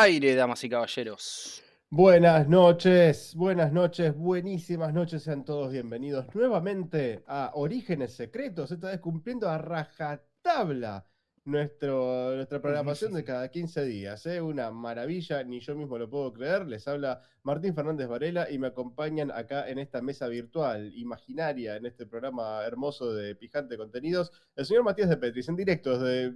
Aire, damas y caballeros. Buenas noches, buenas noches, buenísimas noches, sean todos bienvenidos nuevamente a Orígenes Secretos, esta vez cumpliendo a rajatabla nuestro, nuestra programación de cada 15 días. ¿eh? Una maravilla, ni yo mismo lo puedo creer. Les habla Martín Fernández Varela y me acompañan acá en esta mesa virtual, imaginaria, en este programa hermoso de Pijante Contenidos, el señor Matías de Petris, en directo desde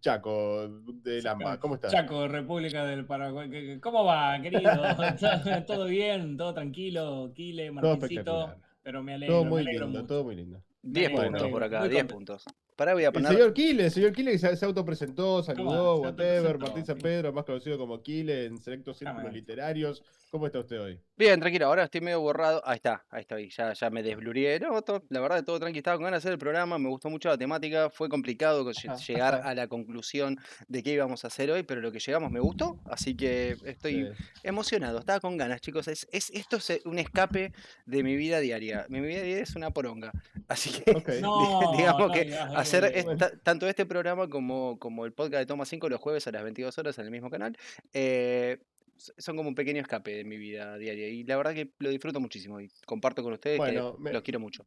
Chaco, de Lamba. ¿Cómo estás? Chaco, República del Paraguay. ¿Cómo va, querido? ¿Todo bien? ¿Todo tranquilo? Kile, Martincito. Pero me alegro. Todo muy me alegro lindo, mucho. todo muy lindo. 10 Bueno, puntos por acá, muy 10 contento. puntos. Pará, voy a El poner. señor Kile, el señor Kile que se, se autopresentó, saludó, se whatever, Martín San. Pedro, más conocido como Kile en selectos círculos literarios. ¿Cómo está usted hoy? Bien, tranquilo, ahora estoy medio borrado. Ahí está, ahí estoy, ya, ya me desblurié. No, todo- la verdad, todo tranquilo. Estaba con ganas de hacer el programa, me gustó mucho la temática. Fue complicado llegar a la conclusión de qué íbamos a hacer hoy, pero lo que llegamos me gustó. Así que estoy Sí. emocionado, estaba con ganas, chicos. Es, es, esto es eh, un escape de mi vida diaria. Mi vida diaria es una poronga. Así que No, digamos no que hacer esta- tanto este programa como, como el podcast de Toma 5 los jueves a las 22 horas en el mismo canal, eh, son como un pequeño escape de mi vida diaria. Y la verdad que lo disfruto muchísimo y comparto con ustedes Bueno, que me- los quiero mucho.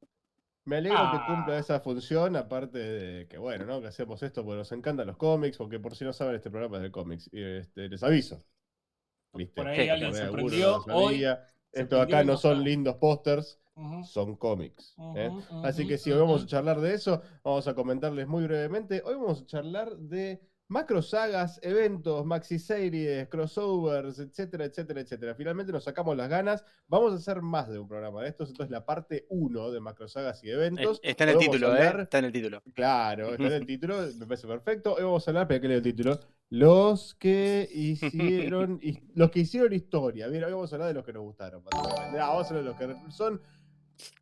Me alegro que Ah. cumpla esa función, aparte de que, bueno, ¿no? Que hacemos esto porque nos encantan los cómics, porque por si no saben, este programa es de cómics. Y este, les aviso. ¿Viste? Por Sí, ahí alguien Porque se prendió hoy. Esto acá no son lindos pósters, son cómics. ¿eh? Así que si hoy vamos a charlar de eso, vamos a comentarles muy brevemente. Hoy vamos a charlar de macro sagas, eventos, maxi series, crossovers, etcétera, etcétera, etcétera. Finalmente nos sacamos las ganas. Vamos a hacer más de un programa de estos. Esto es la parte 1 de macro sagas y eventos. Está en el título, ¿eh? Está en el título. Claro, está en el título, me parece perfecto. Hoy vamos a hablar, pero que leo el título. Los que hicieron los que hicieron historia. Bien, hoy vamos a hablar de los que nos gustaron. Ah, vamos a hablar de los que son,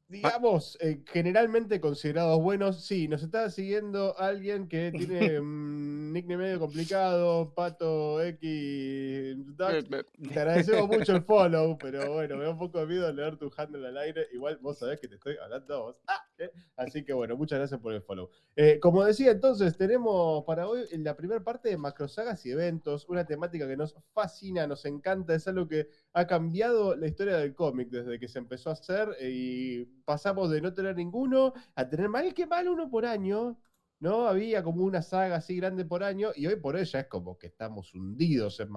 digamos, eh, generalmente considerados buenos. Sí, nos está siguiendo alguien que tiene un nickname medio complicado, Pato X Duck. Eh, Te agradecemos mucho el follow, pero bueno, me da un poco de miedo leer tu handle al aire. Igual vos sabés que te estoy hablando a vos. Ah, eh. Así que bueno, muchas gracias por el follow. Eh, como decía entonces, tenemos para hoy en la primera parte de macrosagas y eventos, una temática que nos fascina, nos encanta, es algo que ha cambiado la historia del cómic desde que se empezó a hacer y pasamos de no tener ninguno a tener mal que mal uno por año. ¿no? Había como una saga así grande por año y hoy por hoy ya es como que estamos hundidos en.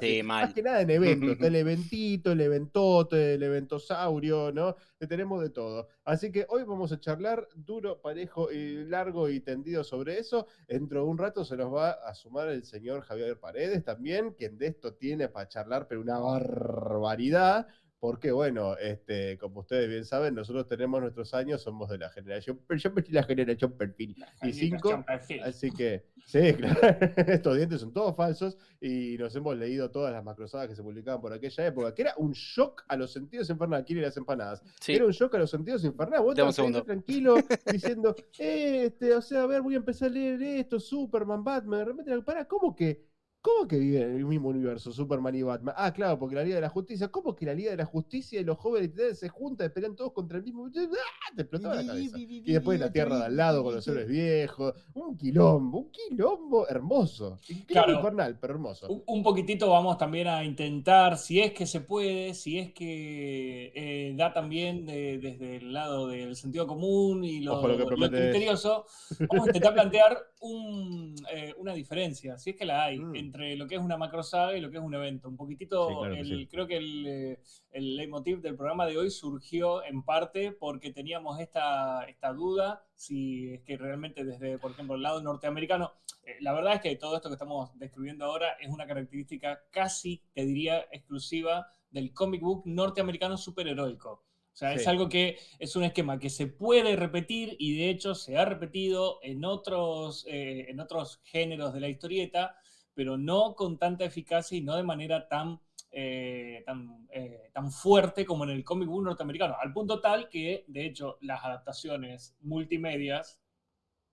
Sí, y mal. Más que nada en eventos. El eventito, el eventote, el eventosaurio, ¿no? Tenemos de todo. Así que hoy vamos a charlar duro, parejo y largo y tendido sobre eso. Dentro de un rato se nos va a sumar el señor Javier Paredes también, quien de esto tiene para charlar, pero una barbaridad. Porque, bueno, este, como ustedes bien saben, nosotros tenemos nuestros años, somos de la generación, pero yo metí la generación perfil y cinco, Perfil. Así que, sí, claro, estos dientes son todos falsos y nos hemos leído todas las macrosagas que se publicaban por aquella época, que era un shock a los sentidos infernales. Quiere las empanadas. Sí. Era un shock a los sentidos infernales. Vos segundo. tranquilo diciendo, eh, este, o sea, a ver, voy a empezar a leer esto, Superman, Batman. De repente, para, ¿cómo que? ¿Cómo que viven en el mismo universo, Superman y Batman? Ah, claro, porque la Liga de la Justicia. ¿Cómo que la Liga de la Justicia y los jóvenes se juntan y pelean todos contra el mismo? ¡Ah! Te explotaba la cabeza. Y después la Tierra de al lado con los héroes viejos. Un quilombo, un quilombo hermoso. Un quilombo Claro. infernal, pero hermoso. Un, un poquitito vamos también a intentar, si es que se puede, si es que eh, da también de- desde el lado del sentido común y lo, Ojo lo que lo prometes. criterioso, vamos a intentar plantear un, eh, una diferencia, si es que la hay, Mm. entre lo que es una macrosaga y lo que es un evento. Un poquitito, Sí, claro el- sí. creo que el, eh, el leitmotiv del programa de hoy surgió en parte porque teníamos esta, esta duda si es que realmente desde, por ejemplo, el lado norteamericano, eh, la verdad es que todo esto que estamos describiendo ahora es una característica casi, te diría, exclusiva del comic book norteamericano superheroico. O sea, es Sí. algo que es un esquema que se puede repetir y de hecho se ha repetido en otros, eh, en otros géneros de la historieta, pero no con tanta eficacia y no de manera tan, eh, tan, eh, tan fuerte como en el cómic book norteamericano. Al punto tal que, de hecho, las adaptaciones multimedias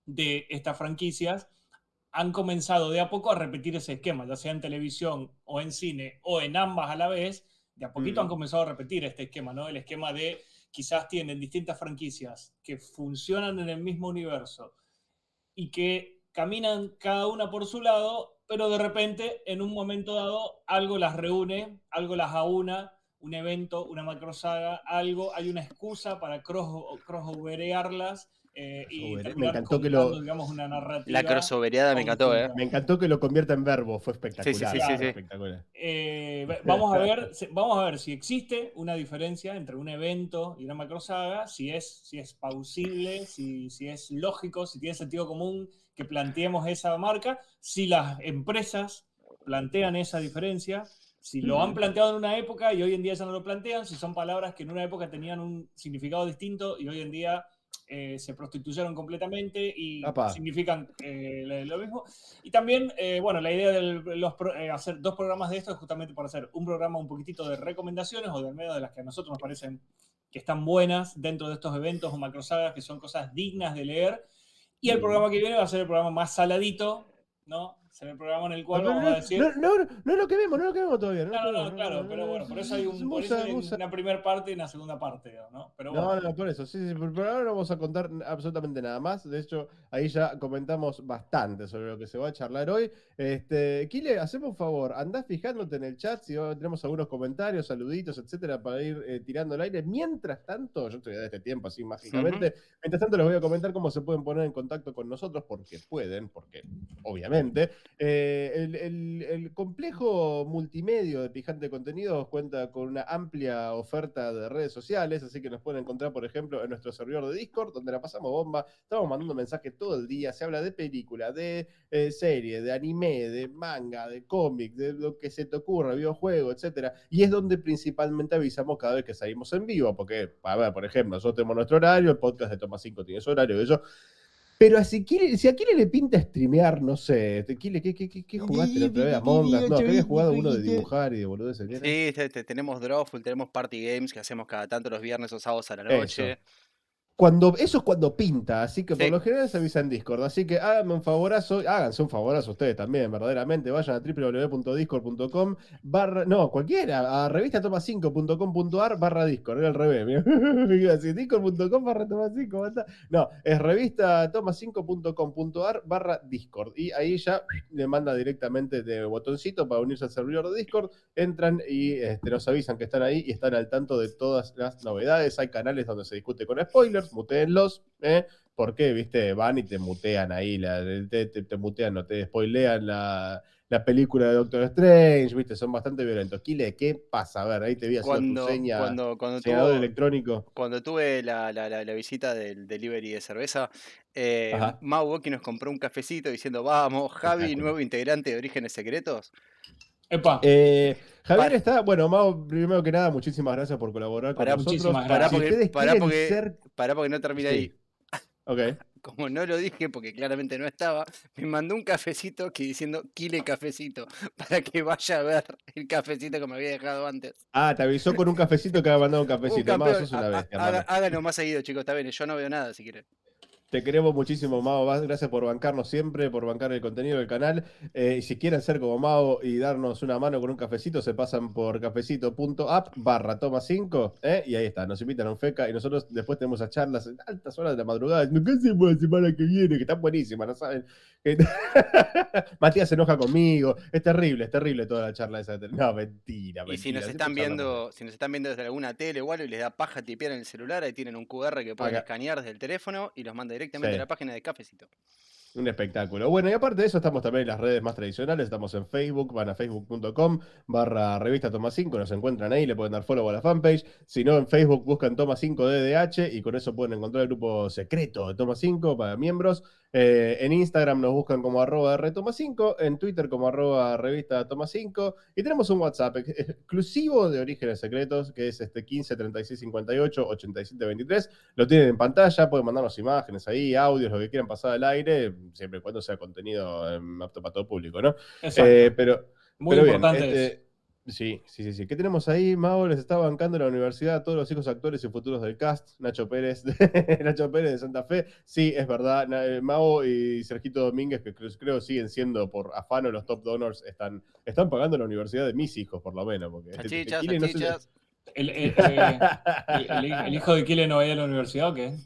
de estas franquicias han comenzado de a poco a repetir ese esquema, ya sea en televisión o en cine o en ambas a la vez, de a poquito Mm. han comenzado a repetir este esquema, ¿no? El esquema de quizás tienen distintas franquicias que funcionan en el mismo universo y que caminan cada una por su lado, pero de repente, en un momento dado, algo las reúne, algo las aúna, un evento, una macro saga, algo, hay una excusa para cross, crossoverearlas eh, y Me terminar encantó que lo- digamos, una narrativa. La crossovereada me encantó, ¿eh? Me encantó que lo convierta en verbo, fue espectacular. Sí, sí, sí, sí, sí. Espectacular. Eh, vamos, a ver, si- vamos a ver si existe una diferencia entre un evento y una macrosaga, si es, si es pausible, si, si es lógico, si tiene sentido común que planteemos esa marca, si las empresas plantean esa diferencia, si lo han planteado en una época y hoy en día ya no lo plantean, si son palabras que en una época tenían un significado distinto y hoy en día eh, se prostituyeron completamente y Apa. significan eh, lo, mismo. Y también, eh, bueno, la idea de los eh, hacer dos programas de esto es justamente para hacer un programa un poquitito de recomendaciones o de menos de las que a nosotros nos parecen que están buenas dentro de estos eventos o macrosagas que son cosas dignas de leer. Y el programa que viene va a ser el programa más saladito, ¿no? Será el programa en el cual No, no, vamos a decir... no, no, no lo que vemos, no lo que vemos todavía. No, no, claro, pero no, bueno, por eso hay, un, por eso hay una primera parte y una segunda parte, ¿no? Pero No, bueno, no, por eso, sí, sí, pero por ahora no vamos a contar absolutamente nada más. De hecho, ahí ya comentamos bastante sobre lo que se va a charlar hoy. Este, Kile, hacemos un favor, andás fijándote en el chat si tenemos algunos comentarios, saluditos, etcétera, para ir eh, tirando el aire. Mientras tanto, yo te voy a dar este tiempo así mágicamente. Mientras tanto, les voy a comentar cómo se pueden poner en contacto con nosotros, porque pueden, porque obviamente. Eh, el, el- complejo multimedio de Pijante Contenidos cuenta con una amplia oferta de redes sociales, así que nos pueden encontrar, por ejemplo, en nuestro servidor de Discord, donde la pasamos bomba. Estamos mandando mensajes todo el día. Se habla de película, de eh, serie, de anime, de manga, de cómic, de lo que se te ocurra, videojuego, etcétera. Y es donde principalmente avisamos cada vez que salimos en vivo, porque, a ver, por ejemplo, nosotros tenemos nuestro horario, el podcast de Toma 5 tiene su horario, eso. Pero a si, si a Kile le pinta streamear, no sé, te- Kile, ¿qué, qué, qué, qué jugaste la otra vez? Among Us? No, que habías jugado uno de dibujar y de boludeces. ¿qué? Sí, te- te- tenemos Drawful, tenemos Party Games que hacemos cada tanto los viernes o sábados a la Eso. Cuando, eso es cuando pinta, así que por Sí. lo general se avisa en Discord. Así que háganme un favorazo, háganse un favorazo ustedes también, verdaderamente. Vayan a www.discord.com barra, no, cualquiera, a revistatoma5.com.ar barra Discord, era al revés. discord.com barra toma5, basta. No, es revistatoma5.com.ar barra Discord. Y ahí ya le manda directamente de botoncito para unirse al servidor de Discord. Entran y este, nos avisan que están ahí y están al tanto de todas las novedades. Hay canales donde se discute con spoilers, mutéenlos, ¿eh? ¿Por qué? ¿Viste? Van y te mutean ahí, la, te, te- te mutean, no te spoilean la, la película de Doctor Strange, ¿viste? Son bastante violentos. Kile, ¿qué pasa? A ver, ahí te vi haciendo tu seña, cuando, cuando, tuvo- electrónico. cuando tuve la, la- visita del delivery de cerveza, eh. Mau Boki nos compró un cafecito diciendo, vamos, Javi, nuevo integrante de Orígenes Secretos. Epa, Eh, Javier Para- está, bueno, Mau, primero que nada, muchísimas gracias por colaborar con Pará, nosotros. gracias. Si porque, porque, ser- porque no termina Sí. ahí. Ok. Como no lo dije porque claramente no estaba, me mandó un cafecito que diciendo Kile cafecito para que vaya a ver el cafecito que me había dejado antes. Ah, te avisó con un cafecito que había mandado un cafecito. Sos una bestia, haga- hermano. háganlo más seguido, chicos, está bien, yo no veo nada si quieren. Te queremos muchísimo, Mao. Gracias por bancarnos siempre, por bancar el contenido del canal. Eh, y si quieren ser como Mao y darnos una mano con un cafecito, se pasan por cafecito.app barra toma 5. Y ahí está, nos invitan a un feca y nosotros después tenemos esas charlas en altas horas de la madrugada. ¿Qué hacemos la semana que viene? Que están buenísimas, ¿no saben? Matías se enoja conmigo. Es terrible, es terrible toda la charla esa. No, mentira, Y si mentira, nos están viendo, si nos están viendo desde alguna tele o algo y les da paja tipear en el celular, ahí tienen un QR que pueden Acá. escanear desde el teléfono y los manda directamente Sí. a la página de Cafecito. Un espectáculo. Bueno, y aparte de eso, estamos también en las redes más tradicionales. Estamos en Facebook, van a facebook.com barra revista Toma 5, nos encuentran ahí, le pueden dar follow a la fanpage. Si no, en Facebook buscan Toma 5 DDH y con eso pueden encontrar el grupo secreto de Toma 5 para miembros. Eh, en Instagram nos buscan como arroba Retoma 5, en Twitter como arroba revista Toma 5 y tenemos un WhatsApp ex- exclusivo de Orígenes Secretos que es este 15 36 58 87 23. Lo tienen en pantalla, pueden mandarnos imágenes ahí, audios, lo que quieran pasar al aire, siempre y cuando sea contenido eh, apto para todo público, ¿no? exacto. Eh, pero, Muy pero bien, importante este. Sí, sí, sí, sí. ¿Qué tenemos ahí? Mao les está bancando en la universidad a todos los hijos actores y futuros del cast. Nacho Pérez de, Nacho Pérez de Santa Fe. Sí, es verdad. Eh, Mao y Sergito Domínguez, que creo, creo siguen siendo por afano los top donors, están, están pagando la universidad de mis hijos, por lo menos. Porque este- Salchichas, Tequila no se- salchichas. El, el- eh, el- el- el hijo de Kile no va a ir a la universidad o qué?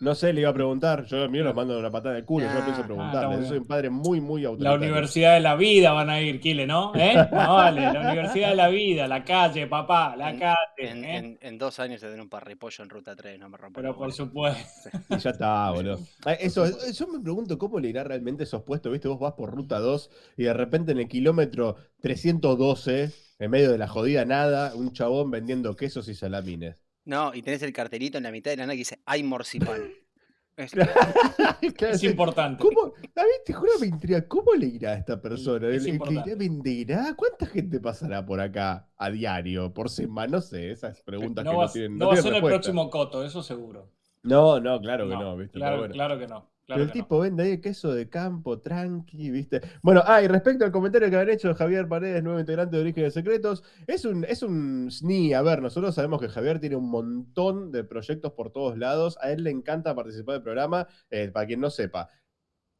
No sé, le iba a preguntar. Yo a mí los mando una patada de culo. yo no Ah, pienso ah, preguntarle. yo soy un padre muy, muy La autoritario. Universidad de la Vida van a ir, Kile, ¿no? ¿Eh? No, vale, la Universidad de la Vida, la calle, papá, la En- calle. En, ¿eh? en- en dos años te den un parripollo en ruta 3, no me rompo. Pero los por supuesto. Y ya está, boludo. Ah, Eso, eh, yo me pregunto cómo le irá realmente esos puestos. Viste, vos vas por ruta 2 y de repente en el kilómetro 312, en medio de la jodida nada, un chabón vendiendo quesos y salamines. No, y tenés el cartelito en la mitad de la nada que dice hay morcipán. Es- importante. ¿Cómo? David, te juro me intriga, ¿cómo le irá a esta persona? Es ¿Le- venderá? ¿Cuánta gente pasará por acá a diario, por semana? No sé, esas preguntas No que no tienen, no no va a ser el próximo Coto, eso seguro. No, no, claro que no, ¿viste? Claro, bueno. claro que no. Pero el no. tipo vende ahí queso de campo, tranqui, ¿viste? Bueno, ah, y respecto al comentario que habían hecho Javier Paredes, nuevo integrante de Orígenes Secretos, es un, es un SNI. A ver, nosotros sabemos que Javier tiene un montón de proyectos por todos lados. A él le encanta participar del programa. eh, para quien no sepa,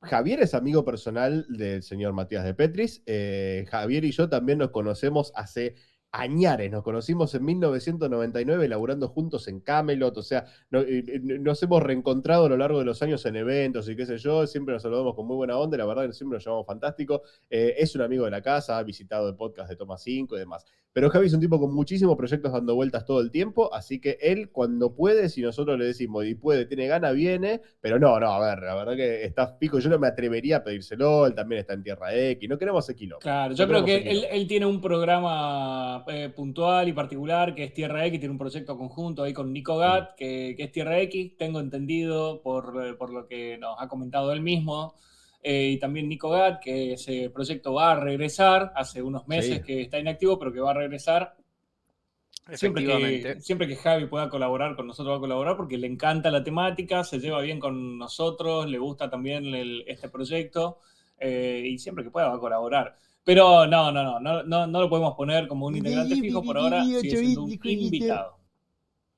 Javier es amigo personal del señor Matías de Petris. eh, Javier y yo también nos conocemos hace añares. Nos conocimos en 1999 laburando juntos en Camelot. O sea, eh, eh, nos hemos reencontrado a lo largo de los años en eventos y qué sé yo. Siempre nos saludamos con muy buena onda. La verdad siempre nos llamamos fantástico. Eh, es un amigo de la casa, ha visitado el podcast de Toma 5 y demás. Pero Javi es un tipo con muchísimos proyectos dando vueltas todo el tiempo. Así que él, cuando puede, si nosotros le decimos y puede, tiene gana, viene. Pero no, no, a ver, la verdad que está pico. Yo no me atrevería a pedírselo. Él también está en Tierra X. No queremos ese kilo. Claro, yo No creo tenemos que él, él tiene un programa eh, puntual y particular que es Tierra X, tiene un proyecto conjunto ahí con Nico Gat, que, que es Tierra X, tengo entendido por, eh, por lo que nos ha comentado él mismo, eh, y también Nico Gat, que ese proyecto va a regresar, hace unos meses Sí. que está inactivo, pero que va a regresar. Siempre que, siempre que Javi pueda colaborar con nosotros, va a colaborar porque le encanta la temática, se lleva bien con nosotros, le gusta también el- este proyecto eh, y siempre que pueda va a colaborar. Pero no, no, no, no, no, no lo podemos poner como un integrante fijo por ahora, sigue siendo un invitado.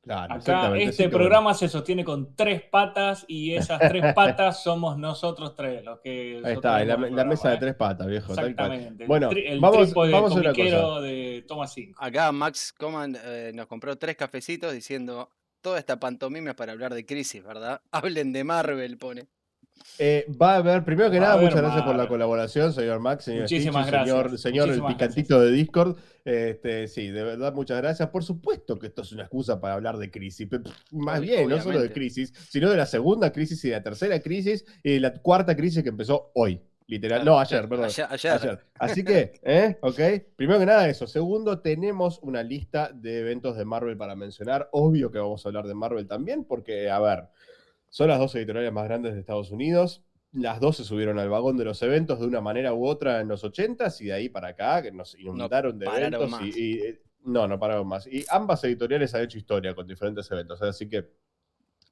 Claro, Acá este bueno. programa se sostiene con tres patas y esas tres patas somos nosotros tres, los que Ahí está, la, la mesa de programa, tres patas, viejo. ¿eh? Exactamente. Bueno, el, el vamos- vamos a una cosa. de Toma 5. Acá Max Coman eh, nos compró tres cafecitos diciendo toda esta pantomima es para hablar de crisis, ¿verdad? Hablen de Marvel, pone. Eh, va a haber, primero que Va nada, muchas gracias por la Marvel. colaboración, señor Max, señor Muchísimas Stitch, señor, gracias, señor el muchísimas picantito de Discord. Este, sí, de verdad, muchas gracias. Por supuesto que esto es una excusa para hablar de crisis. pe- pf, Más Ob- bien, no solo de crisis, sino de la segunda crisis y de la tercera crisis y de la cuarta crisis que empezó hoy. Literal. No, ayer, perdón. Ayer, ayer. Ayer. Así que, ¿eh? Ok. Primero que nada, eso. Segundo, tenemos una lista de eventos de Marvel para mencionar. Obvio que vamos a hablar de Marvel también, porque, a ver, son las dos editoriales más grandes de Estados Unidos. Las dos se subieron al vagón de los eventos de una manera u otra en los 80s y de ahí para acá, que nos inundaron de pararon eventos. más. Y, y, eh, no, no pararon más. Y ambas editoriales han hecho historia con diferentes eventos. Así que,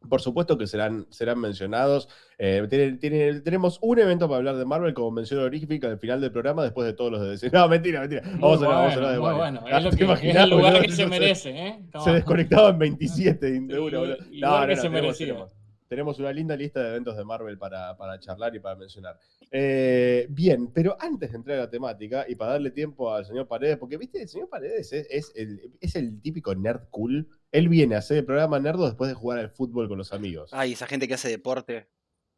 por supuesto que serán, serán mencionados. Eh, tiene- tiene- tenemos un evento para hablar de Marvel como mención honorífica al final del programa después de todos los de DC. No, mentira, mentira. Vamos, a, hablar- vamos a bueno, hablar de Marvel. bueno. Es, lo ¿te que, es imaginas, el lugar boludo? que se merece, ¿eh? Se Estamos- desconectaba en 27 de el No, lugar no, que no, se merecía. tenemos. Tenemos una linda lista de eventos de Marvel para, para charlar y para mencionar. Eh, bien, pero antes de entrar a la temática y para darle tiempo al señor Paredes, porque viste, el señor Paredes es, es el, es el típico nerd cool. Él viene a hacer el programa Nerdo después de jugar al fútbol con los amigos. Ay, esa gente que hace deporte.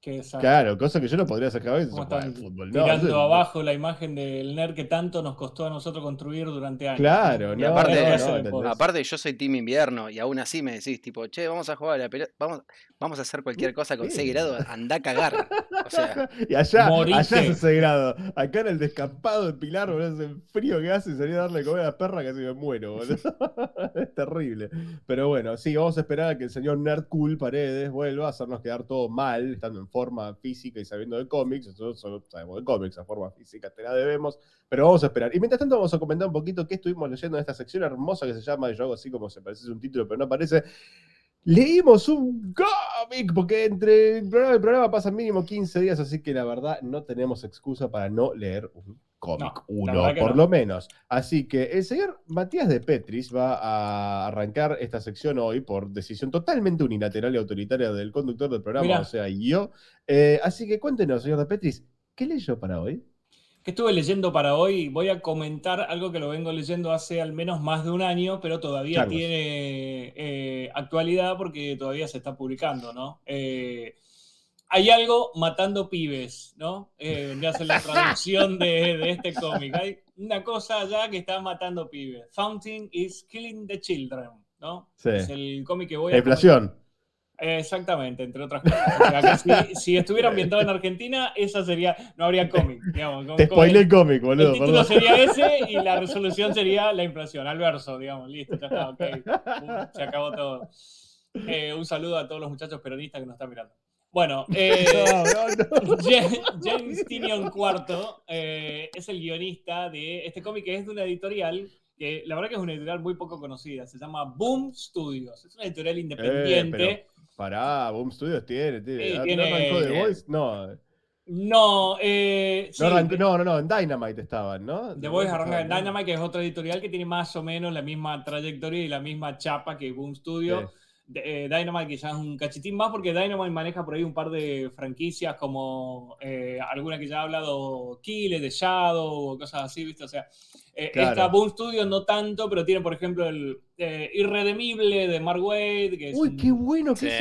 Que Claro, cosa que yo no podría hacer cada vez ¿Cómo jugar al están fútbol. No, tirando yo- abajo la imagen del nerd que tanto nos costó a nosotros construir durante años. Claro, Y no, aparte- aparte no, hace no, deporte. ¿entendés? Aparte, yo soy team invierno y aún así me decís, tipo, che, vamos a jugar a la pelota, vamos, vamos a hacer cualquier cosa con Sí. 6 grados, anda a cagar. O sea, y allá, allá es ese grado. Acá en el descampado de Pilar, boludo, ese frío que hace salir a darle de comer a la perra casi me muero, boludo. es terrible. Pero bueno, sí, vamos a esperar a que el señor Nerd Cool Paredes vuelva a hacernos quedar todo mal, estando en forma física y sabiendo de cómics. Nosotros solo sabemos de cómics, a forma física te la debemos. Pero vamos a esperar. Y mientras tanto, vamos a comentar un poquito qué estuvimos leyendo en esta sección hermosa que se llama, yo hago así como se parece es un título, pero no aparece. Leímos un cómic, porque entre el programa y el programa pasan mínimo 15 días, así que la verdad no tenemos excusa para no leer un cómic. No, uno, por no. lo menos. Así que el señor Matías de Petris va a arrancar esta sección hoy por decisión totalmente unilateral y autoritaria del conductor del programa, Mirá. o sea, yo. Eh, así que cuéntenos, señor de Petris, ¿qué leyó para hoy? ¿Qué ¿Qué estuve leyendo para hoy? Voy a comentar algo que lo vengo leyendo hace al menos más de un año, pero todavía tiene eh, actualidad porque todavía se está publicando, ¿no? Eh, hay algo matando pibes, ¿no? Eh, vendría a ser la traducción de, de este cómic. Hay una cosa allá que está matando pibes. Fountain is killing the children, ¿no? Sí. Es el cómic que voy La a inflación. Exactamente, entre otras cosas. O sea, que si, si estuviera ambientado en Argentina, esa sería, no habría cómic, digamos. Te spoilé el cómic, boludo. el título perdón. sería ese y la resolución sería la inflación, al verso, digamos, listo, ya está, ok. Se acabó todo. Eh, un saludo a todos los muchachos peronistas que nos están mirando. Bueno, eh, No, no, no. Ja- James Tinion IV eh, es el guionista de este cómic que es de una editorial que la verdad que es una editorial muy poco conocida, se llama Boom Studios, es una editorial independiente. Pará, Boom Studios tiene, tiene. ¿No arrancó The. Voice? No. No, eh, sí, No, no, no, en Dynamite estaban, ¿no? The Voice arranca en. Dynamite, que es otra editorial que tiene más o menos la misma trayectoria y la misma chapa que Boom Studio. Sí. De- eh, Dynamite quizás un cachitín más porque Dynamite maneja por ahí un par de franquicias como eh, alguna que ya ha hablado Kille, The Shadow o cosas así, ¿viste? O sea, eh, Claro. esta Boom Studio no tanto, pero tiene por ejemplo el eh, Irredemible de Mark Wade, que es Uy, un- qué bueno que Sí.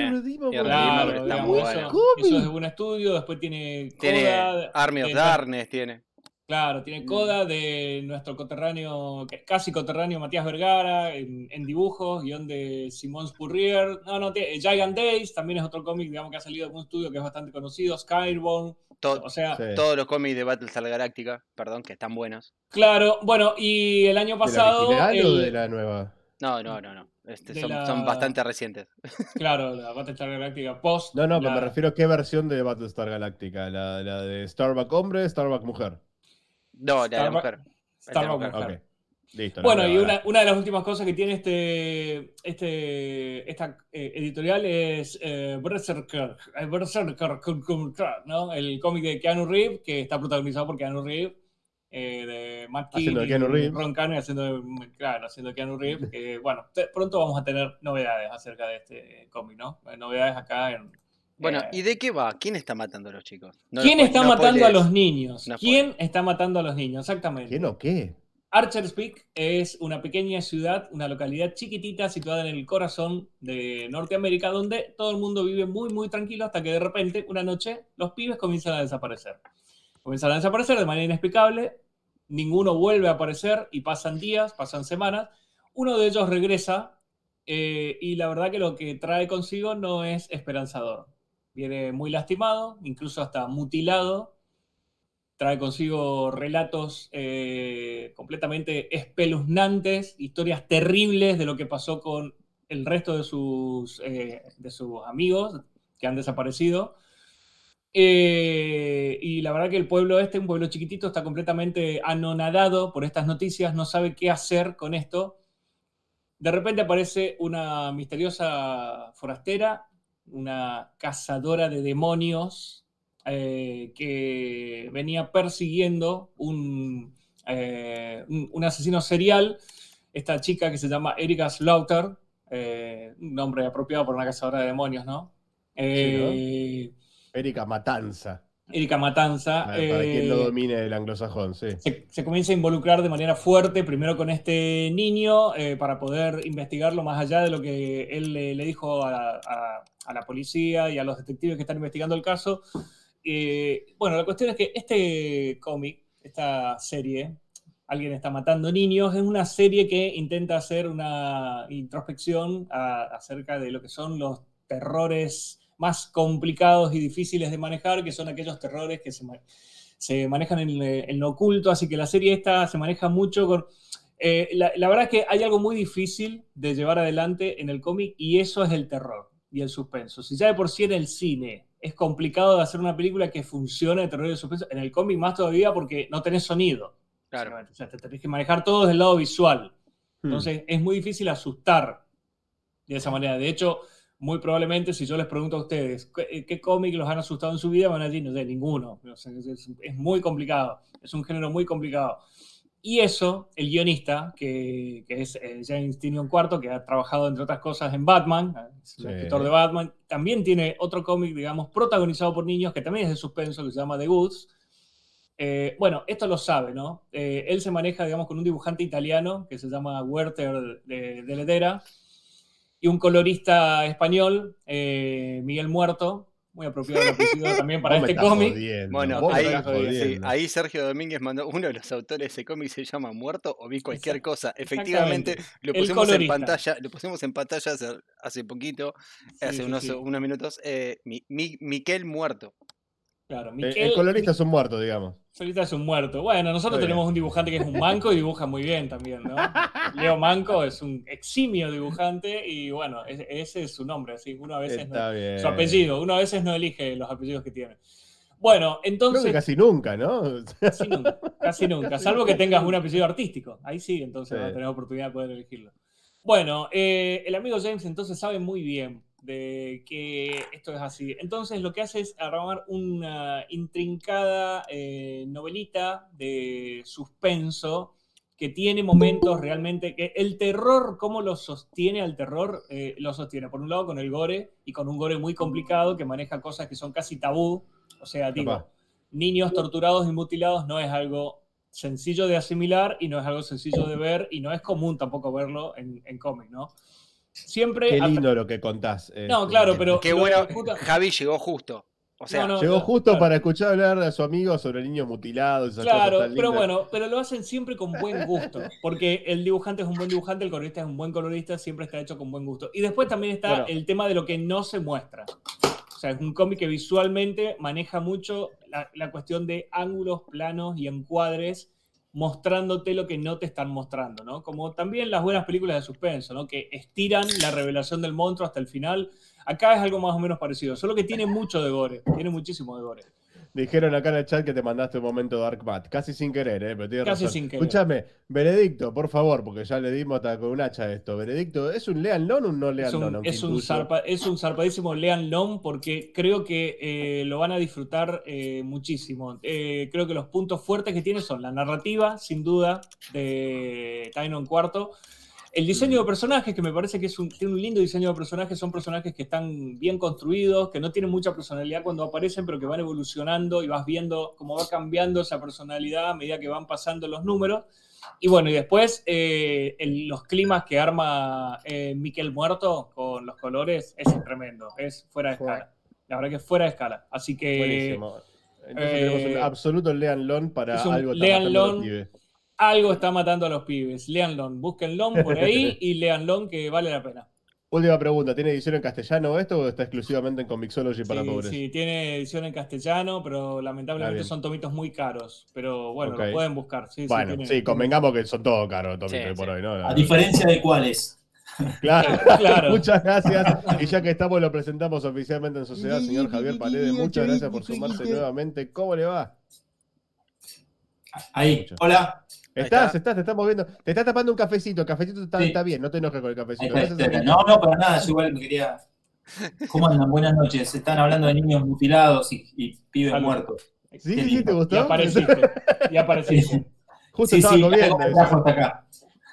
Claro, está digamos, muy eso, bueno. eso es de un estudio, después tiene Tiene Coda, Army of de- Darkness, tiene. Claro, tiene coda de nuestro coterráneo, que- casi coterráneo Matías Vergara, en, en dibujos, guion de Simón Spurrier. No, no, tiene- Giant Days también es otro cómic, digamos, que ha salido de un estudio que es bastante conocido, Skyborn. To- O sea, Sí. Todos los cómics de Battlestar Galactica, perdón, que están buenos. claro, bueno, y el año ¿De la pasado. original o de la nueva? No, no, no, no. Este, son, la- son bastante recientes. Claro, la Battlestar Galactica post. No, no, pero la- me refiero a qué versión de Battlestar Galactica. La, la de Starbuck hombre, Starbuck mujer. No, la de la mujer. Starbuck Mujer. Mujer. Ok. Listo. Bueno, no, y una, una de las últimas cosas que tiene este, este, esta eh, editorial es eh, Berserker, eh, Berserker, ¿no? el cómic de Keanu Reeves, que está protagonizado por Keanu Reeves, eh, de Matt Haciendo Keane Keanu y Reeves. Ron haciendo, claro, Keanu Reeves. que, bueno, te- pronto vamos a tener novedades acerca de este cómic, ¿no? Novedades acá en... Bueno, eh, ¿y de qué va? ¿Quién está matando a los chicos? No ¿Quién lo está no matando a los niños? No ¿Quién está matando a los niños? Exactamente. ¿Quién o qué? Archer's Peak es una pequeña ciudad, una localidad chiquitita situada en el corazón de Norteamérica, donde todo el mundo vive muy, muy tranquilo hasta que de repente, una noche, los pibes comienzan a desaparecer. Comienzan a desaparecer de manera inexplicable, ninguno vuelve a aparecer y pasan días, pasan semanas. Uno de ellos regresa eh, y la verdad que lo que trae consigo no es esperanzador. Viene muy lastimado, incluso hasta mutilado, trae consigo relatos eh, completamente espeluznantes, historias terribles de lo que pasó con el resto de sus, eh, de sus amigos que han desaparecido. Eh, y la verdad que el pueblo este, un pueblo chiquitito, está completamente anonadado por estas noticias, no sabe qué hacer con esto. De repente aparece una misteriosa forastera, una cazadora de demonios, eh, que venía persiguiendo un, eh, un, un asesino serial. Esta chica que se llama Erika Slaughter, eh, un nombre apropiado por una cazadora de demonios, ¿no? Eh, Erika Matanza. Erika Matanza. Para, para quien no eh, domine el anglosajón, sí. se, se comienza a involucrar de manera fuerte, primero con este niño, eh, para poder investigarlo más allá de lo que él le, le dijo a, a- a la policía y a los detectives que están investigando el caso. Eh, bueno, la cuestión es que este cómic, esta serie, Alguien está matando niños, es una serie que intenta hacer una introspección a- acerca de lo que son los terrores más complicados y difíciles de manejar, que son aquellos terrores que se, se manejan en, el- en lo oculto, así que la serie esta se maneja mucho con... eh, la, la verdad es que hay algo muy difícil de llevar adelante en el cómic y eso es el terror y el suspenso. Si ya de por sí en el cine es complicado de hacer una película que funcione de terror y de suspenso, en el cómic más todavía porque no tenés sonido. Claro. O sea, te tenés que manejar todo desde el lado visual. Hmm. Entonces es muy difícil asustar de esa manera. De hecho, muy probablemente si yo les pregunto a ustedes qué, qué cómic los han asustado en su vida, van a decir, no sé, ninguno. Es, es- muy complicado. Es un género muy complicado. Y eso, el guionista, que, que es eh, James Tynion IV, que ha trabajado, entre otras cosas, en Batman, eh, es el Sí. escritor de Batman, también tiene otro cómic, digamos, protagonizado por niños, que también es de suspenso, que se llama The Goods. Eh, bueno, esto lo sabe, ¿no? Eh, él se maneja, digamos, con un dibujante italiano que se llama Werther de, de Ledera y un colorista español, eh, Miguel Muerto, muy apropiado el apellido también para este cómic. Bueno, me ahí, sí, Sergio Domínguez mandó uno de los autores de ese cómic se llama Muerto o vi cualquier Exacto, cosa. Efectivamente, lo pusimos en pantalla, lo pusimos en pantalla hace, hace poquito, Sí, hace sí, unos, sí. unos minutos. eh, Mi- Mi- Miquel Muerto. Claro, El- Miquel, el colorista es un muerto, digamos. Solita es un muerto. Bueno, nosotros bien. tenemos un dibujante que es un manco y dibuja muy bien también, ¿no? Leo Manco es un eximio dibujante y bueno, ese, es su nombre, así uno a veces no, Está bien. su apellido, uno a veces no elige los apellidos que tiene. Bueno, Creo entonces que casi nunca, ¿no? casi nunca, casi nunca, Casi salvo que tengas un apellido artístico, ahí sí, entonces Sí. vas a tener oportunidad de poder elegirlo. Bueno, eh, el amigo James entonces sabe muy bien de que esto es así. Entonces lo que hace es armar una intrincada eh, novelita de suspenso que tiene momentos realmente que el terror, cómo lo sostiene al terror, eh, lo sostiene por un lado con el gore y con un gore muy complicado que maneja cosas que son casi tabú, o sea, digo, niños torturados y mutilados no es algo sencillo de asimilar y no es algo sencillo de ver y no es común tampoco verlo en, en cómic, ¿no? Siempre... Qué lindo lo que contás. No, este, claro, pero- Qué bueno, puta- Javi llegó justo. O sea, No, no, Llegó no, justo claro. para escuchar hablar a su amigo sobre niños mutilados. Esas Claro, cosas tan pero bueno, pero lo hacen siempre con buen gusto, porque el dibujante es un buen dibujante, el colorista es un buen colorista, siempre está hecho con buen gusto. Y después también está Bueno. el tema de lo que no se muestra. O sea, es un cómic que visualmente maneja mucho la, la cuestión de ángulos, planos y encuadres, mostrándote lo que no te están mostrando, ¿no? Como también las buenas películas de suspenso, ¿no? Que estiran la revelación del monstruo hasta el final. Acá es algo más o menos parecido, solo que tiene mucho de gore, tiene muchísimo de gore. Dijeron acá en el chat que te mandaste un momento Dark Mat. Casi sin querer, ¿eh? Pero Casi razón. sin querer. Escúchame, Veredicto, por favor, porque ya le dimos hasta con un hacha esto. Veredicto, ¿es un Lean Lon o un no Lean Es un, Lon? es, un zarpa- es un zarpadísimo Lean Long porque creo que eh, lo van a disfrutar eh, muchísimo. Eh, creo que los puntos fuertes que tiene son la narrativa, sin duda, de Tynon Cuarto. El diseño de personajes, que me parece que es un, tiene un lindo diseño de personajes, son personajes que están bien construidos, que no tienen mucha personalidad cuando aparecen, pero que van evolucionando y vas viendo cómo va cambiando esa personalidad a medida que van pasando los números. Y bueno, y después eh, el- los climas que arma eh, Miquel Muerto con los colores es tremendo, es fuera de escala. La verdad que es fuera de escala. Así que Buenísimo. Entonces eh, tenemos un absoluto Lean Lon para algo tan Lean Lon. Algo está matando a los pibes. Leanlo, búsquenlo por ahí y leanlo que vale la pena. Última pregunta, ¿tiene edición en castellano esto o está exclusivamente en Comixology para Sí, pobres? sí, tiene edición en castellano, pero lamentablemente son tomitos muy caros. Pero bueno, lo pueden buscar. Sí, sí, bueno, tiene- sí, convengamos que son todos caros, Tomito, Sí, hoy por hoy, ¿no? A diferencia de cuáles. Claro, Claro. muchas gracias. Y ya que estamos, lo presentamos oficialmente en sociedad, señor Javier Paredes. Muchas gracias por sumarse nuevamente. ¿Cómo le va? Ahí, hola. Estás, está. estás, te estamos viendo. Te está tapando un cafecito. El cafecito está, Sí. está bien, no te enojes con el cafecito. está, acá. No, no, para nada. Yo igual me quería. ¿Cómo andan? Buenas noches. Están hablando de niños mutilados y, y pibes Salud. muertos. Sí, sí, sí, ¿te Y gustó? apareciste. Y apareciste. Justo Sí, estaba sí, comiendo. hasta acá.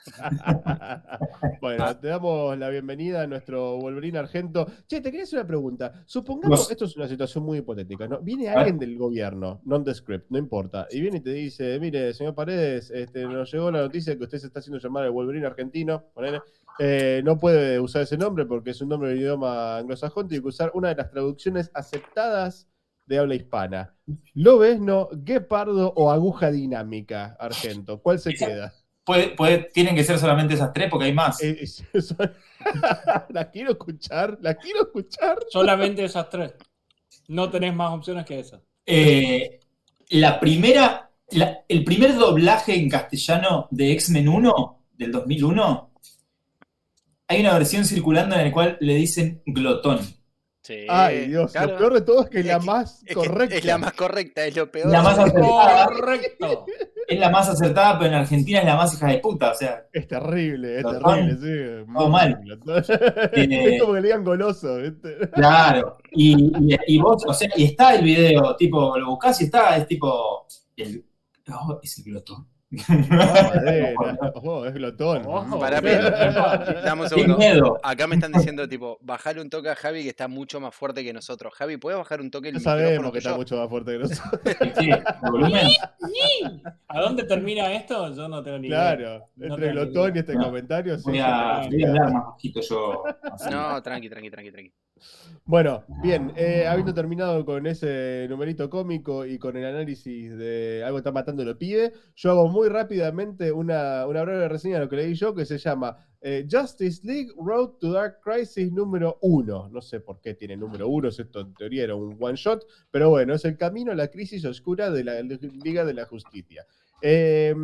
bueno, te damos la bienvenida a nuestro Wolverine Argento. Che, te quería hacer una pregunta. Supongamos, esto es una situación muy hipotética, ¿no? Viene A ver. alguien del gobierno, non-descript, no importa, y viene y te dice, mire, señor Paredes, este, nos llegó la noticia que usted se está haciendo llamar el Wolverine Argentino, ponele, eh, no puede usar ese nombre porque es un nombre del idioma anglosajón, tiene que usar una de las traducciones aceptadas de habla hispana. Lobesno, guepardo o aguja dinámica, Argento. ¿Cuál se queda? Puede, puede- tienen que ser solamente esas tres porque hay más. Eh, eso- la quiero escuchar, la quiero escuchar. Solamente esas tres. No tenés más opciones que esas. Eh, la primera, la- el primer doblaje en castellano de X-Men 1 del 2001, hay una versión circulando en la cual le dicen glotón. Sí, Ay, Dios, claro. lo peor de todo es que es la más Es, correcta. es la más correcta, es lo peor. La más acertada, Correcto. es la más acertada, pero en Argentina es la más hija de puta. O sea, Es terrible, es terrible, sí. Todo mal. es como que le digan goloso, ¿viste? claro. Y, y- y vos, o sea, y está el video, tipo, lo buscás y está, es tipo, el, oh, es el glotón. Mamadera. Oh, es glotón. Bien. pero- dame un Qué segundo. miedo. Acá me están diciendo, tipo, bajar un toque a Javi que está mucho más fuerte que nosotros. Javi, ¿puedes bajar un toque el sabemos que está mucho más fuerte que nosotros. Sí, el volumen. ¿A dónde termina esto? Yo no tengo ni idea. Claro, No entre glotón y este No. comentario. sí, Voy sí, a, voy a hablar más bajito yo. así. No, tranqui, tranqui, tranqui, tranqui. Bueno, bien, eh, habiendo terminado con ese numerito cómico y con el análisis de algo que está matando lo pibe, yo hago muy rápidamente una, una breve reseña de lo que leí yo que se llama eh, Justice League Road to Dark Crisis número 1. No sé por qué tiene número 1, esto en teoría era un one shot, pero bueno, es el camino a la crisis oscura de la Liga de la Justicia. Eh,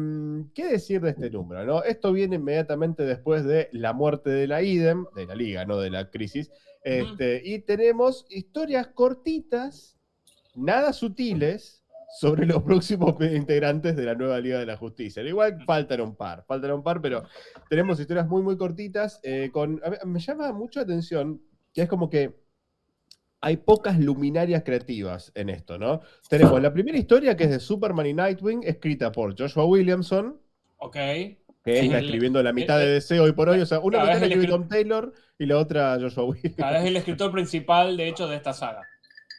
¿Qué decir de este número? No? Esto viene inmediatamente después de la muerte de la IDEM, de la Liga, no de la crisis. Este, y tenemos historias cortitas, nada sutiles, sobre los próximos integrantes de la nueva Liga de la Justicia. Al Igual faltan un par, faltan un par, pero tenemos historias muy, muy cortitas. eh, con, a me llama mucho la atención que es como que hay pocas luminarias creativas en esto, ¿no? Tenemos la primera historia que es de Superman y Nightwing, escrita por Joshua Williamson, Ok. que Sí, está el- escribiendo la mitad de DC hoy por hoy. O sea, una Claro, mitad es la el escribe escri- Tom Taylor y la otra Joshua Williamson. Cada es el escritor principal, de hecho, de esta saga.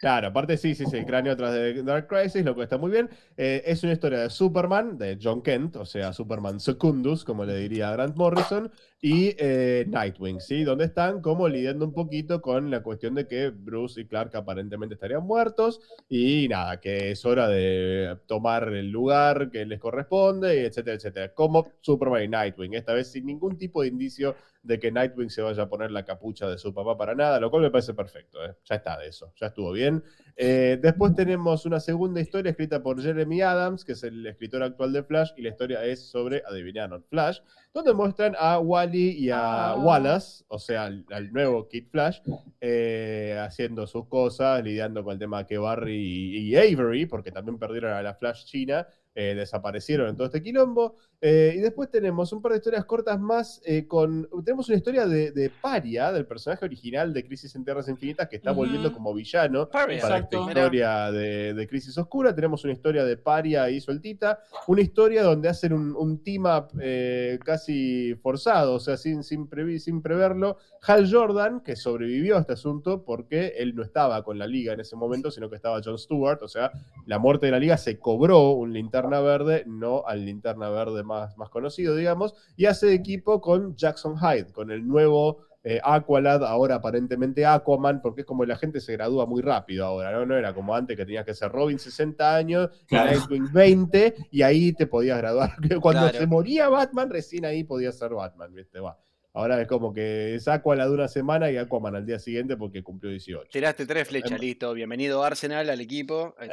Claro, aparte sí, sí, sí, el cráneo atrás de Dark Crisis, lo que está muy bien. Eh, es una historia de Superman, de John Kent, o sea, Superman Secundus, como le diría Grant Morrison, y eh, Nightwing, ¿sí? Donde están como lidiando un poquito con la cuestión de que Bruce y Clark aparentemente estarían muertos, y nada, que es hora de tomar el lugar que les corresponde, etcétera, etcétera. Como Superman y Nightwing, esta vez sin ningún tipo de indicio de que Nightwing se vaya a poner la capucha de su papá para nada, lo cual me parece perfecto. ¿eh? Ya está de eso, ya estuvo bien. Eh, después tenemos una segunda historia escrita por Jeremy Adams, que es el escritor actual de Flash, y la historia es sobre, adivinaron, Flash, donde muestran a Wally y a Ah. Wallace, o sea, al, al nuevo Kid Flash, eh, haciendo sus cosas, lidiando con el tema que Barry y, y Avery, porque también perdieron a la Flash China, eh, desaparecieron en todo este quilombo. Eh, y después tenemos un par de historias cortas más eh, con... Tenemos una historia de, de Paria, del personaje original de Crisis en Tierras Infinitas, que está volviendo como villano Paria. para Exacto. esta historia de, de Crisis Oscura. Tenemos una historia de Paria ahí sueltita. Una historia donde hacen un, un team up eh, casi forzado, o sea, sin, sin, previ- sin preverlo. Hal Jordan, que sobrevivió a este asunto porque él no estaba con la liga en ese momento, sino que estaba John Stewart. O sea, la muerte de la liga se cobró un linterna verde, no al linterna verde más, más conocido, digamos, y hace equipo con Jackson Hyde, con el nuevo eh, Aqualad, ahora aparentemente Aquaman, porque es como la gente se gradúa muy rápido ahora, ¿no? No era como antes que tenías que ser Robin 60 años, Claro. Nightwing 20, y ahí te podías graduar. Cuando Claro. se moría Batman, recién ahí podías ser Batman, ¿viste? Va. Ahora es como que es Aqualad una semana y Aquaman al día siguiente porque cumplió 18. Tiraste tres flechas, Em- listo. Bienvenido Arsenal al equipo.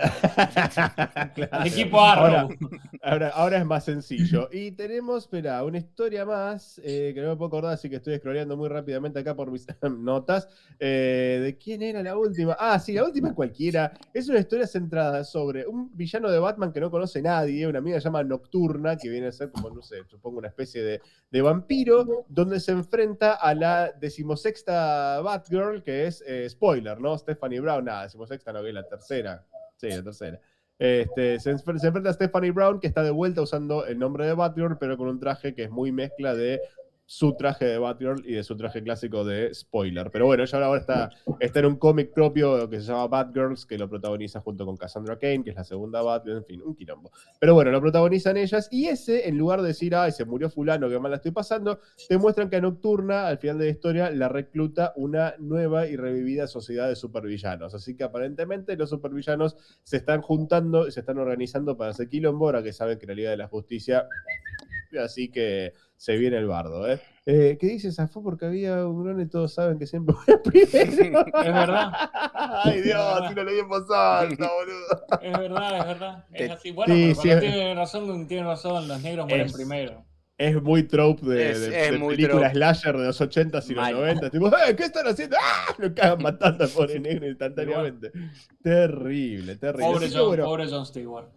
Claro. Equipo Arrow. Ahora, ahora, ahora es más sencillo. Y tenemos, espera, una historia más eh, que no me puedo acordar, así que estoy scrolleando muy rápidamente acá por mis notas. Eh, ¿De quién era la última? Ah, sí, la última es cualquiera. Es una historia centrada sobre un villano de Batman que no conoce nadie, una amiga que se llama Nocturna, que viene a ser como, no sé, supongo una especie de, de vampiro, donde se enfrenta a la decimosexta Batgirl, que es, eh, spoiler, ¿no? Stephanie Brown, nada, decimosexta no, que es la tercera. Sí, la tercera. Este, se, se enfrenta a Stephanie Brown, que está de vuelta usando el nombre de Batgirl, pero con un traje que es muy mezcla de su traje de Batgirl y de su traje clásico de spoiler. Pero bueno, ella ahora está, está en un cómic propio que se llama Batgirls, que lo protagoniza junto con Cassandra Kane, que es la segunda Batgirl, en fin, un quilombo. Pero bueno, lo protagonizan ellas y ese, en lugar de decir, ay, se murió fulano, que mal la estoy pasando, te muestran que a Nocturna, al final de la historia, la recluta una nueva y revivida sociedad de supervillanos. Así que aparentemente los supervillanos se están juntando y se están organizando para hacer quilombo, ahora que saben que la Liga de la Justicia... Así que se viene el bardo, ¿eh? Eh, ¿Qué dices? Zafó porque había un gran y todos saben que siempre voy a primero. Es verdad. Ay, Dios, si lo leí en voz alta, boludo. Es verdad, es verdad. Es así. Bueno, Sí, pero sí, es- tiene razón, tiene razón, los negros mueren Es- primero. Es muy trope de, Es- de- es de muy película trope. slasher de los 80s y los Mal. 90 Tipo, "Eh, ¿qué están haciendo? ¡Ah! Lo cagan matando al pobre negro instantáneamente. Terrible, terrible. Pobre John, bueno, pobre John Stewart.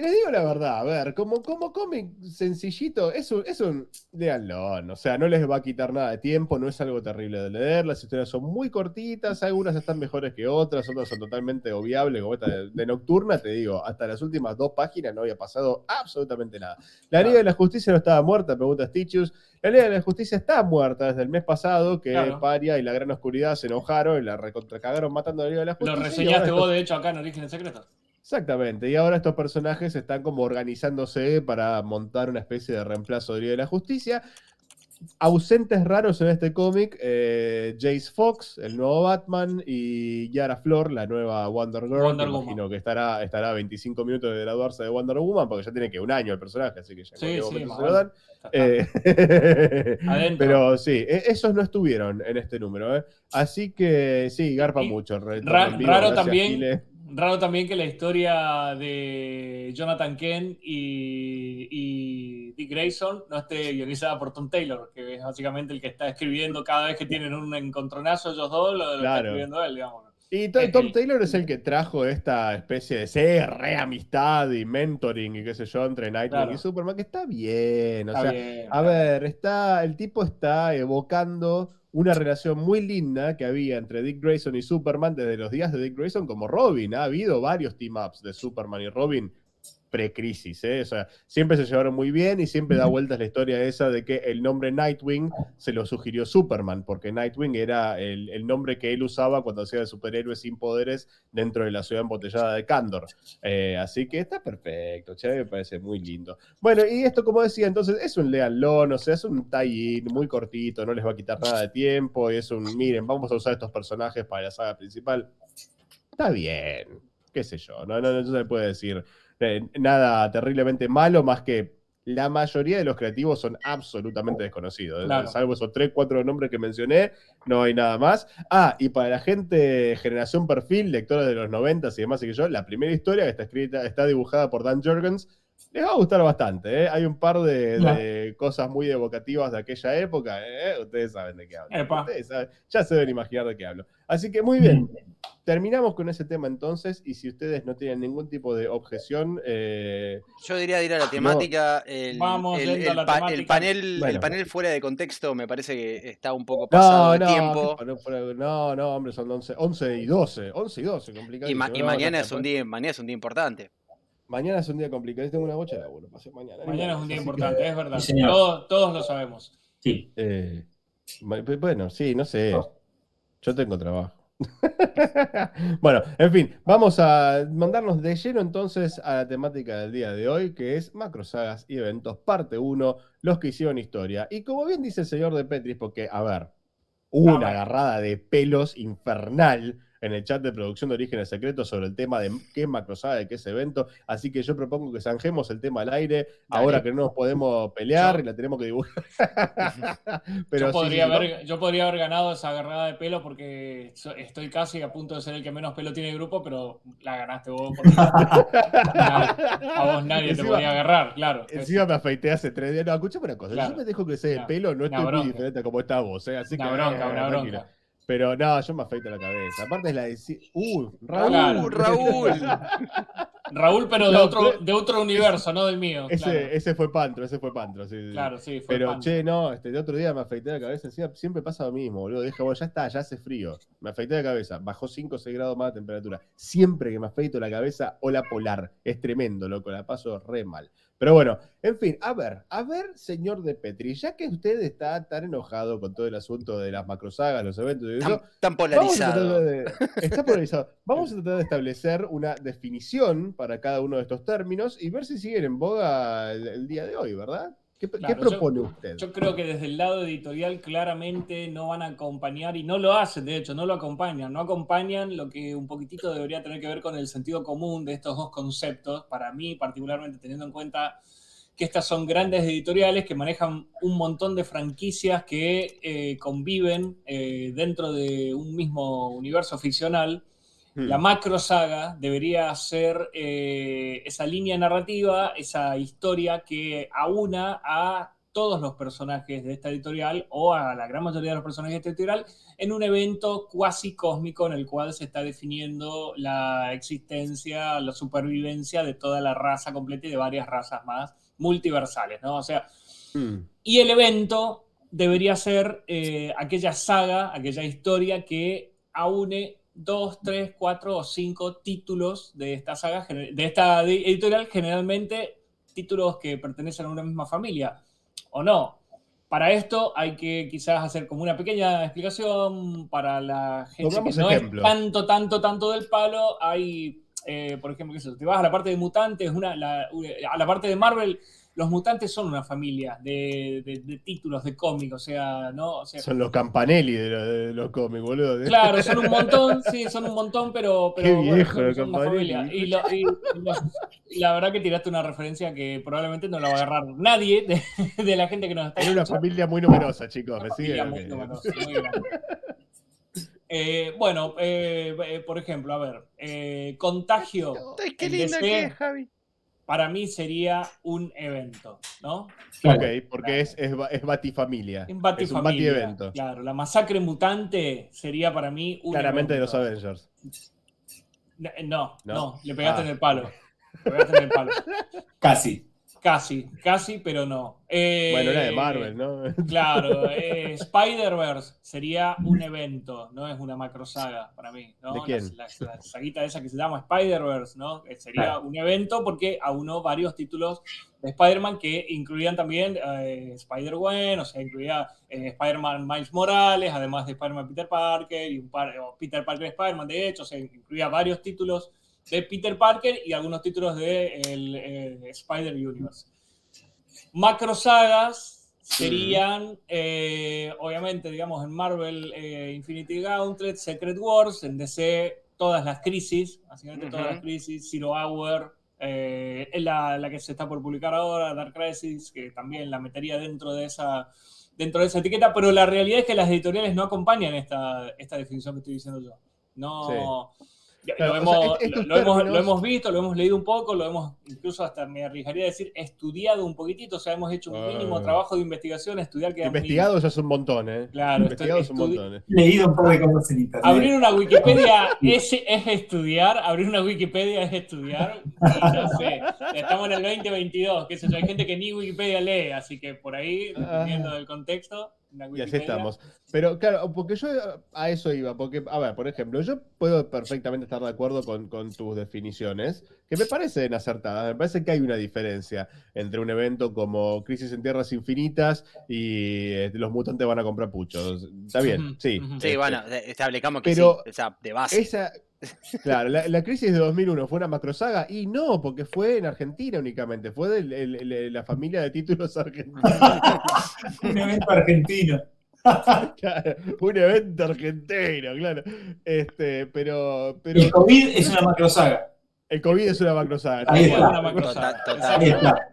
Les digo la verdad, a ver, como, como cómic sencillito, es un, es un. Léanlo, o sea, no les va a quitar nada de tiempo, no es algo terrible de leer. Las historias son muy cortitas, algunas están mejores que otras, otras son totalmente obviables, como esta de, de Nocturna, te digo, hasta las últimas dos páginas no había pasado absolutamente nada. La Liga de la Justicia no estaba muerta, pregunta Stitchus. La Liga de la Justicia está muerta desde el mes pasado, que Claro. Paria y la Gran Oscuridad se enojaron y la recontracagaron matando a la Liga de la Lo Justicia. y reseñaste vos, de hecho, acá en Orígenes Secretos. Exactamente, y ahora estos personajes están como organizándose para montar una especie de reemplazo de Liga de la Justicia. Ausentes raros en este cómic, eh, Jace Fox, el nuevo Batman, y Yara Flor, la nueva Wonder Girl, Wonder que Woman. imagino que estará, estará a 25 minutos de graduarse de Wonder Woman, porque ya tiene que un año el personaje, así que ya Sí, sí, se lo dan. Eh, pero sí, e- esos no estuvieron en este número, ¿eh? así que sí, garpa Y mucho. Ra- raro también. Raro también que la historia de Jonathan Kent y, y Dick Grayson no esté guionizada por Tom Taylor, que es básicamente el que está escribiendo cada vez que tienen un encontronazo ellos dos, lo, lo está escribiendo él, digamos. Y To- Eh, Tom eh. Taylor es el que trajo esta especie de sí, re amistad y mentoring y qué sé yo entre Nightwing Claro. y Superman, que está bien. O Está sea, bien, a ver, está, el tipo está evocando una relación muy linda que había entre Dick Grayson y Superman desde los días de Dick Grayson como Robin. Ha habido varios team-ups de Superman y Robin pre-crisis, ¿eh? O sea, siempre se llevaron muy bien y siempre da vueltas la historia esa de que el nombre Nightwing se lo sugirió Superman, porque Nightwing era el, el nombre que él usaba cuando hacía de superhéroe sin poderes dentro de la ciudad embotellada de Kandor. Eh, así que está perfecto, che, me parece muy lindo. Bueno, y esto, como decía, entonces es un leanlo, o sea, es un tie-in muy cortito, no les va a quitar nada de tiempo, y es un, miren, vamos a usar estos personajes para la saga principal. Está bien, qué sé yo, no, no, no se puede decir nada terriblemente malo, más que la mayoría de los creativos son absolutamente desconocidos. Claro. Salvo esos tres, cuatro nombres que mencioné, no hay nada más. Ah, y para la gente generación perfil, lectores de los 90 y demás, y que yo, la primera historia que está escrita, está dibujada por Dan Jurgens, les va a gustar bastante. ¿eh? Hay un par de, de cosas muy evocativas de aquella época. ¿eh? Ustedes saben de qué hablo. Ustedes saben- ya se deben imaginar de qué hablo. Así que muy bien. Terminamos con ese tema entonces, y si ustedes no tienen ningún tipo de objeción, eh, Yo diría de ir a la temática. El, Vamos el- yendo el a la pa- temática. el panel, Bueno. el panel fuera de contexto me parece que está un poco pasado no, de no, tiempo. no, no, hombre, son 11, 11 y 12, 11 y 12, complicado. Y, ma- y mañana, es un día, mañana es un día importante. Mañana es un día complicado, tengo una bocha de laburo, pasé mañana. Mañana es un día Así que, importante, es verdad. Sí. Todos, todos lo sabemos. Sí. eh, bueno, sí, no sé, yo tengo trabajo. bueno, en fin, vamos a mandarnos de lleno entonces a la temática del día de hoy, que es macrosagas y eventos, parte 1, los que hicieron historia. Y como bien dice el señor de Petris, porque, a ver, hubo A una agarrada de pelos infernal en el chat de producción de Orígenes Secretos sobre el tema de qué macrosaga, de qué es evento, así que yo propongo que zanjemos el tema al aire, Dale. ahora que no nos podemos pelear Yo- y la tenemos que dibujar. Pero yo, podría sí, ¿no? haber, yo podría haber ganado esa agarrada de pelo porque estoy casi a punto de ser el que menos pelo tiene el grupo, pero la ganaste vos. porque a vos nadie te Encima- podía agarrar, claro. Encima me afeité hace tres días. No, escúchame una cosa. Claro. Yo me dejo crecer el Una- pelo, no estoy muy diferente a como está vos, ¿eh? Así Una que. bronca, eh, bronca. Pero no, yo me afeito la cabeza. Aparte es la de. Uh, Raúl. Claro. ¡Uh, Raúl! Raúl, pero de No, otro, de otro universo, no del mío. Ese, claro. ese fue Pantro, ese fue Pantro. sí. Claro, sí, fue Pero, pan. che, no, este, el otro día me afeité la cabeza. encima siempre pasa lo mismo, boludo. Dije, bueno, ya está, ya hace frío. Me afeité la cabeza, bajó 5 o 6 grados más la temperatura. Siempre que me afeito la cabeza, ola polar. Es tremendo, loco, la paso re mal. Pero bueno, en fin, a ver, a ver, señor de Petri, ya que usted está tan enojado con todo el asunto de las macrosagas, los eventos y eso, Tan, tan Vamos a tratar polarizado. de- está polarizado. Vamos a tratar de establecer una definición para cada uno de estos términos y ver si siguen en boga el, el día de hoy, ¿verdad? ¿Qué, qué Claro, yo- propone usted? Yo creo que desde el lado editorial claramente no van a acompañar, y no lo hacen, de hecho, no lo acompañan, no acompañan lo que un poquitito debería tener que ver con el sentido común de estos dos conceptos, para mí particularmente teniendo en cuenta que estas son grandes editoriales que manejan un montón de franquicias que eh, conviven eh, dentro de un mismo universo ficcional. Hmm. La macro saga debería ser eh, esa línea narrativa, esa historia que aúna a todos los personajes de esta editorial o a la gran mayoría de los personajes de esta editorial en un evento cuasi cósmico en el cual se está definiendo la existencia, la supervivencia de toda la raza completa y de varias razas más multiversales, ¿no? O sea, Mm. y el evento debería ser eh, aquella saga, aquella historia que aúne dos, tres, cuatro o cinco títulos de esta saga, de esta editorial, generalmente títulos que pertenecen a una misma familia, o no. Para esto hay que quizás hacer como una pequeña explicación para la gente que no ejemplos. es tanto, tanto, tanto del palo. Hay, eh, por ejemplo, yo, te vas a la parte de mutantes, una, la- a la parte de Marvel, los mutantes son una familia de, de- de títulos, de cómics, o sea, ¿no? O sea, Son los campanelli de, los- de los cómics, boludo. Claro, son un montón, sí, son un montón, pero, pero Qué bueno, viejo son- son una Campanelli. familia. Y, lo- y- y lo- y la verdad que tiraste una referencia que probablemente no la va a agarrar nadie de, de la gente que nos está Era una familia muy numerosa, chicos. ¿Me Familia siguen? muy numerosa, muy grande. Eh, bueno, eh, eh, por ejemplo, a ver, eh, Contagio qué lindo DC, que es, Javi. Para mí sería un evento, ¿no? Ok, porque es, es, ba- es Batifamilia. Un Es un Batifamilia, Bati-evento. Claro, la masacre mutante sería para mí un Claramente de los evento. Avengers. No, no, ¿No? no, le pegaste Ah. en el palo. Le pegaste en el palo. Casi. Casi, casi, pero no. Eh, Bueno, era de Marvel, ¿no? Claro, eh, Spider-Verse sería un evento, no es una macro saga para mí. ¿no? ¿De quién? La, la- la saguita esa que se llama Spider-Verse, ¿no? Eh, Sería Claro. un evento porque aunó varios títulos de Spider-Man que incluían también eh, Spider-Gwen, o sea, incluía eh, Spider-Man Miles Morales, además de Spider-Man Peter Parker y un par, o Peter Parker Spider-Man, de hecho, o sea, incluía varios títulos de Peter Parker y algunos títulos de el, eh, Spider Universe. Macro sagas serían, eh, obviamente, digamos, en Marvel eh, Infinity Gauntlet, Secret Wars, en DC todas las crisis, básicamente todas Ujú. las crisis, Zero Hour, eh, la, la que se está por publicar ahora, Dark Crisis, que también la metería dentro de esa dentro de esa etiqueta, pero la realidad es que las editoriales no acompañan esta, esta definición que estoy diciendo yo. No, Claro, lo, o sea, hemos, est- estos lo hemos- términos- lo hemos visto, lo hemos leído un poco, lo hemos incluso hasta me arriesgaría a decir estudiado un poquitito, o sea, hemos hecho un mínimo Ah. trabajo de investigación, estudiar que Investigado ya es un montón, ¿eh? Claro, Investigado es un montón. ¿eh? Leído un par de cosas en internet. Abrir una Wikipedia es, es estudiar, abrir una Wikipedia es estudiar, y no sé, estamos en el 2022, qué sé yo, hay gente que ni Wikipedia lee, así que por ahí, dependiendo del contexto, Y así estamos. Pero claro, porque yo a eso iba, porque, a ver, por ejemplo, yo puedo perfectamente estar de acuerdo con, con tus definiciones, que me parecen acertadas, me parece que hay una diferencia entre un evento como Crisis en Tierras Infinitas y eh, los mutantes van a comprar puchos. Está bien, sí. Sí, este, bueno, establecamos que Pero sí, o sea, de base. Esa, claro, la, la crisis de 2001 fue una macrosaga y no, porque fue en Argentina únicamente, fue de la familia de títulos argentinos. Un evento argentino. Claro, un evento argentino, claro. Este, pero, pero El COVID es una macrosaga. el COVID es una macrosaga. Ahí Es está. una macrosaga, Total, total. Ahí está.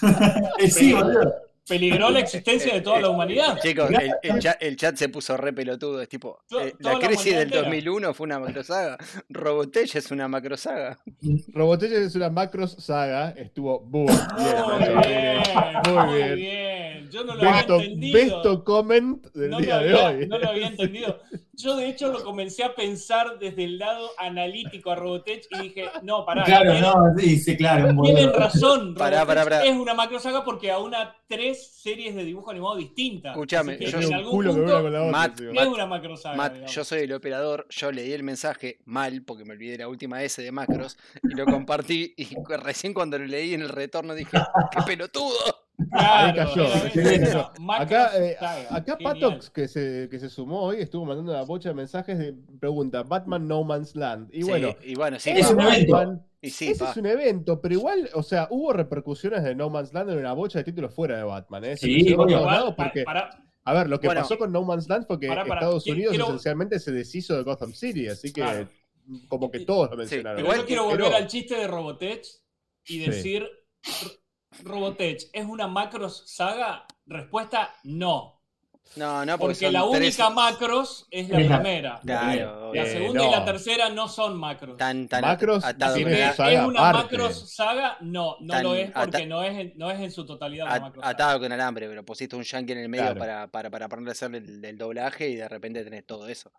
Eh, sí, boludo. Peligró la existencia de toda la humanidad. Chicos, el, el chat, el chat se puso re pelotudo. Es tipo, eh, la la crisis humanidad del entera. 2001 fue una macrosaga. Robotech es una macrosaga. Robotech es una macros saga, estuvo boom. Muy bien, bien, muy bien. bien. Yo no lo había entendido. besto comment del no, día de hoy. no lo había entendido. Yo, de hecho, lo comencé a pensar desde el lado analítico a Robotech y dije, no, pará. Claro, tienen, no, sí, sí, claro. un tienen razón. Pará, pará, pará. es una macro saga porque aúna tres series de dibujo animado distintas. Escuchame, yo- en algún culo que punto con la otra, Matt, tío. es una macro saga. Matt, yo soy el operador, yo leí el mensaje mal porque me olvidé la última S de macros y lo compartí y recién cuando lo leí en el retorno dije, ¡qué pelotudo! Claro, Ahí cayó, era ahí eso, cayó. macro Acá, eh. Patox, que se, que se sumó hoy, estuvo mandando una bocha de mensajes de pregunta, Batman No Man's Land. Y Sí, bueno, y bueno, sí, Es un evento. Batman- y sí, ese va. es un evento, pero igual, o sea, hubo repercusiones de No Man's Land en una bocha de títulos fuera de Batman, ¿eh? Se Sí, porque, para- a ver, lo que Bueno. pasó con No Man's Land fue que Estados Unidos quiero- esencialmente se deshizo de Gotham City, así que Claro. como que todos lo mencionaron. Pero Igual yo quiero volver pero- al chiste de Robotech y decir, "R- Robotech, ¿es una macros saga? Respuesta, no. No, no, porque, la única tres- macros es la primera. Claro, La Eh, segunda y la tercera no son macros. tan, tan Macros atado es una aparte. macros saga, no, no Tan lo es porque no, es en, no es en su totalidad una at- macro saga. atado con alambre, pero pusiste un yankee en el medio Claro. para, para, para ponerle a hacer el, el doblaje y de repente tenés todo eso.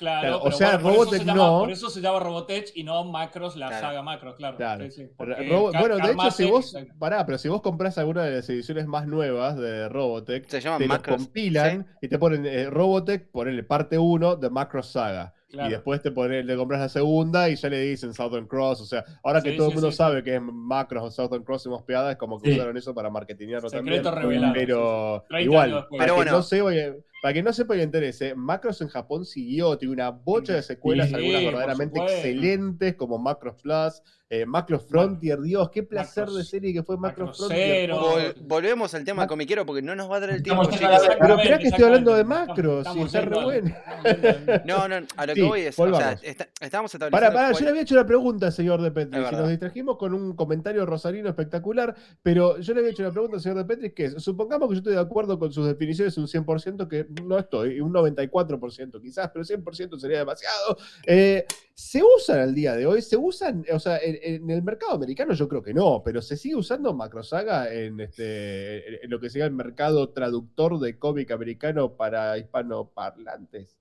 Claro, Claro, o sea, bueno, por, Robotech se llama, no. por eso se llama Robotech y no Macros, la Claro. saga Macros, claro. Claro. Sí, sí, porque Robo- Ka- bueno, de hecho, si vos, pará, pero si vos compras alguna de las ediciones más nuevas de Robotech, Se llaman te los compilan y te ponen eh, Robotech, ponele parte 1 de Macros Saga. Claro. Y después te ponen, le compras la segunda y ya le dicen Southern Cross. O sea, ahora que Sí, todo sí, el mundo sí, sabe que es Macros o Southern Cross hemos pegado, es como que Sí. usaron eso para marketingarlo también. Secreto revelado. Pero 30 igual, Pero bueno. no sepa y- para que no sepa y le interese, Macros en Japón siguió, tiene una bocha de secuelas, Sí, algunas verdaderamente excelentes, como Macros Plus, eh, Macros Frontier, Dios, qué placer Macros- de serie que fue Macros Macros Frontier. Vol- volvemos al tema Mac- comiquero porque no nos va a dar el Estamos tiempo. chicos. Pero esperá que estoy hablando de macros, Estamos y está re bueno. estamos No, no, a lo que Sí, voy es, o sea, volvamos. está- estábamos estableciendo Para, para, cuál- yo le había hecho una pregunta, señor de Petri. Si nos distrajimos con un comentario rosarino espectacular, pero yo le había hecho una pregunta, señor de Petri, que es, supongamos que yo estoy de acuerdo con sus definiciones un 100%, que no estoy, un 94% quizás, pero 100% sería demasiado. Eh, ¿Se usan al día de hoy? ¿Se usan, o sea, en, en el mercado americano yo creo que no, pero se sigue usando Macrosaga en, este, en- lo que sería el mercado traductor de cómic americano para hispanoparlantes?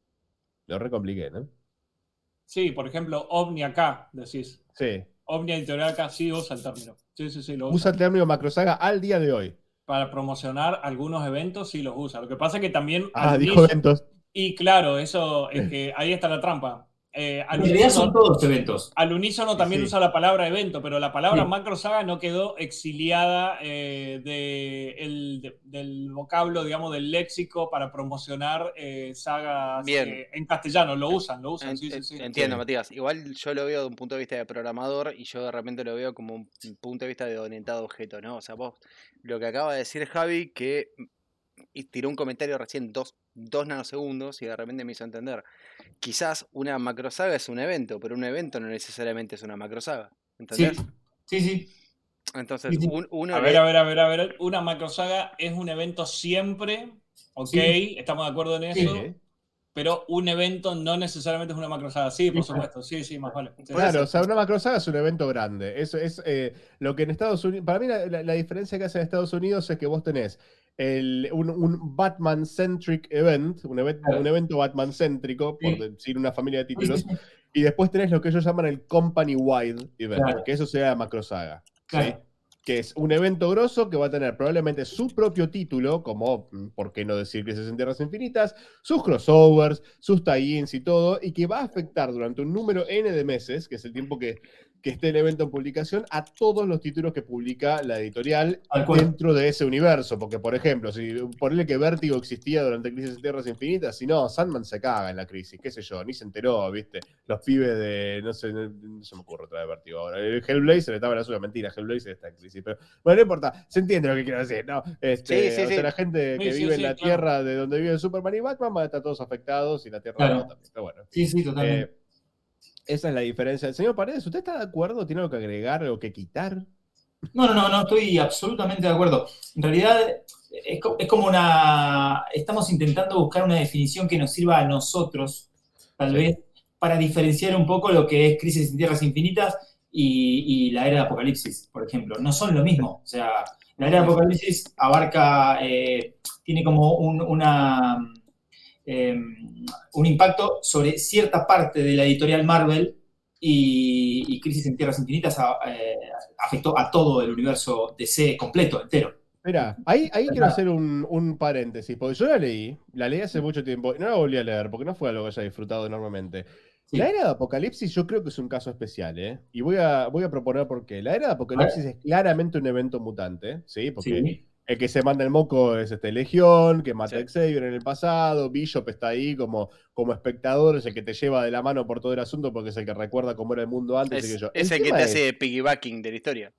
Lo recompliqué, ¿no? Sí, por ejemplo, Omni acá, decís. Sí. Omni Editorial acá sí usa el término. Sí, sí, sí, lo usa. Usa el término Macrosaga al día de hoy. Para promocionar algunos eventos sí los usa. Lo que pasa es que también... Ah, dijo inicio- eventos. Y claro, eso es que ahí está la trampa. Eh, al, En realidad son todos eventos. al unísono también Sí. usa la palabra evento, pero la palabra Sí. macro saga no quedó exiliada eh, de el- de- del vocablo, digamos, del léxico para promocionar eh, sagas Bien. eh, en castellano. Lo usan, lo usan, En- sí, sí, en- sí. Entiendo, Sí. Matías. Igual yo lo veo de un punto de vista de programador y yo de repente lo veo como un punto de vista de orientado a objeto, ¿no? O sea, vos, lo que acaba de decir Javi, que y tiró un comentario recién dos, dos nanosegundos y de repente me hizo entender. Quizás una macrosaga es un evento, pero un evento no necesariamente es una macrosaga. Sí, ¿Entendés? sí, sí. Entonces, Sí, sí. un- uno A ver, a ver, a ver, a ver. Una macro saga es un evento siempre, ok, Sí. estamos de acuerdo en Sí. eso, pero un evento no necesariamente es una macro saga. Sí, por Sí. supuesto, sí, sí, más vale. Sí, Claro, o sea, una macrosaga es un evento grande. Eso es eh, lo que en Estados Unidos. Para mí, la, la- la diferencia que hace en Estados Unidos es que vos tenés el- un, un Batman-centric event, un, event- un evento Batman-céntrico, por Sí. decir una familia de títulos, y después tenés lo que ellos llaman el company-wide event, Claro. que eso la macrosaga. ¿sí? Claro. que es un evento grosso que va a tener probablemente su propio título, como, mm, ¿por qué no decir Crisis en Tierras Infinitas? Sus crossovers, sus tie-ins y todo, y que va a afectar durante un número N de meses, que es el tiempo que, que esté el evento en publicación, a todos los títulos que publica la editorial dentro de ese universo. Porque, por ejemplo, si ponerle que Vértigo existía durante Crisis en Tierras Infinitas, si no, Sandman se caga en la crisis, qué sé yo, ni se enteró, ¿viste? Los pibes de, no sé, no, no se me ocurre otra de Vértigo ahora. El Hellblazer estaba en la suya, mentira, Hellblazer está en crisis, pero bueno, no importa, se entiende lo que quiero decir, ¿no? Este, Sí, sí, o sea, sí. la gente que sí, vive sí, en la claro. tierra de donde viven Superman y Batman van a estar todos afectados y la tierra Claro. no también. Pero bueno, Sí, sí, totalmente. eh, esa es la diferencia. Señor Paredes, ¿usted está de acuerdo? ¿Tiene algo que agregar, algo que quitar? No, no, no, no, estoy absolutamente de acuerdo. En realidad es, es como una... Estamos intentando buscar una definición que nos sirva a nosotros, tal Sí. vez, para diferenciar un poco lo que es Crisis en Tierras Infinitas y, y la Era de Apocalipsis, por ejemplo. No son lo mismo. O sea, la Era de Apocalipsis abarca, eh, tiene como un, una, eh, un impacto sobre cierta parte de la editorial Marvel y, y Crisis en Tierras Infinitas a- eh, afectó a todo el universo DC completo, entero. Mira, ahí, ahí quiero hacer un, un paréntesis, porque yo la leí, la leí hace mucho tiempo y no la volví a leer porque no fue algo que haya disfrutado enormemente. Sí. La era de Apocalipsis yo creo que es un caso especial, ¿eh? Y voy a, voy a proponer por qué. La era de Apocalipsis es claramente un evento mutante, ¿sí? Porque Sí, el que se manda el moco es este Legión, que mata Sí. a Xavier en el pasado, Bishop está ahí como, como espectador, es el que te lleva de la mano por todo el asunto porque es el que recuerda cómo era el mundo antes. es, yo. el que te es- hace piggybacking de la historia.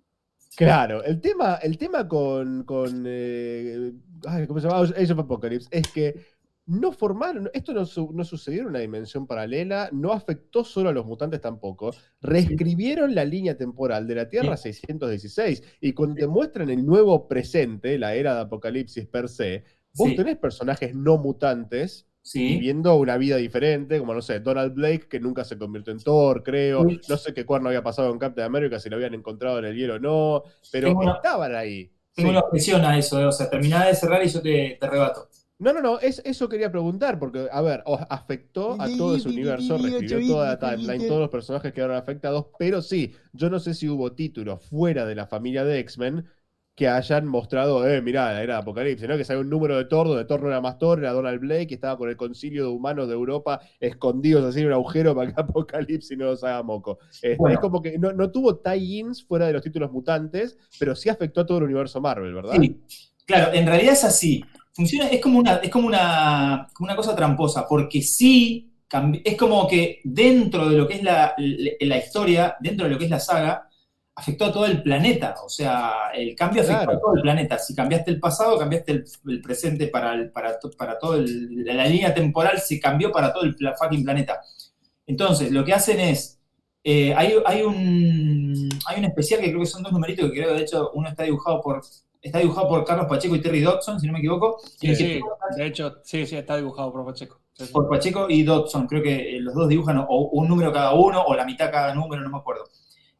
Claro, el tema, el tema con, con eh, ay, ¿cómo se llama? Age of Apocalypse es que no formaron, esto no, su- no sucedió en una dimensión paralela, no afectó solo a los mutantes tampoco, reescribieron la línea temporal de la Tierra 616 y cuando te muestran el nuevo presente, la era de Apocalipsis per se, vos Sí, tenés personajes no mutantes sí. viviendo una vida diferente, como no sé, Donald Blake, que nunca se convirtió en Thor, creo. No sé qué cuerno había pasado con Captain America, si lo habían encontrado en el hielo o no, pero Tengo una- estaban ahí. Tengo Sí. una objeción a eso, eh, o sea, terminá de cerrar y yo te, te rebato. No, no, no, es, eso quería preguntar, porque, a ver, afectó a todo ese universo, reescribió toda la timeline, todos los personajes quedaron afectados, pero sí, yo no sé si hubo títulos fuera de la familia de X-Men que hayan mostrado, eh, mirá, era Apocalipsis, ¿no? Que salió un número de Thor, donde Thor no era más Thor, era Donald Blake, que estaba con el concilio de humanos de Europa escondidos así en un agujero para que Apocalipsis no los haga moco. Este, Bueno. Es como que no, no tuvo tie-ins fuera de los títulos mutantes, pero sí afectó a todo el universo Marvel, ¿verdad? Sí, claro, en realidad es así. Funciona, es como una, es como una, como una cosa tramposa, porque sí, es como que dentro de lo que es la, la historia, dentro de lo que es la saga, afectó a todo el planeta. O sea, el cambio afectó Claro. a todo el planeta. Si cambiaste el pasado, cambiaste el, el presente para, el- para, para todo el- la línea temporal, se cambió para todo el fucking planeta. Entonces, lo que hacen es. eh, hay, hay, un, hay un especial que creo que son dos numeritos que creo, de hecho, uno está dibujado por. Está dibujado por Carlos Pacheco y Terry Dodson, si no me equivoco. Sí, sí, que- de hecho, sí, sí, está dibujado por Pacheco. Sí, sí. por Pacheco y Dodson. Creo que eh, los dos dibujan o, un número cada uno o la mitad cada número, no me acuerdo.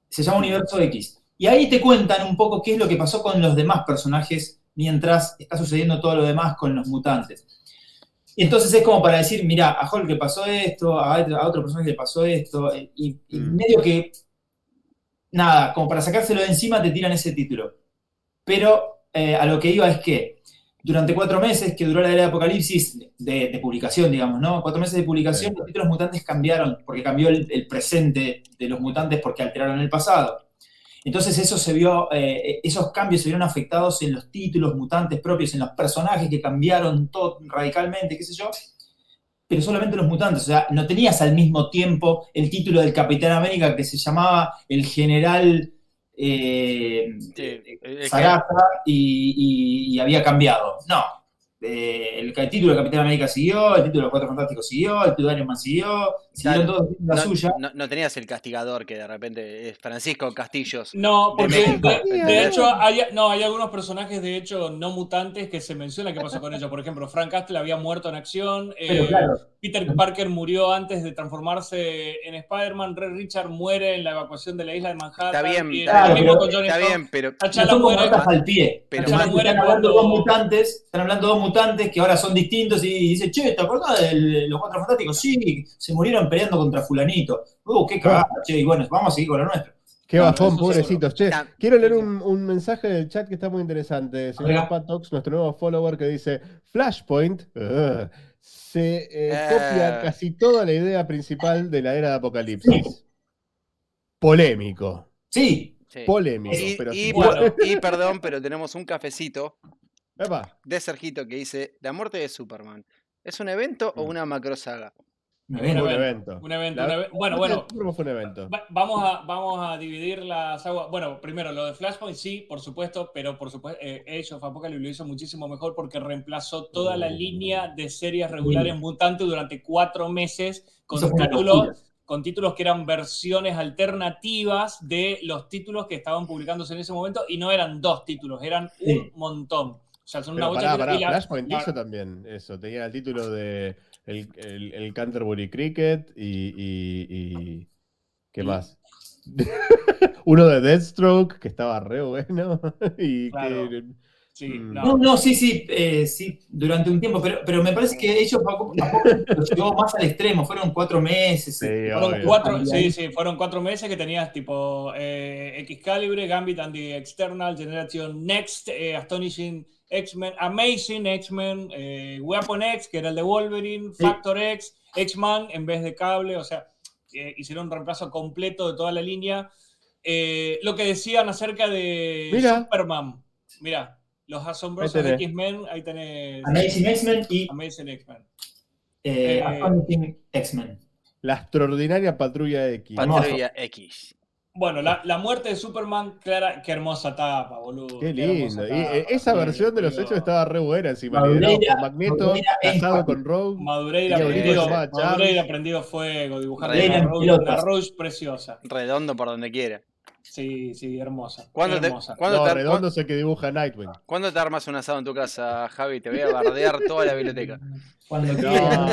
Se llama Universo X. Y ahí te cuentan un poco qué es lo que pasó con los demás personajes mientras está sucediendo todo lo demás con los mutantes. Y entonces es como para decir, mira, a Hulk le pasó esto, a otro, a otro personaje le pasó esto, eh, y, y Mm. medio que, nada, como para sacárselo de encima te tiran ese título. Pero eh, a lo que iba es que durante cuatro meses que duró la era de Apocalipsis, de, de publicación, digamos, ¿no? Cuatro meses de publicación, Sí. los títulos mutantes cambiaron, porque cambió el, el presente de los mutantes porque alteraron el pasado. Entonces eso se vio, eh, esos cambios se vieron afectados en los títulos mutantes propios, en los personajes que cambiaron todo radicalmente, qué sé yo, pero solamente los mutantes, o sea, no tenías al mismo tiempo el título del Capitán América que se llamaba el General eh, Sí, que- Sagasta y, y- y había cambiado. No. Eh, el, el título de Capitán América siguió, el título de los Cuatro Fantásticos siguió, el título de Iron Man siguió, Claro. todos la no, suya. no- no tenías el castigador que de repente es Francisco Castillos. No, porque de, hecho hay, no, hay algunos personajes de hecho no mutantes que se menciona qué pasó con ellos. Por ejemplo, Frank Castle había muerto en acción. Eh, claro, Peter Parker murió antes de transformarse en Spider-Man. Red Richard muere en la evacuación de la isla de Manhattan. Está bien, y está bien, pero- Está bien, pero como muere, al pie. Pero muere están hablando cuando- dos mutantes, están hablando dos mutantes que ahora son distintos y dice, che, ¿te acordás de los cuatro fantásticos? Sí, se murieron peleando contra fulanito. Uh, qué cagada, che, y bueno, vamos a seguir con lo nuestro. Qué Claro, bajón, pobrecitos. Che, Ah, quiero leer un, un mensaje del chat que está muy interesante. Señor. Patox, nuestro nuevo follower, que dice: Flashpoint se eh, Eh. copia casi toda la idea principal de la era de Apocalipsis. Polémico. Sí, sí. Polémico. Y, pero y- sí. Bueno. y perdón, pero tenemos un cafecito Epa, de Sergito que dice: La muerte de Superman. ¿Es un evento o una macro saga? me Un ven. un evento, un evento, La- un evento. Bueno, bueno. fue un evento. Vamos a, vamos a dividir las aguas. Bueno, primero lo de Flashpoint, sí, por supuesto, pero por supuesto, eh, Age of Apocalypse lo hizo muchísimo mejor porque reemplazó toda la línea de series regulares mutantes durante cuatro meses con títulos, con títulos que eran versiones alternativas de los títulos que estaban publicándose en ese momento y no eran dos títulos, eran Sí. un montón. O sea, son una Pero bocha pará, pará, y la- Flashpoint hizo también eso. Tenía el título de el, el- el Canterbury Cricket y, y- y- ¿Qué Y- más? Uno de Deathstroke, que estaba re bueno. y Claro. que. Sí, Mm. no. No, no, sí, sí, eh, sí, durante un tiempo, pero, pero me parece que ellos poco lo llevó más al extremo, fueron cuatro meses. Sí, eh, Fueron cuatro, sí, sí, fueron cuatro meses que tenías tipo eh, Excalibur, Gambit and the External, Generation Next, eh, Astonishing X-Men, Amazing X-Men, eh, Weapon X, que era el de Wolverine, Sí. Factor X, X-Man en vez de cable, o sea, eh, hicieron un reemplazo completo de toda la línea. Eh, lo que decían acerca de Mira. Superman, mira, los asombrosos. X-Men, ahí tenés Amazing X-Men y Amazing X-Men. eh, Eh, Astonishing X-Men. La extraordinaria patrulla X. Patrulla X. Bueno, la, la muerte de Superman, clara, qué hermosa tapa, boludo. Qué lindo. Y, tapa, eh, esa versión de los hechos estaba re buena encima. Madureira- Magneto, Madureira casado con Rogue. Madureira prendido, Madureira prendido fuego, dibujando Madureira una una Rose preciosa. Redondo por donde quiera. Sí, sí, hermosa. ¿Cuándo te- hermosa. cuándo No, te- redondo es el que dibuja Nightwing. ¿Cuándo te armas un asado en tu casa, Javi? Te voy a bardear toda la biblioteca. Cuando No,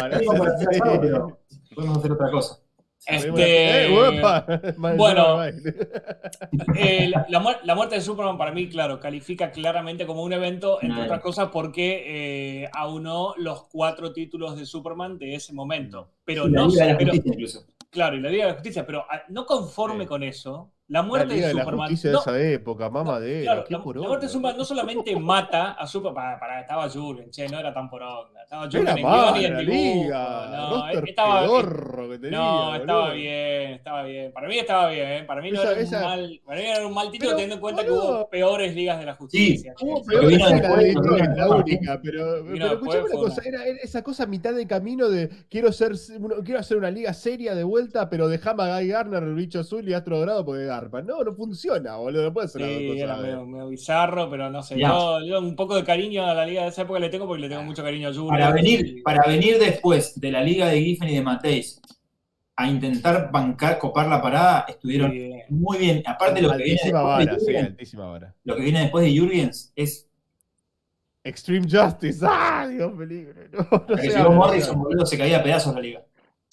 no podemos hacer otra cosa. Este, Eh, uepa. bueno. eh, la, la muer- la muerte de Superman para mí, claro, califica claramente como un evento, entre otras cosas porque eh, aunó los cuatro títulos de Superman de ese momento. Pero no pero-. Claro, y la Liga de la Justicia, pero ah, no conforme Sí. con eso, la La muerte Liga de de la Superman. Justicia no, de esa época, mamadera. Claro, qué la, poronga. la muerte de Superman no solamente mata a Superman, para, para, estaba Jurgen, che, no era tan poronga. Estaba Jurgen Era en y en la liga. No, roster estaba, pedorro que tenía, no, estaba boludo. bien, estaba bien. Para mí estaba bien, ¿eh? para mí no Esa- era, esa- un mal, para mí era un mal título Pero, teniendo en cuenta que boludo. hubo peores ligas de la justicia. che. Hubo que peor vino que la de que la única, pero, pero escuchame una cosa, era, era esa cosa a mitad de camino de quiero ser uno- quiero hacer una liga seria de vuelta, pero dejame a Guy Garner, el bicho azul y Astro Dorado porque garpa. No, no funciona, boludo, no puede ser Sí, era medio, medio bizarro, pero no sé. Yo, yo un poco de cariño a la liga de esa época le tengo porque le tengo mucho cariño a Jurgen. Para venir, para venir después de la Liga de Giffen y de Mateis a intentar bancar, copar la parada, estuvieron muy bien. Aparte lo que viene después de vara, Jürgens, lo que viene después de Jürgens es Extreme Justice, ¡ah! Dios peligro. No, no que llegó Morrison, boludo, se caía a pedazos la liga.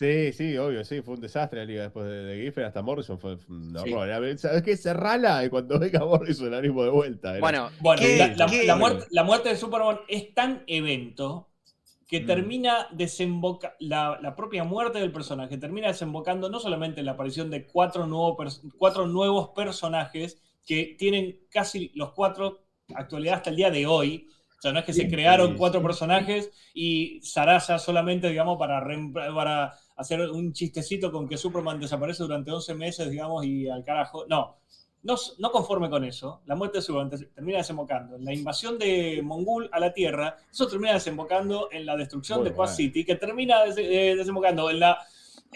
Sí, sí, obvio, sí, fue un desastre la liga después de, de Giffen, hasta Morrison fue un horror. ¿Sabes qué? Cerrala y cuando venga Morrison el ánimo de vuelta. era- Bueno, Bueno, ¿qué- la, la- qué- la muerte, la muerte de Superman es tan evento que Mm. termina desemboca la, la propia muerte del personaje termina desembocando no solamente en la aparición de cuatro, nuevos pers- cuatro nuevos personajes que tienen casi los cuatro actualidad hasta el día de hoy. O sea, no es que se crearon cuatro personajes y Sarasa solamente, digamos, para, para hacer un chistecito con que Superman desaparece durante 11 meses, digamos, y al carajo. No, no, no conforme con eso, la muerte de Superman te- termina desembocando en la invasión de Mongul a la Tierra, eso termina desembocando en la destrucción de Quad. City, que termina des- eh, desembocando en la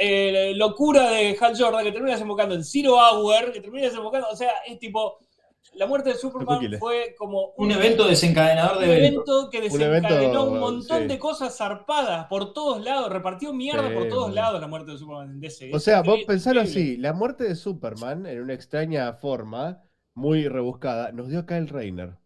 eh, locura de Hal Jordan, que termina desembocando en Zero Hour, que termina desembocando, o sea, es tipo, la muerte de Superman fue como Un evento desencadenador un de eventos. evento que Un desencadenó evento, un montón sí. de cosas zarpadas por todos lados, repartió mierda Sí, por todos lados la muerte de Superman en DC. O Es sea, vos pensalo así, la muerte de Superman, en una extraña forma, muy rebuscada, nos dio Kyle Rayner.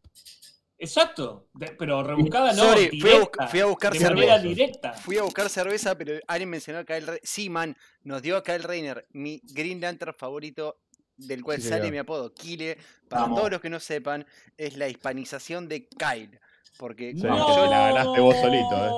Exacto, de- pero rebuscada no, Sorry, fui a fui buscar de cerveza. directa. Fui a buscar cerveza, pero alguien mencionó a Kyle Rayner. Sí, man, nos dio a Kyle Rayner, mi Green Lantern favorito, del cual Sí, sale señor. mi apodo, Kile. Para Vamos. todos los que no sepan, es la hispanización de Kyle. Porque Sí, yo- la ganaste vos solito, eh.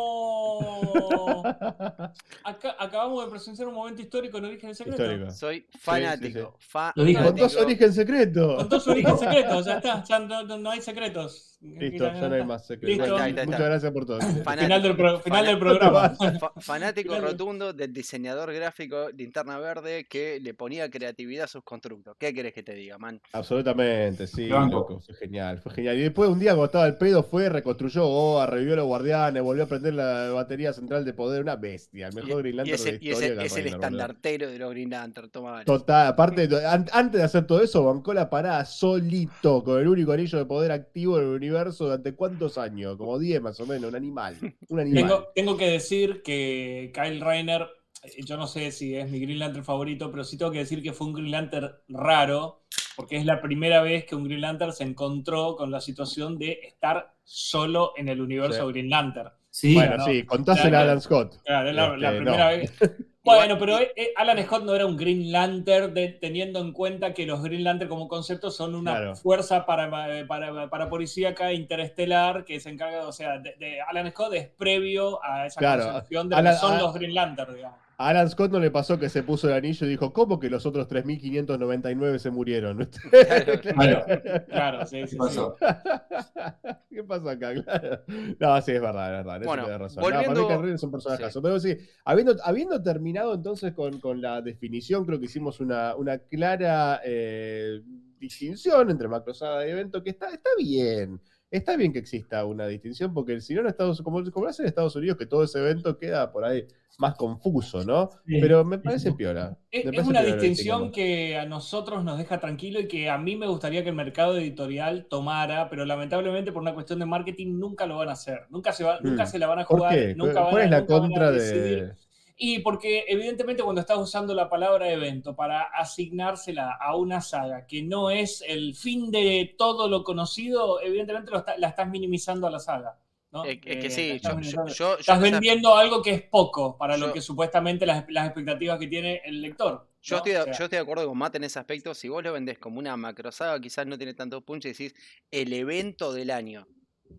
Acá, acabamos de presenciar un momento histórico en Origen Secreto. Histórico. soy fanático. Lo dijo. Con dos origen secreto. Con todo su origen secreto, ya está, ya no, no- no hay secretos. Listo, ya no hay más secretos. Listo. Ahí está, ahí está. Muchas gracias por todo. Final del, pro- final del Fanático. programa. Fa- fanático rotundo del diseñador gráfico Linterna Verde que le ponía creatividad a sus constructos. ¿Qué querés que te diga, man? Absolutamente, sí, loco, fue genial, fue genial. Y después un día cuando estaba el pedo fue, reconstruyó Goa, revivió a los guardianes, volvió a prender la batería central de poder, una bestia, el mejor Green Y, Lantern es, de el- la y es historia. el- Kyle es el estandartero de los Green Lantern. Toma, vale. Total, aparte, an- antes de hacer todo eso, bancó la parada solito, con el único anillo de poder activo en el universo durante cuántos años, como 10 más o menos, un animal. Un animal. Tengo, tengo que decir que Kyle Reiner, eh, yo no sé si es mi Green Lantern favorito, pero sí tengo que decir que fue un Green Lantern raro, porque es la primera vez que un Green Lantern se encontró con la situación de estar solo en el universo Sí. Green Lantern. Sí, bueno, no. sí, contásela a. Alan Scott. Claro, es la, la Este, primera no. vez. Bueno, pero eh, eh, Alan Scott no era un Green Lantern de- teniendo en cuenta que los Green Lantern como concepto son una Claro. fuerza para, eh, para, para policíaca interestelar que se encarga, o sea, de, de- Alan Scott es previo a esa Claro, concepción de lo Alan- que son los Green Lantern, digamos. A Alan Scott no le pasó que se puso el anillo y dijo, ¿cómo que los otros 3.599 se murieron? Claro. Claro, sí, sí, ¿Qué sí. pasó? ¿Qué pasó acá? Claro. No, sí, es verdad, es verdad. eso Bueno, razón. volviendo- No, para mí es un personajazo. Pero sí, habiendo, habiendo terminado entonces con, con la definición, creo que hicimos una, una clara eh, distinción entre macrosaga y evento, que está, está bien. Está bien que exista una distinción, porque si no en Estados como, como lo hace en Estados Unidos, que todo ese evento queda por ahí más confuso, ¿no? Sí. Pero me parece. Es, Me es parece una distinción que a nosotros nos deja tranquilo y que a mí me gustaría que el mercado editorial tomara, pero lamentablemente por una cuestión de marketing nunca lo van a hacer. Nunca se, va, nunca Mm. se la van a ¿Por jugar. qué? Nunca ¿Cuál van a- es la nunca van a contra decidir. de...? Y porque evidentemente cuando estás usando la palabra evento para asignársela a una saga que no es el fin de todo lo conocido, evidentemente lo está- la estás minimizando a la saga. ¿no? Es, es que Eh, sí, estás yo, yo, minimizando. yo- yo estás esa- vendiendo algo que es poco para Yo- lo que supuestamente las, las expectativas que tiene el lector. Yo, ¿no? estoy, de- O sea, yo estoy de acuerdo con Matt en ese aspecto. Si vos lo vendés como una macrosaga, quizás no tiene tanto punch y decís el evento del año.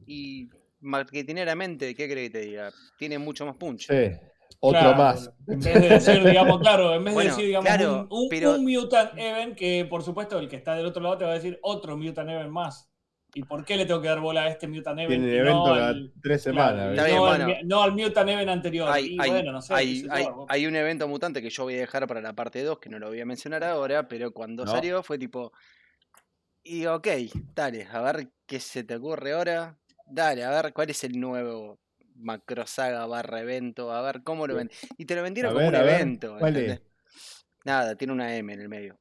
Y marketineramente, ¿qué crees que te diga? Tiene mucho más punch. Sí, otro claro, más. En vez de decir, digamos, claro, en vez Bueno, de decir, digamos, claro, un, un- pero- un Mutant Event, que por supuesto el que está del otro lado te va a decir otro Mutant Event más. ¿Y por qué le tengo que dar bola a este Mutant Event? Tienen y evento no cada al- tres semanas. no, al, bueno. no al Mutant Event anterior. Hay, y hay- bueno, no sé. hay- hay- un evento mutante que yo voy a dejar para la parte 2, que no lo voy a mencionar ahora, pero cuando No. salió fue tipo. Y ok, dale, a ver qué se te ocurre ahora. Dale, a ver cuál es el nuevo macrosaga barra evento, a ver cómo lo ven. Y te lo vendieron A como ver, un evento. ¿cuál es? Nada, tiene una M en el medio.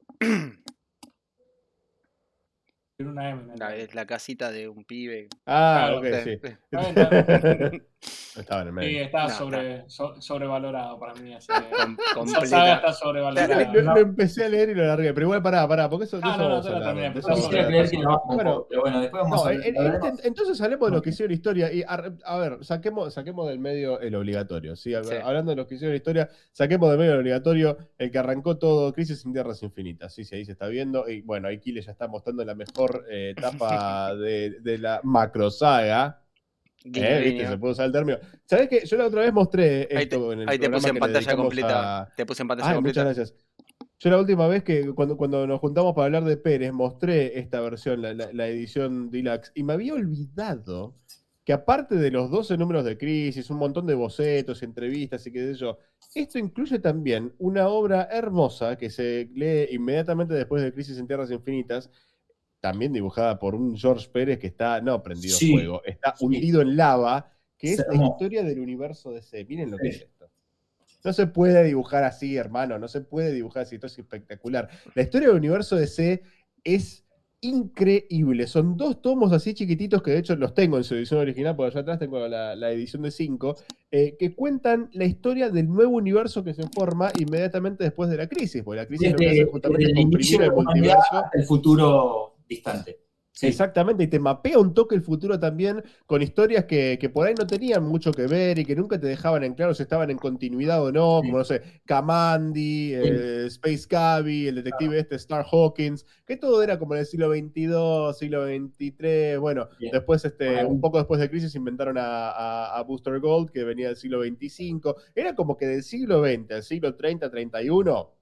Tiene una M. ¿no? La, es la casita de un pibe. Ah, Claro, ok, sí. Estaba en el Sí, medio. está No, sobre, so- sobrevalorado para mí. Así que- saga está sobrevalorada. Lo, lo- lo empecé a leer y lo largué, pero igual pará, pará, porque eso, Ah, no, no, eso empezó vamos a Bueno, pero bueno, después vamos No, a en- en- hablar. en- entonces hablemos de lo que hicieron historia. Y a, a ver, saquemos, saquemos del medio el obligatorio. ¿sí? Sí. Hablando de los que hicieron historia, saquemos del medio el obligatorio el que arrancó todo, Crisis en Tierras Infinitas. Sí, sí, ahí se está viendo. Y bueno, ahí Kile ya está mostrando la mejor eh, etapa de, de la macrosaga. Guiño, ¿eh? ¿Viste? Se puede usar el término. ¿Sabés que Yo la otra vez mostré Ahí esto te, en el ahí te puse en pantalla completa. a- Te puse en pantalla Ay, completa. muchas gracias. Yo la última vez que cuando, cuando nos juntamos para hablar de Pérez mostré esta versión, la, la- la edición deluxe, y me había olvidado que aparte de los 12 números de Crisis, un montón de bocetos, entrevistas y qué sé yo, esto incluye también una obra hermosa que se lee inmediatamente después de Crisis en Tierras Infinitas, también dibujada por un George Pérez que está, no prendido Sí, fuego, está sí. hundido en lava, que es la historia del universo DC. Miren lo que es esto. No se puede dibujar así, hermano, no se puede dibujar así, esto es espectacular. La historia del universo DC es increíble. Son dos tomos así chiquititos que de hecho los tengo en su edición original, porque allá atrás tengo la, la edición de 5, que cuentan la historia del nuevo universo que se forma inmediatamente después de la crisis, porque la crisis lo que Desde, hace justamente desde el comprimir el multiverso. el futuro distante. Sí. Exactamente, y te mapea un toque el futuro también con historias que, que por ahí no tenían mucho que ver y que nunca te dejaban en claro si estaban en continuidad o no, Sí. como no sé, Kamandi, eh, Space Cavi, el detective este Star Hawkins, que todo era como en el siglo XXII, siglo XXIII, bueno, Bien. después, este, Bueno. un poco después de Crisis inventaron a, a- a Booster Gold, que venía del siglo XXV, era como que del siglo XX al siglo 30, 31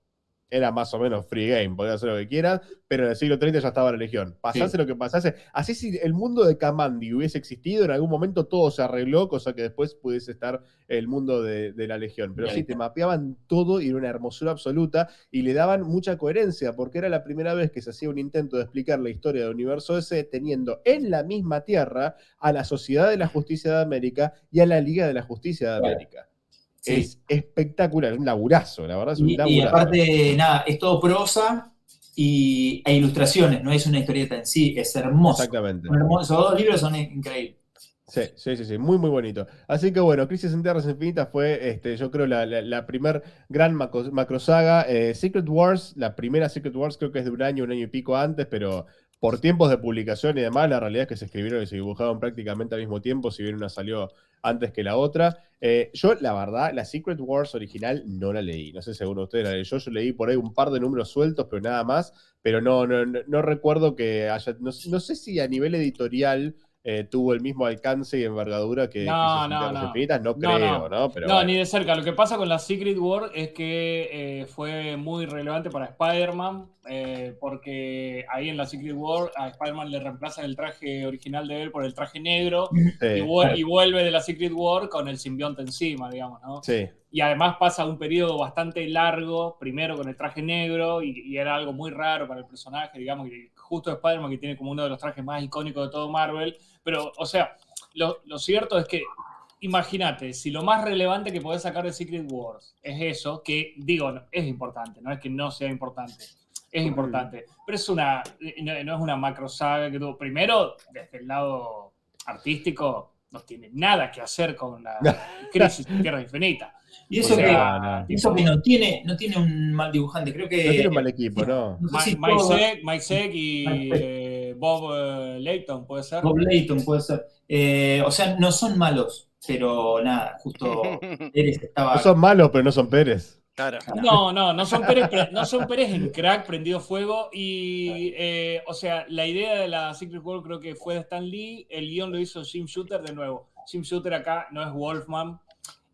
era más o menos free game, podías hacer lo que quieras, pero en el siglo 30 ya estaba la Legión. Pasase Sí. lo que pasase. Así si el mundo de Kamandi hubiese existido, en algún momento todo se arregló, cosa que después pudiese estar el mundo de, de la Legión. Pero sí, te mapeaban todo y era una hermosura absoluta y le daban mucha coherencia, porque era la primera vez que se hacía un intento de explicar la historia del universo ese teniendo en la misma tierra a la Sociedad de la Justicia de América y a la Liga de la Justicia de. América. Sí. Es espectacular, es un laburazo, la verdad es un Y, y aparte, nada, es todo prosa y, e ilustraciones, no es una historieta en sí, es hermoso. Exactamente. Esos dos libros son increíbles. Sí, sí, sí, sí, muy, muy bonito. Así que bueno, Crisis en Tierras Infinitas fue, este, yo creo, la, la, la primer gran macro, macrosaga. Eh, Secret Wars, la primera Secret Wars creo que es de un año, un año y pico antes, pero por tiempos de publicación y demás, la realidad es que se escribieron y se dibujaron prácticamente al mismo tiempo, si bien una salió antes que la otra. Eh, yo, la verdad, la Secret Wars original no la leí. No sé si alguno de ustedes la leyó. Yo leí por ahí un par de números sueltos, pero nada más. Pero no, no, no, no recuerdo que haya. No, no sé si a nivel editorial eh, tuvo el mismo alcance y envergadura que No, no, no. Infinitas. No, creo, no. ¿no? Pero no, bueno. ni de cerca. Lo que pasa con la Secret War es que eh, fue muy relevante para Spider-Man, eh, porque ahí en la Secret War a Spider-Man le reemplazan el traje original de él por el traje negro Sí, y, vuel- y vuelve de la Secret War con el simbionte encima, digamos, ¿no? sí, Y además pasa un periodo bastante largo, primero con el traje negro, y, y era algo muy raro para el personaje, digamos, y justo Spider-Man que tiene como uno de los trajes más icónicos de todo Marvel. Pero, o sea, lo, lo cierto es que, imagínate, si lo más relevante que podés sacar de Secret Wars es eso, que digo, es importante, no es que no sea importante. Es importante, pero es una, no, no es una macro saga que tuvo. Primero, desde el lado artístico, no tiene nada que hacer con la crisis de Tierra Infinita. Y eso, O sea, que, eso que no tiene, no tiene un mal dibujante, creo que. No tiene un mal equipo, ¿no? no sé si y eh, Bob eh, Layton, ¿puede ser? Bob Layton puede ser. Eh, o sea, no son malos, pero nada, justo Pérez estaba. No son malos, pero no son Pérez. Claro. No, no, no son Pérez, no son Pérez en crack prendido fuego. Y, eh, o sea, la idea de la Secret World creo que fue de Stan Lee. El guion lo hizo Jim Shooter de nuevo. Jim Shooter acá no es Wolfman.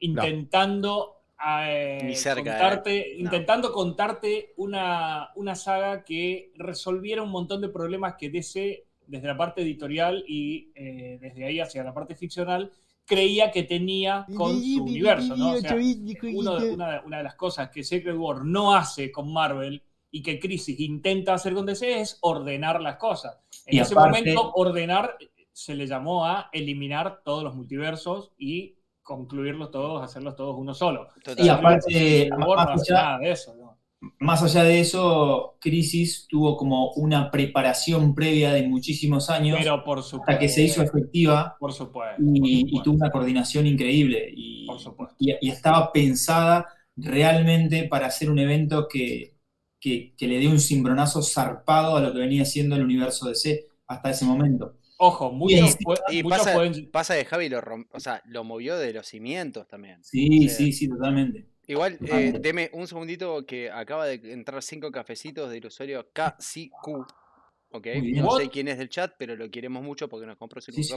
Intentando, eh, Ni cerca, contarte, eh. No. intentando contarte una, una saga que resolviera un montón de problemas que DC, desde la parte editorial y eh, desde ahí hacia la parte ficcional, creía que tenía con su universo. ¿no? O sea, uno de- una, de- una de las cosas que Secret War no hace con Marvel y que Crisis intenta hacer con DC es ordenar las cosas. En Y ese aparte- momento, ordenar se le llamó a eliminar todos los multiversos y concluirlos todos, hacerlos todos uno solo. Y aparte, más allá- nada de eso. ¿no? Más allá de eso, Crisis tuvo como una preparación previa de muchísimos años Pero por supuesto. hasta que se hizo efectiva Por supuesto. y, por y supuesto. tuvo una coordinación increíble. Y, Por supuesto. y- y estaba pensada realmente para hacer un evento que, que, que le dé un cimbronazo zarpado a lo que venía siendo el universo DC hasta ese momento. Ojo, muchos, Y muchos pasa, pueden. pasa de Javi lo rom- o sea, lo movió de los cimientos también. Sí, Sí. sí, sí, totalmente. Igual, eh, deme un segundito que acaba de entrar cinco cafecitos del usuario KCQ. ¿Ok? No sé quién es del chat, pero lo queremos mucho porque nos compró cinco Sí.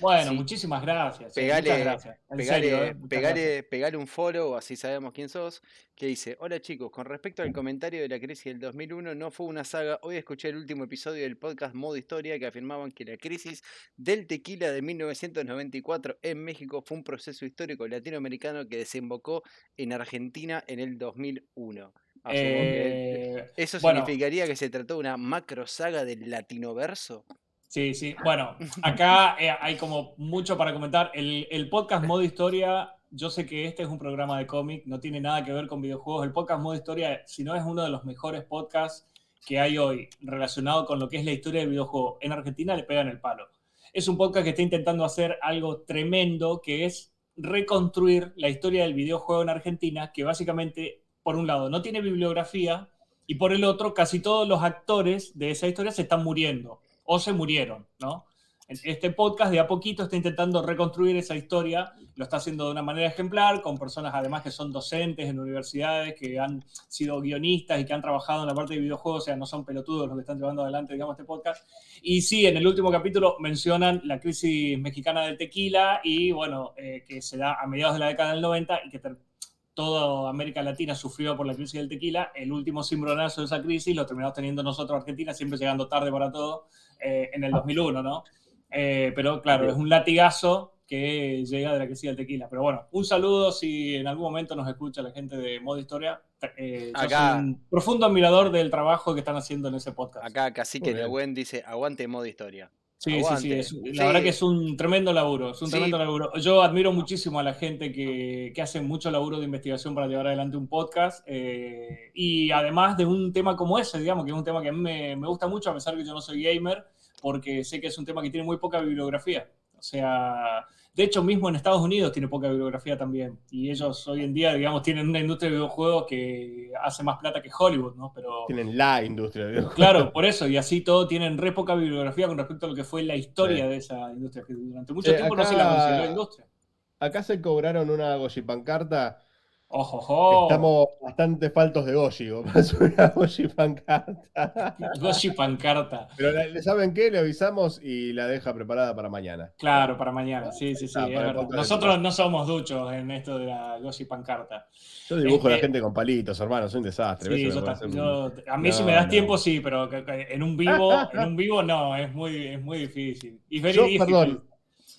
Bueno, Sí. muchísimas gracias. sí, Pegale- muchas gracias. En Pegale, serio, eh, muchas pegale, gracias. pegale un follow, así sabemos quién sos. Que dice: Hola chicos, con respecto al comentario de la crisis del 2001, no fue una saga. Hoy escuché el último episodio del podcast Modo Historia que afirmaban que la crisis del tequila de 1994 en México fue un proceso histórico latinoamericano que desembocó en Argentina en el 2001. Que Eh, ¿Eso bueno. significaría que se trató de una macro saga del latinoverso? Sí, sí. Bueno, acá eh, hay como mucho para comentar. El, el podcast Modo Historia, yo sé que este es un programa de cómic, no tiene nada que ver con videojuegos. El podcast Modo Historia, si no es uno de los mejores podcasts que hay hoy relacionado con lo que es la historia del videojuego en Argentina, le pegan el palo. Es un podcast que está intentando hacer algo tremendo, que es reconstruir la historia del videojuego en Argentina, que básicamente, por un lado, no tiene bibliografía, y por el otro, casi todos los actores de esa historia se están muriendo o se murieron, ¿no? Este podcast de a poquito está intentando reconstruir esa historia, lo está haciendo de una manera ejemplar, con personas además que son docentes en universidades, que han sido guionistas y que han trabajado en la parte de videojuegos, o sea, no son pelotudos los que están llevando adelante, digamos, este podcast. Y sí, en el último capítulo mencionan la crisis mexicana del tequila y, bueno, eh, que se da a mediados de la década del 90 y que toda América Latina sufrió por la crisis del tequila. El último cimbronazo de esa crisis lo terminamos teniendo nosotros, Argentina, siempre llegando tarde para todo, eh, en el 2001, ¿no? Eh, pero claro, es un latigazo que llega de la crisis del tequila. Pero bueno, un saludo si en algún momento nos escucha la gente de Modo Historia. Eh, yo Acá- soy un profundo admirador del trabajo que están haciendo en ese podcast. Acá Cacique bien. Nehuen dice, aguante modo historia. Sí, sí, sí, es- la Sí. verdad que es un tremendo laburo, es un Sí. tremendo laburo. Yo admiro muchísimo a la gente que, que hace mucho laburo de investigación para llevar adelante un podcast eh, y además de un tema como ese, digamos, que es un tema que a mí me, me gusta mucho, a pesar que yo no soy gamer, porque sé que es un tema que tiene muy poca bibliografía. O sea, de hecho mismo en Estados Unidos tiene poca bibliografía también y ellos hoy en día, digamos, tienen una industria de videojuegos que hace más plata que Hollywood, ¿no? Pero... Tienen la industria del videojuego. Claro, por eso, y así todo tienen re poca bibliografía con respecto a lo que fue la historia Sí. de esa industria, que durante mucho Sí, tiempo no se la consideró industria. Acá se cobraron una Goji pancarta. Ojo, ojo. Estamos bastante faltos de Goji. Es una Goji pancarta. Goshi Pancarta. Pero la- ¿saben qué? Le avisamos y la deja preparada para mañana. Claro, para mañana, sí, sí, sí, Ah, es verdad. Nosotros no somos duchos en esto de la Goshi Pancarta. Yo dibujo a la Este- gente con palitos, hermano. Soy un desastre. Sí, yo un- yo- a mí si me das no. tiempo sí, pero en un vivo, en un vivo no, es muy, es muy difícil. Y very Yo, perdón,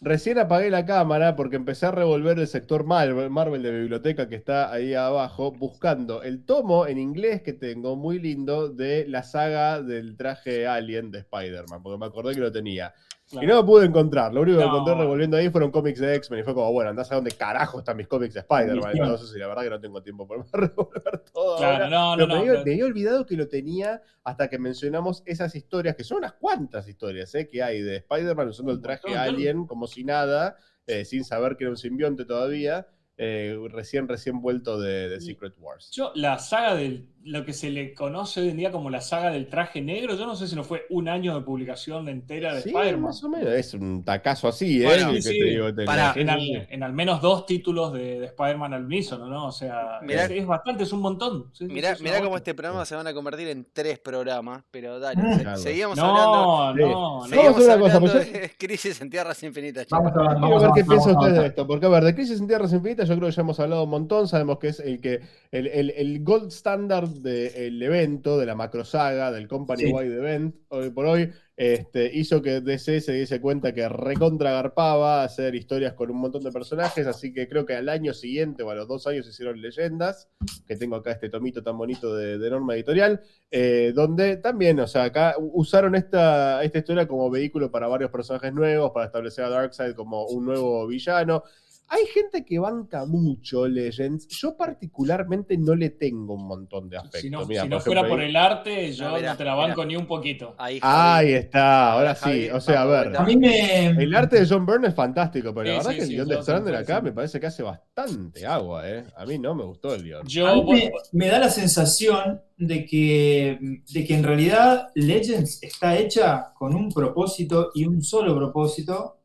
recién apagué la cámara porque empecé a revolver el sector Marvel, Marvel de biblioteca que está ahí abajo, buscando el tomo en inglés que tengo, muy lindo, de la saga del traje Alien de Spider-Man, porque me acordé que lo tenía. Claro. Y no lo pude encontrar. Lo único que No. encontré revolviendo ahí fueron cómics de X-Men. Y fue como, bueno, andás a dónde carajo están mis cómics de Spider-Man. Entonces, y la verdad que no tengo tiempo para revolver todo. Claro, ahora. no, no, Pero no. me, había, me olvidado que lo tenía hasta que mencionamos esas historias, que son unas cuantas historias ¿eh? que hay de Spider-Man usando el traje alien como si nada, eh, sin saber que era un simbionte todavía. Eh, recién, recién vuelto de, de Secret Wars. Yo, la saga del, lo que se le conoce hoy en día como la saga del traje negro, yo no sé si no fue un año de publicación entera de Sí, Spider-Man. más o menos. Es un tacazo así, ¿eh? Bueno, El sí, que sí. te digo, te- Pará. En al, en al menos dos títulos de, de Spider-Man al unísono, ¿no? O sea, Mirá- es, es bastante, es un montón. Mirá, es mirá cómo este programa se van a convertir en tres programas, pero dale, se- Claro. seguimos hablando. No, no, Vamos no. a Seguimos una cosa, pues de Crisis en Tierras Infinitas. Vamos a ver, vamos ver a qué ver, piensan vamos a ustedes de esto, porque a ver, de Crisis en Tierras Infinitas yo creo que ya hemos hablado un montón, sabemos que es el que el, el- el gold standard del evento, de la macro saga, del Company Sí. Wide Event, hoy por hoy, este, hizo que DC se diese cuenta que recontra garpaba hacer historias con un montón de personajes, así que creo que al año siguiente o a los dos años hicieron leyendas, que tengo acá este tomito tan bonito de, de norma editorial, eh, donde también, o sea, acá usaron esta, esta historia como vehículo para varios personajes nuevos, para establecer a Darkseid como un nuevo villano. Hay gente que banca mucho Legends. Yo particularmente no le tengo un montón de afecto. Si no, si por fuera ejemplo, por el arte, yo No, mirá, no te la banco mirá. ni un poquito. Ahí, está, ahora Javi, sí. O sea, a ver. A mí me. El arte de John Byrne es fantástico, pero Sí, la verdad sí, que el sí, guion de Strander acá me parece que hace bastante agua, ¿eh? A mí no me gustó el guion. Yo, A mí bueno, me, me da la sensación de que, de que en realidad Legends está hecha con un propósito y un solo propósito,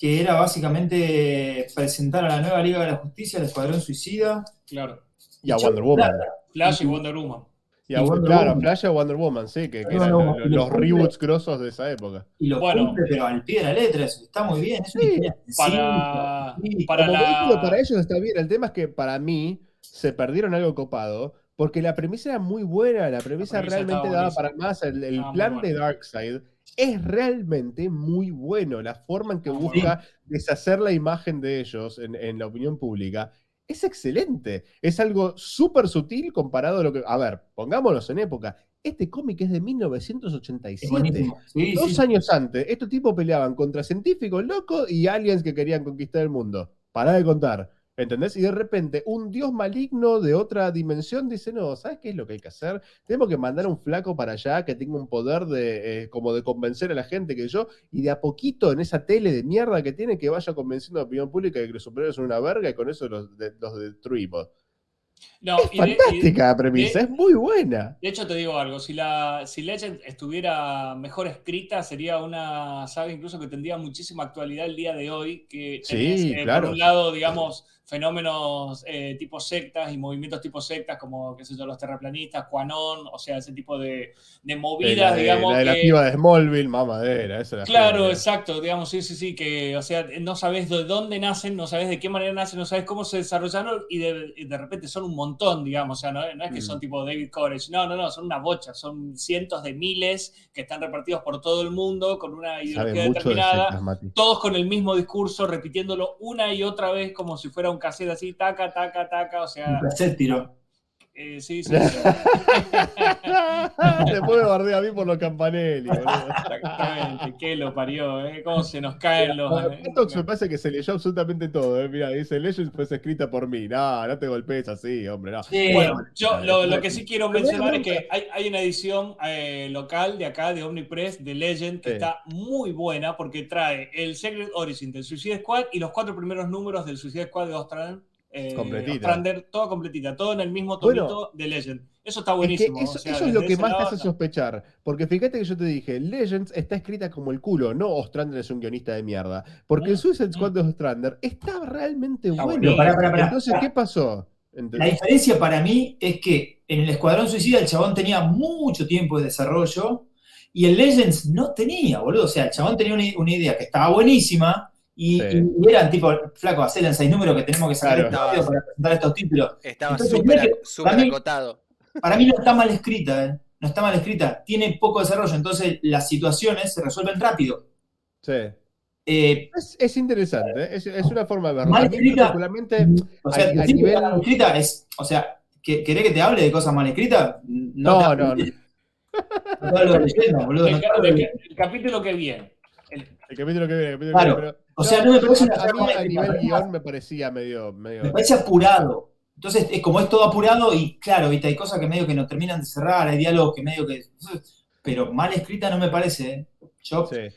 que era básicamente presentar a la nueva Liga de la Justicia, al Escuadrón Suicida. claro. Y a Wonder Woman. Flash y Wonder Woman. Y a, Y Wonder claro, Woman. Flash y Wonder Woman, sí, que, eran los, los reboots grosos de esa época. Y lo Bueno. cumple, pero al pie de la letra, eso está muy bien. Sí, Para, sencilla, para Como la... vehículo para ellos está bien. El tema es que para mí se perdieron algo copado. Porque la premisa era muy buena, la premisa, premisa realmente daba para más. El, plan buena. de Darkseid es realmente muy bueno. La forma en que muy busca deshacer la imagen de ellos en, en la opinión pública es excelente. Es algo súper sutil comparado a lo que. A ver, pongámonos en época. Este cómic es de Es 1987. buenísimo. Sí, Dos sí. años antes, estos tipos peleaban contra científicos locos y aliens que querían conquistar el mundo. Pará de contar. ¿Entendés? Y de repente, un dios maligno de otra dimensión dice: No, ¿sabes qué es lo que hay que hacer? Tenemos que mandar a un flaco para allá que tenga un poder de eh, como de convencer a la gente que yo, y de a poquito en esa tele de mierda que tiene, que vaya convenciendo a la opinión pública de que los superhéroes son una verga y con eso los, los destruimos. No, de- fantástica la premisa, de- es muy buena. De hecho, te digo algo, si, la, si Legend estuviera mejor escrita, sería una saga incluso que tendría muchísima actualidad el día de hoy, que Sí, tenés, eh, claro. por un lado, digamos, fenómenos eh, tipo sectas y movimientos tipo sectas, como, qué sé yo, los terraplanistas, Quanon, o sea, ese tipo de, de movidas, la, de, digamos, la de la que- piba de Smallville, mamadera, esa era Claro, exacto, digamos, sí, sí, sí, que, o sea, no sabes de dónde nacen, no sabes de qué manera nacen, no sabes cómo se desarrollaron y de, y de repente son un montón, digamos, o sea, no, no es que Mm. son tipo David Courage, no, no, no, son una bocha, son cientos de miles que están repartidos por todo el mundo con una ideología de determinada, todos con el mismo discurso, repitiéndolo una y otra vez como si fuera un cassette así, taca, taca, taca, o sea, Un cassette tiró. Eh, sí, sí, sí. Después me bardea a mí por los campanelli, boludo. Exactamente, que lo parió, ¿eh? Cómo se nos caen los... Patox me parece que se leyó absolutamente todo. ¿eh? Mira, dice Legends fue escrita por mí. No, no te golpees así, hombre. No. Sí, Bueno, yo eh, lo, que sí quiero mencionar es que hay, hay una edición eh, local de acá, de Omnipress, de Legend, que Sí. está muy buena porque trae el Secret Origin del Suicide Squad y los cuatro primeros números del Suicide Squad de Ostrander. Eh, Completita. Todo completita, todo en el mismo Bueno, tomito de Legend. Eso está Es que buenísimo. eso, o sea, eso es lo que más te hace sospechar. Porque fíjate que yo te dije, Legends está escrita como el culo, no Ostrander es un guionista de mierda. Porque el Mm, Suicide Squad mm. de Ostrander está realmente Está bueno. Pero pará, pará, pará. Entonces, ¿qué pasó? La diferencia para mí es que en el Escuadrón Suicida el chabón tenía mucho tiempo de desarrollo y el Legends no tenía, boludo. O sea, el chabón tenía una, una idea que estaba buenísima y, Sí. y eran tipo, flaco, hacer en seis números que tenemos que sacar Claro. este audio para presentar estos títulos. Estaba súper acotado. Para mí no está mal escrita, ¿eh? No está mal escrita. Tiene poco desarrollo, entonces las situaciones se resuelven rápido. Sí. Eh, Es, es interesante, ¿eh? es, es una forma de verlo. Mal escrita. particularmente, o sea, A- a nivel- mal escrita es, o sea, ¿que- ¿querés que te hable de cosas mal escritas? No, no, no leyendas, boludo. El, capítulo que viene. El- el capítulo que viene, el capítulo Claro. que viene, pero- O sea, no me parece una a, a mí nivel guion me parecía medio... medio... Me parece apurado. Entonces, es como es todo apurado y claro, ¿viste? hay cosas que medio que no terminan de cerrar, hay diálogos que medio que. Pero mal escrita no me parece. ¿eh? Yo, Sí.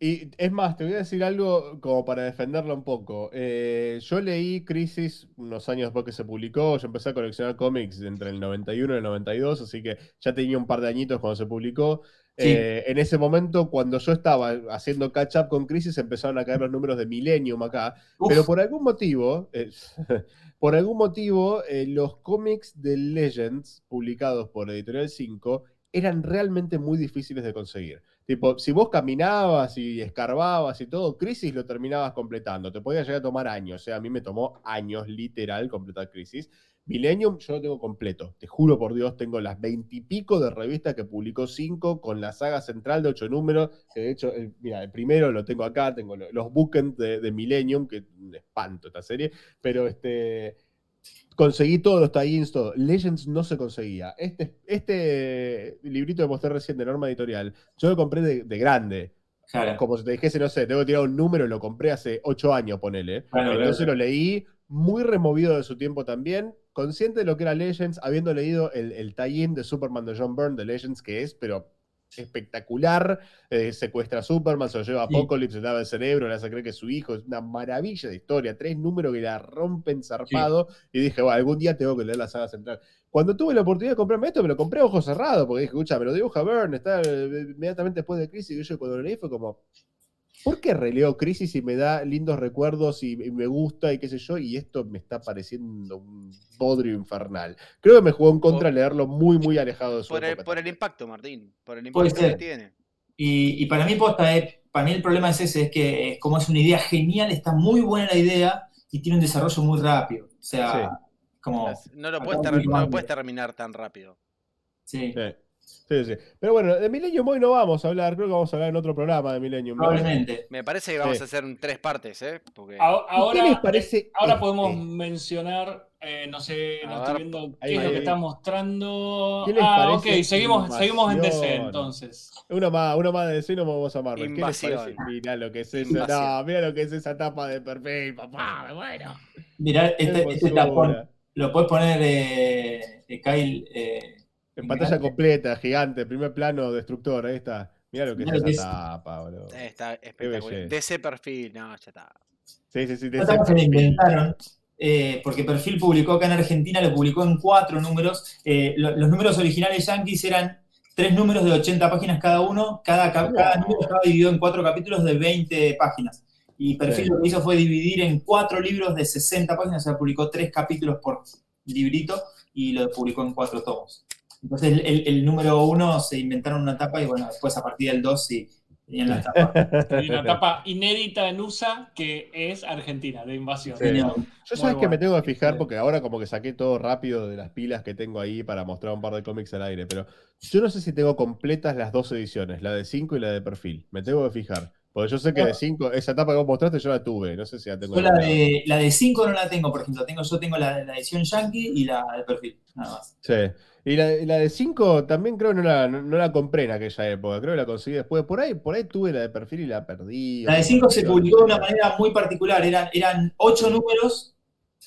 Y es más, te voy a decir algo como para defenderlo un poco. Eh, yo leí Crisis unos años después que se publicó. Yo empecé a coleccionar cómics entre el 91 y el 92, así que ya tenía un par de añitos cuando se publicó. Sí. Eh, en ese momento, cuando yo estaba haciendo catch up con Crisis, empezaron a caer los números de Millennium acá. Uf, Pero por algún motivo, eh, por algún motivo, eh, los cómics de Legends publicados por Editorial 5 eran realmente muy difíciles de conseguir. Tipo, si vos caminabas y escarbabas y todo, Crisis lo terminabas completando. Te podía llegar a tomar años. O sea, a mí me tomó años literal completar Crisis. Millennium yo lo tengo completo. Te juro por Dios, tengo las veintipico de revistas que publicó 5 con la saga central de ocho números. Que de hecho, el- mira, el primero lo tengo acá, tengo lo- los bookends de, de Millennium, que un espanto esta serie. Pero este. Conseguí todos los tie-ins, todo. Legends no se conseguía. Este, este librito que mostré recién de norma editorial, yo lo compré de, de grande. claro. Como si te dijese, no sé, tengo que tirar un número, lo compré hace ocho años, ponele. Claro, Entonces claro. lo leí muy removido de su tiempo también, consciente de lo que era Legends, habiendo leído el, el tie-in de Superman de John Byrne de Legends, que es, pero espectacular. Eh, secuestra a Superman, se lo lleva a Sí. Apocalypse, le lava el cerebro, le hace creer que es su hijo. Es una maravilla de historia. Tres números que la rompen zarpado. Y dije, bueno, algún día tengo que leer la saga central. Cuando tuve la oportunidad de comprarme esto, me lo compré a ojos cerrados, porque dije, escucha, me lo dibuja Byrne, está eh, inmediatamente después de Crisis. Y yo cuando lo leí fue como, ¿por qué releo Crisis y me da lindos recuerdos y, y me gusta y qué sé yo? Y esto me está pareciendo un bodrio infernal. Creo que me jugó en contra leerlo muy, muy alejado de su Por el, por el impacto, Martín. Por el impacto que tiene. Y, y para mí, posta, eh, para mí el problema es ese, es que eh, como es una idea genial, está muy buena la idea y tiene un desarrollo muy rápido. O sea, como... No lo, puedes un ter- poquito no lo puedes de- terminar tan rápido. Sí, Sí. Sí, sí. Pero bueno, de Millennium hoy no vamos a hablar, creo que vamos a hablar en otro programa de Millennium. ¿no? probablemente. Me parece que vamos Sí. a hacer tres partes, ¿eh? Porque Ahora, ¿Y qué les parece ahora este? podemos mencionar, eh, no sé, A no ver, estoy viendo qué ahí, es lo que está mostrando. ¿Qué les Ah, ok, seguimos, seguimos en DC entonces. Uno más, uno más de DC y nos vamos a Marvel. ¿Qué les Invasión. parece? Mira lo que es eso. No, mira lo que es esa tapa de perfil, papá, muero. Mirá, Qué este, este tapón, lo puedes poner, eh, eh, Kyle, eh, En pantalla completa, gigante, primer plano, destructor, ahí está. Mira lo que Mirá es lo esa que es. tapa, boludo. está espectacular. De ese perfil, no, ya está. Sí, sí, sí. de ese tapa se la perfil. inventaron, eh, porque Perfil publicó acá en Argentina, lo publicó en cuatro números. Eh, lo- los números originales yankees eran tres números de 80 páginas cada uno, cada, ca- cada número estaba dividido en cuatro capítulos de 20 páginas. Y Perfil Sí. lo que hizo fue dividir en cuatro libros de 60 páginas, o sea, publicó tres capítulos por librito y lo publicó en cuatro tomos. Entonces el, el- el número uno se inventaron una tapa y bueno, después a partir del dos sí tenían la tapa. Hay una etapa inédita en USA que es Argentina, de invasión. Sí. Yo Muy sabes que me tengo que fijar porque ahora como que saqué todo rápido de las pilas que tengo ahí para mostrar un par de cómics al aire, pero yo no sé si tengo completas las dos ediciones, la de 5 y la de perfil. Me tengo que fijar. Porque yo sé que de 5, esa etapa que vos mostraste yo la tuve, no sé si la tengo. Yo la de, la de 5 no la tengo, por ejemplo. Tengo, yo tengo la, la edición Yankee y la de perfil, nada más. Sí. Y la, la de 5 también creo que no la, no, no la compré en aquella época, creo que la conseguí después. Por ahí, por ahí tuve la de perfil y la perdí. La de 5 se publicó de una manera muy particular. Eran, eran 8 números,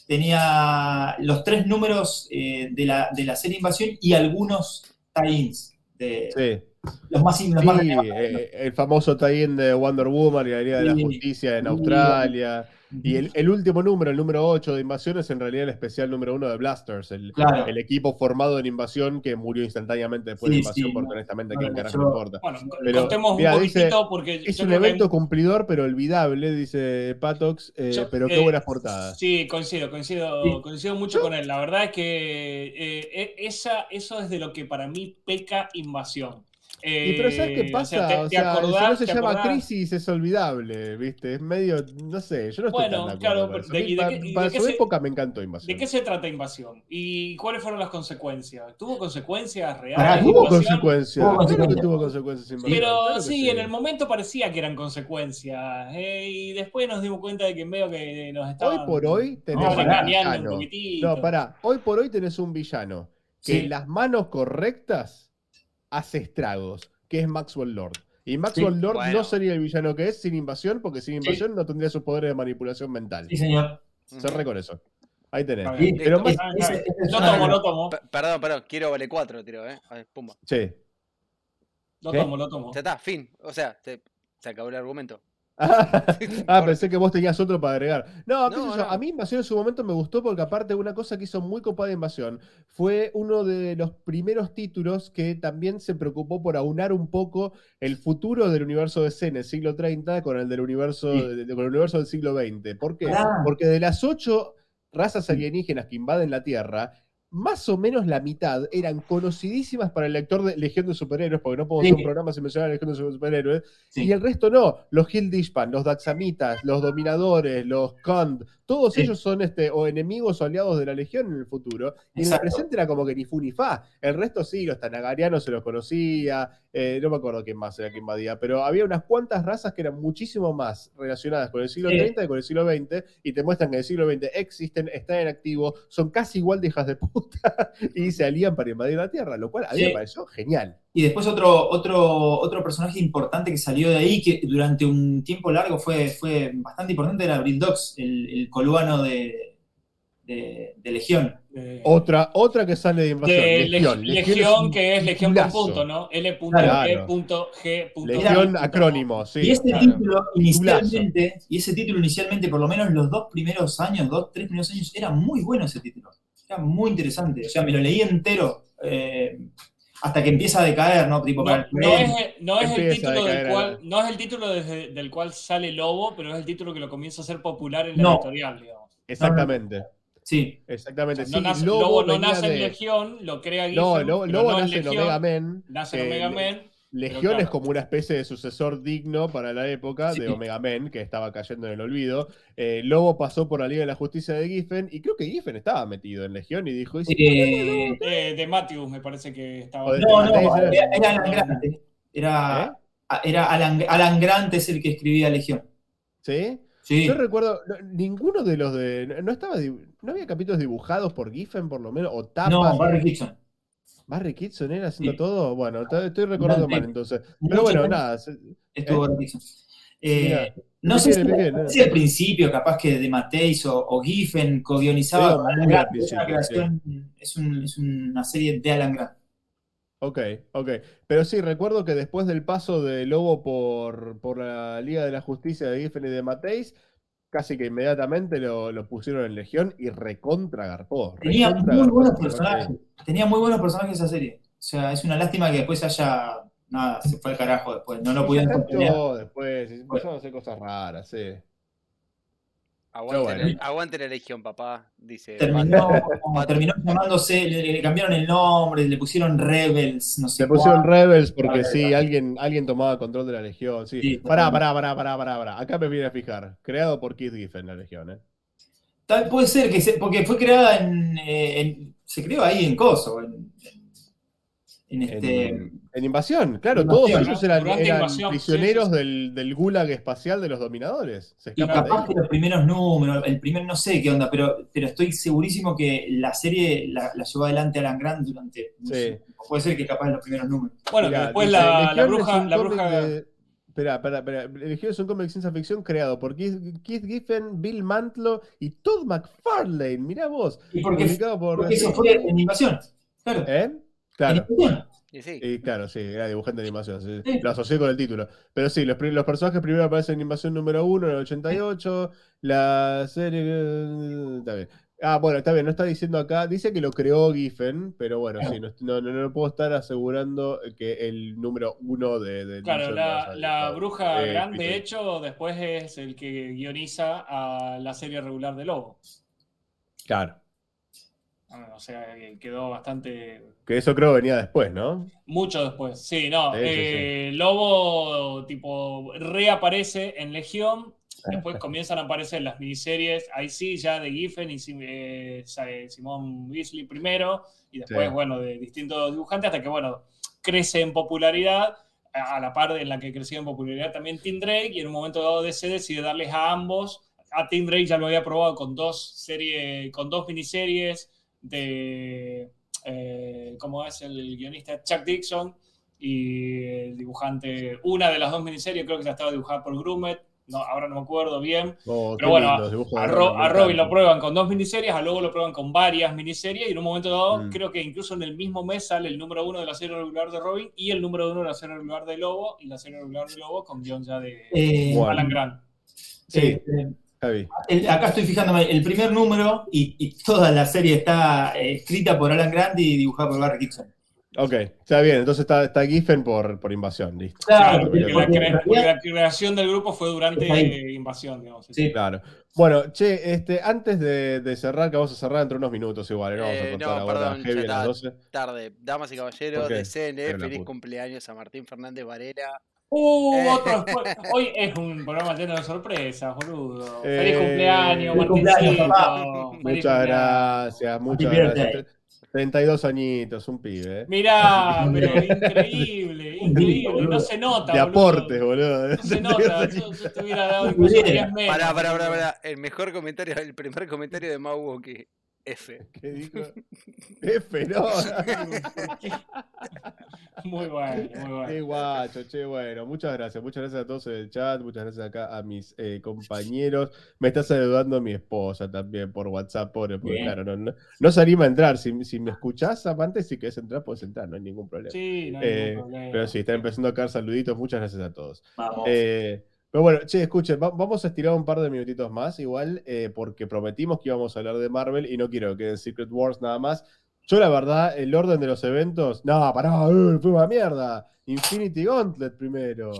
tenía los tres números eh, de, la, de la serie Invasión y algunos tie-ins. de- Sí. Los más, los Sí, más relevantes. eh, el famoso tie-in de Wonder Woman y la Liga de la. Justicia en. Australia. Y el, el último número, el número 8 de Invasión, es en realidad el especial número 1 de Blasters, el, Claro. el equipo formado en Invasión que murió instantáneamente después de Sí, Invasión, sí, porque no, honestamente no, no, carajo yo- importa. Bueno, Pero, contemos un dice, poquito porque Es yo un que evento cumplidor pero olvidable, dice Patox, eh, Yo, pero qué eh, buenas portadas. Sí, coincido, coincido, Sí. coincido mucho con él. La verdad es que eh, e- esa, eso es de lo que para mí peca invasión. Y pero ¿sabes qué Eh, pasa? O sea, te, O sea, si no se llama acordás- crisis es olvidable, ¿viste? Es medio, no sé, yo no estoy Bueno, tan de acuerdo claro, de- de para de qué su se- época me encantó Invasión. ¿De qué se trata invasión? ¿Y cuáles fueron las consecuencias? ¿Tuvo consecuencias reales? Tuvo consecuencias, Tuvo claro que consecuencias. tuvo consecuencias Invasión, Pero claro sí, en el momento parecía que eran consecuencias. eh, y después nos dimos cuenta de que medio que nos estaban, Hoy por hoy tenés estaban No, un pará. un poquitito. No, pará, hoy por hoy tenés un villano que Sí. en las manos correctas hace estragos, que es Maxwell Lord. Y Maxwell Lord Bueno. no sería el villano que es sin invasión, porque sin invasión no tendría sus poderes de manipulación mental. Sí, señor. Cerré con eso. Ahí tenés. Sí. Pero más- Ah, es tomo, lo tomo. Perdón, perdón, quiero vale 4, tiro, ¿eh? A ver, pumba. Sí. Lo ¿Qué? tomo, lo tomo. Ya está, fin. O sea, Se acabó el argumento. ah, pensé que vos tenías otro para agregar. No, qué sé No, yo, no. a mí Invasión en su momento me gustó porque aparte una cosa que hizo muy copada de Invasión fue uno de los primeros títulos que también se preocupó por aunar un poco el futuro del universo DC en el siglo 30 con el del universo, Sí. de- de- con el universo del siglo 20. ¿Por qué? Ah. Porque de las ocho razas alienígenas que invaden la Tierra, más o menos la mitad eran conocidísimas para el lector de Legión de Superhéroes, porque no podemos Sí. hacer un programa sin mencionar a Legión de Superhéroes, Sí. y el resto no, los Hildishpan, los Daxamitas, los Dominadores, los Kond, todos Sí. ellos son este, o enemigos o aliados de la Legión en el futuro. Y en el presente era como que ni fu ni fa. El resto sí, los Tanagarianos se los conocía, eh, no me acuerdo quién más era que invadía, pero había unas cuantas razas que eran muchísimo más relacionadas con el siglo. 30 que con el siglo 20, y te muestran que en el siglo 20 existen, están en activo, son casi igual de hijas de puta, y se alían para invadir la Tierra, lo cual a mí Sí. me pareció genial. Y después otro, otro, otro personaje importante que salió de ahí, que durante un tiempo largo fue, fue bastante importante, era Brildox, el, el coluano de, de, de Legión. Eh, Otra, otra que sale de invasión. de Legión. Legión, Legión es que es Legión con punto, ¿no? Claro. L.E.G. Legión acrónimo, sí. y ese claro. título inicialmente, y ese título inicialmente, por lo menos los dos primeros años, dos, tres primeros años, era muy bueno ese título. Era muy interesante. O sea, me lo leí entero eh, hasta que empieza a decaer, ¿no? Tipo, para No, el no es, no es el título del cual, no es el título desde- del cual sale Lobo, pero es el título que lo comienza a hacer popular en la No. editorial, digamos. Exactamente. Sí, Exactamente. No sí, nace- Lobo, Lobo, no nace de- en Legión, lo crea Giffen, No, Lobo, Lobo no nace en Legión, Omega Men. nace en eh, Omega Le- Men. Legión claro. es como una especie de sucesor digno para la época de. Omega Men, que estaba cayendo en el olvido. Eh, Lobo pasó por la Liga de la Justicia de Giffen, y creo que Giffen estaba metido en Legión y dijo: "¿Y si Eh, Eh, de Matthews me parece que estaba. No, no, era, era Alan Grant. Era, ¿Eh? era Alan, Alan Grant es el que escribía Legión. ¿Sí? Sí. Yo recuerdo, no, ninguno de los de. No, estaba, no había capítulos dibujados por Giffen, por lo menos, o tapas. No, Barry Kitson. Barry Kitson era haciendo Sí. todo. Bueno, estoy recordando mal entonces. Pero bueno, nada. Estuvo Barry Kitson. Eh, no sé si, si al principio, capaz que de Mateis o, o Giffen co-guionizaba. muy Alan al Grant, es, una principio, creación- es, un- es una serie de Alan Grant. Ok, ok. Pero sí, recuerdo que después del paso de Lobo por, por la Liga de la Justicia de Giffen y de Mateis, casi que inmediatamente lo, lo pusieron en Legión y recontra garpó. Tenía recontra muy garpó buenos personajes. Tenía muy buenos personajes esa serie. O sea, es una lástima que después haya. Nada, se fue al carajo después. No lo pudieron después, y empezaron a hacer cosas raras, sí. Aguante, bueno. la, aguante la Legión, papá, dice. Terminó, terminó llamándose, le, le cambiaron el nombre, le pusieron Rebels, no sé Se pusieron cuál. Rebels porque sí, alguien, alguien tomaba control de la Legión. Sí. Sí, pará, pará, pará, pará, pará, pará. Acá me viene a fijar. Creado por Keith Giffen la Legión, ¿eh? Tal- puede ser que se- porque fue creada en, eh, en- se creó ahí en Kosovo, en, en- en este, En, en Invasión, claro, Invasión, todos ¿no? ellos eran, eran Invasión, prisioneros sí, sí, sí. Del, del gulag espacial de los dominadores. Se y capaz que los primeros números, el primer no sé qué onda, pero, pero estoy segurísimo que la serie la, la llevó adelante Alan Grant durante Sí. tiempo. Puede ser que capaz los primeros números. Bueno, que Mirá, después dice, la, la bruja. La bruja de- Espera, espera, espera. Legión es un cómic de ciencia ficción creado por Keith, Keith Giffen, Bill Mantlo y Todd McFarlane. Mirá vos. Y Publicado por. porque eso fue en invasión. Claro. ¿Eh? En Claro. invasión. Y sí. Y claro, sí, era dibujante de animación. sí. Lo asocié con el título. Pero sí, los, los personajes primero aparecen en Invasión número 1 en el 88. La serie. eh, Está bien. Ah, bueno, está bien, no está diciendo acá. Dice que lo creó Giffen, pero bueno, sí, no, no, no, puedo estar asegurando que el número 1 de. de Claro, la, bruja eh, grande, de hecho, después es el que guioniza a la serie regular de Lobo. Claro. Ah, O sea, que quedó bastante. Que eso creo venía después, ¿no? Mucho después. Sí, no. Sí, sí, eh, Lobo, tipo, reaparece en Legión. Después comienzan a aparecer las miniseries. Ahí sí, ya de Giffen y eh, eh, Simón Beasley primero. Y después, bueno, de distintos dibujantes. Hasta que, bueno, crece en popularidad. A a la par de en la que creció en popularidad también Tim Drake. Y en un momento dado DC decide darles a ambos. A Tim Drake ya lo había probado con dos series, con dos miniseries de. eh, ¿Cómo es el guionista? Chuck Dixon y el dibujante, una de las dos miniseries creo que ya estaba dibujada por Grumet, no, ahora no me acuerdo bien. Oh, Pero bueno, lindo, A, Ro- Robin, me a Robin lo prueban con dos miniseries, a luego lo prueban con varias miniseries y en un momento dado, Mm. creo que incluso en el mismo mes sale el número uno de la serie regular de Robin y el número uno de la serie regular de Lobo y la serie regular de Lobo con guion ya de Eh. Alan Grant. Sí. eh, Javi. el- acá estoy fijándome, el primer número y, y toda la serie está eh, escrita por Alan Grant y dibujada por Barry Kitson. Ok, está bien, entonces está, está Giffen por, por invasión, listo. Claro, porque porque, la cre- creación del grupo fue durante eh, invasión, digamos. sí. Claro. Bueno, che, este, antes de, de cerrar, que vamos a cerrar entre unos minutos igual, no vamos a Eh, cortar no, ahora perdón, heavy ya a las está. 12. Tarde, damas y caballeros, Pero la feliz cumpleaños a Martín Fernández Varela. Uh, Eh. otro spoiler. Hoy es un programa lleno de sorpresas, boludo. Eh, Feliz cumpleaños, feliz cumpleaños, papá. Feliz Muchas cumpleaños. gracias, muchas gracias. birthday. 32 añitos, un pibe. ¿eh? Mirá, pero increíble, increíble. No se nota. De boludo. aportes, boludo. No se nota. Yo, yo te hubiera dado incluso bien. 10 menos. Pará, pará, pará, pará. El mejor comentario, el primer comentario de Mau. F. ¿Qué dijo? F, no. Muy bueno, muy Qué bueno. guacho, che, bueno, muchas gracias, muchas gracias a todos en el chat, muchas gracias acá a mis eh, compañeros. Me está saludando mi esposa también por WhatsApp, pobre, porque Bien. claro, no, no, no se anima a entrar. Si, si me escuchás, aparte, si querés entrar, puedes entrar, no hay ningún problema. Sí, no hay Eh, ningún problema. Pero sí, están empezando a caer saluditos, muchas gracias a todos. Vamos. Eh, pero bueno, che, escuchen, va- vamos a estirar un par de minutitos más, igual, eh, porque prometimos que íbamos a hablar de Marvel y no quiero que en Secret Wars nada más. Yo, la verdad, el orden de los eventos. No, pará, uh, fue una mierda. Infinity Gauntlet primero.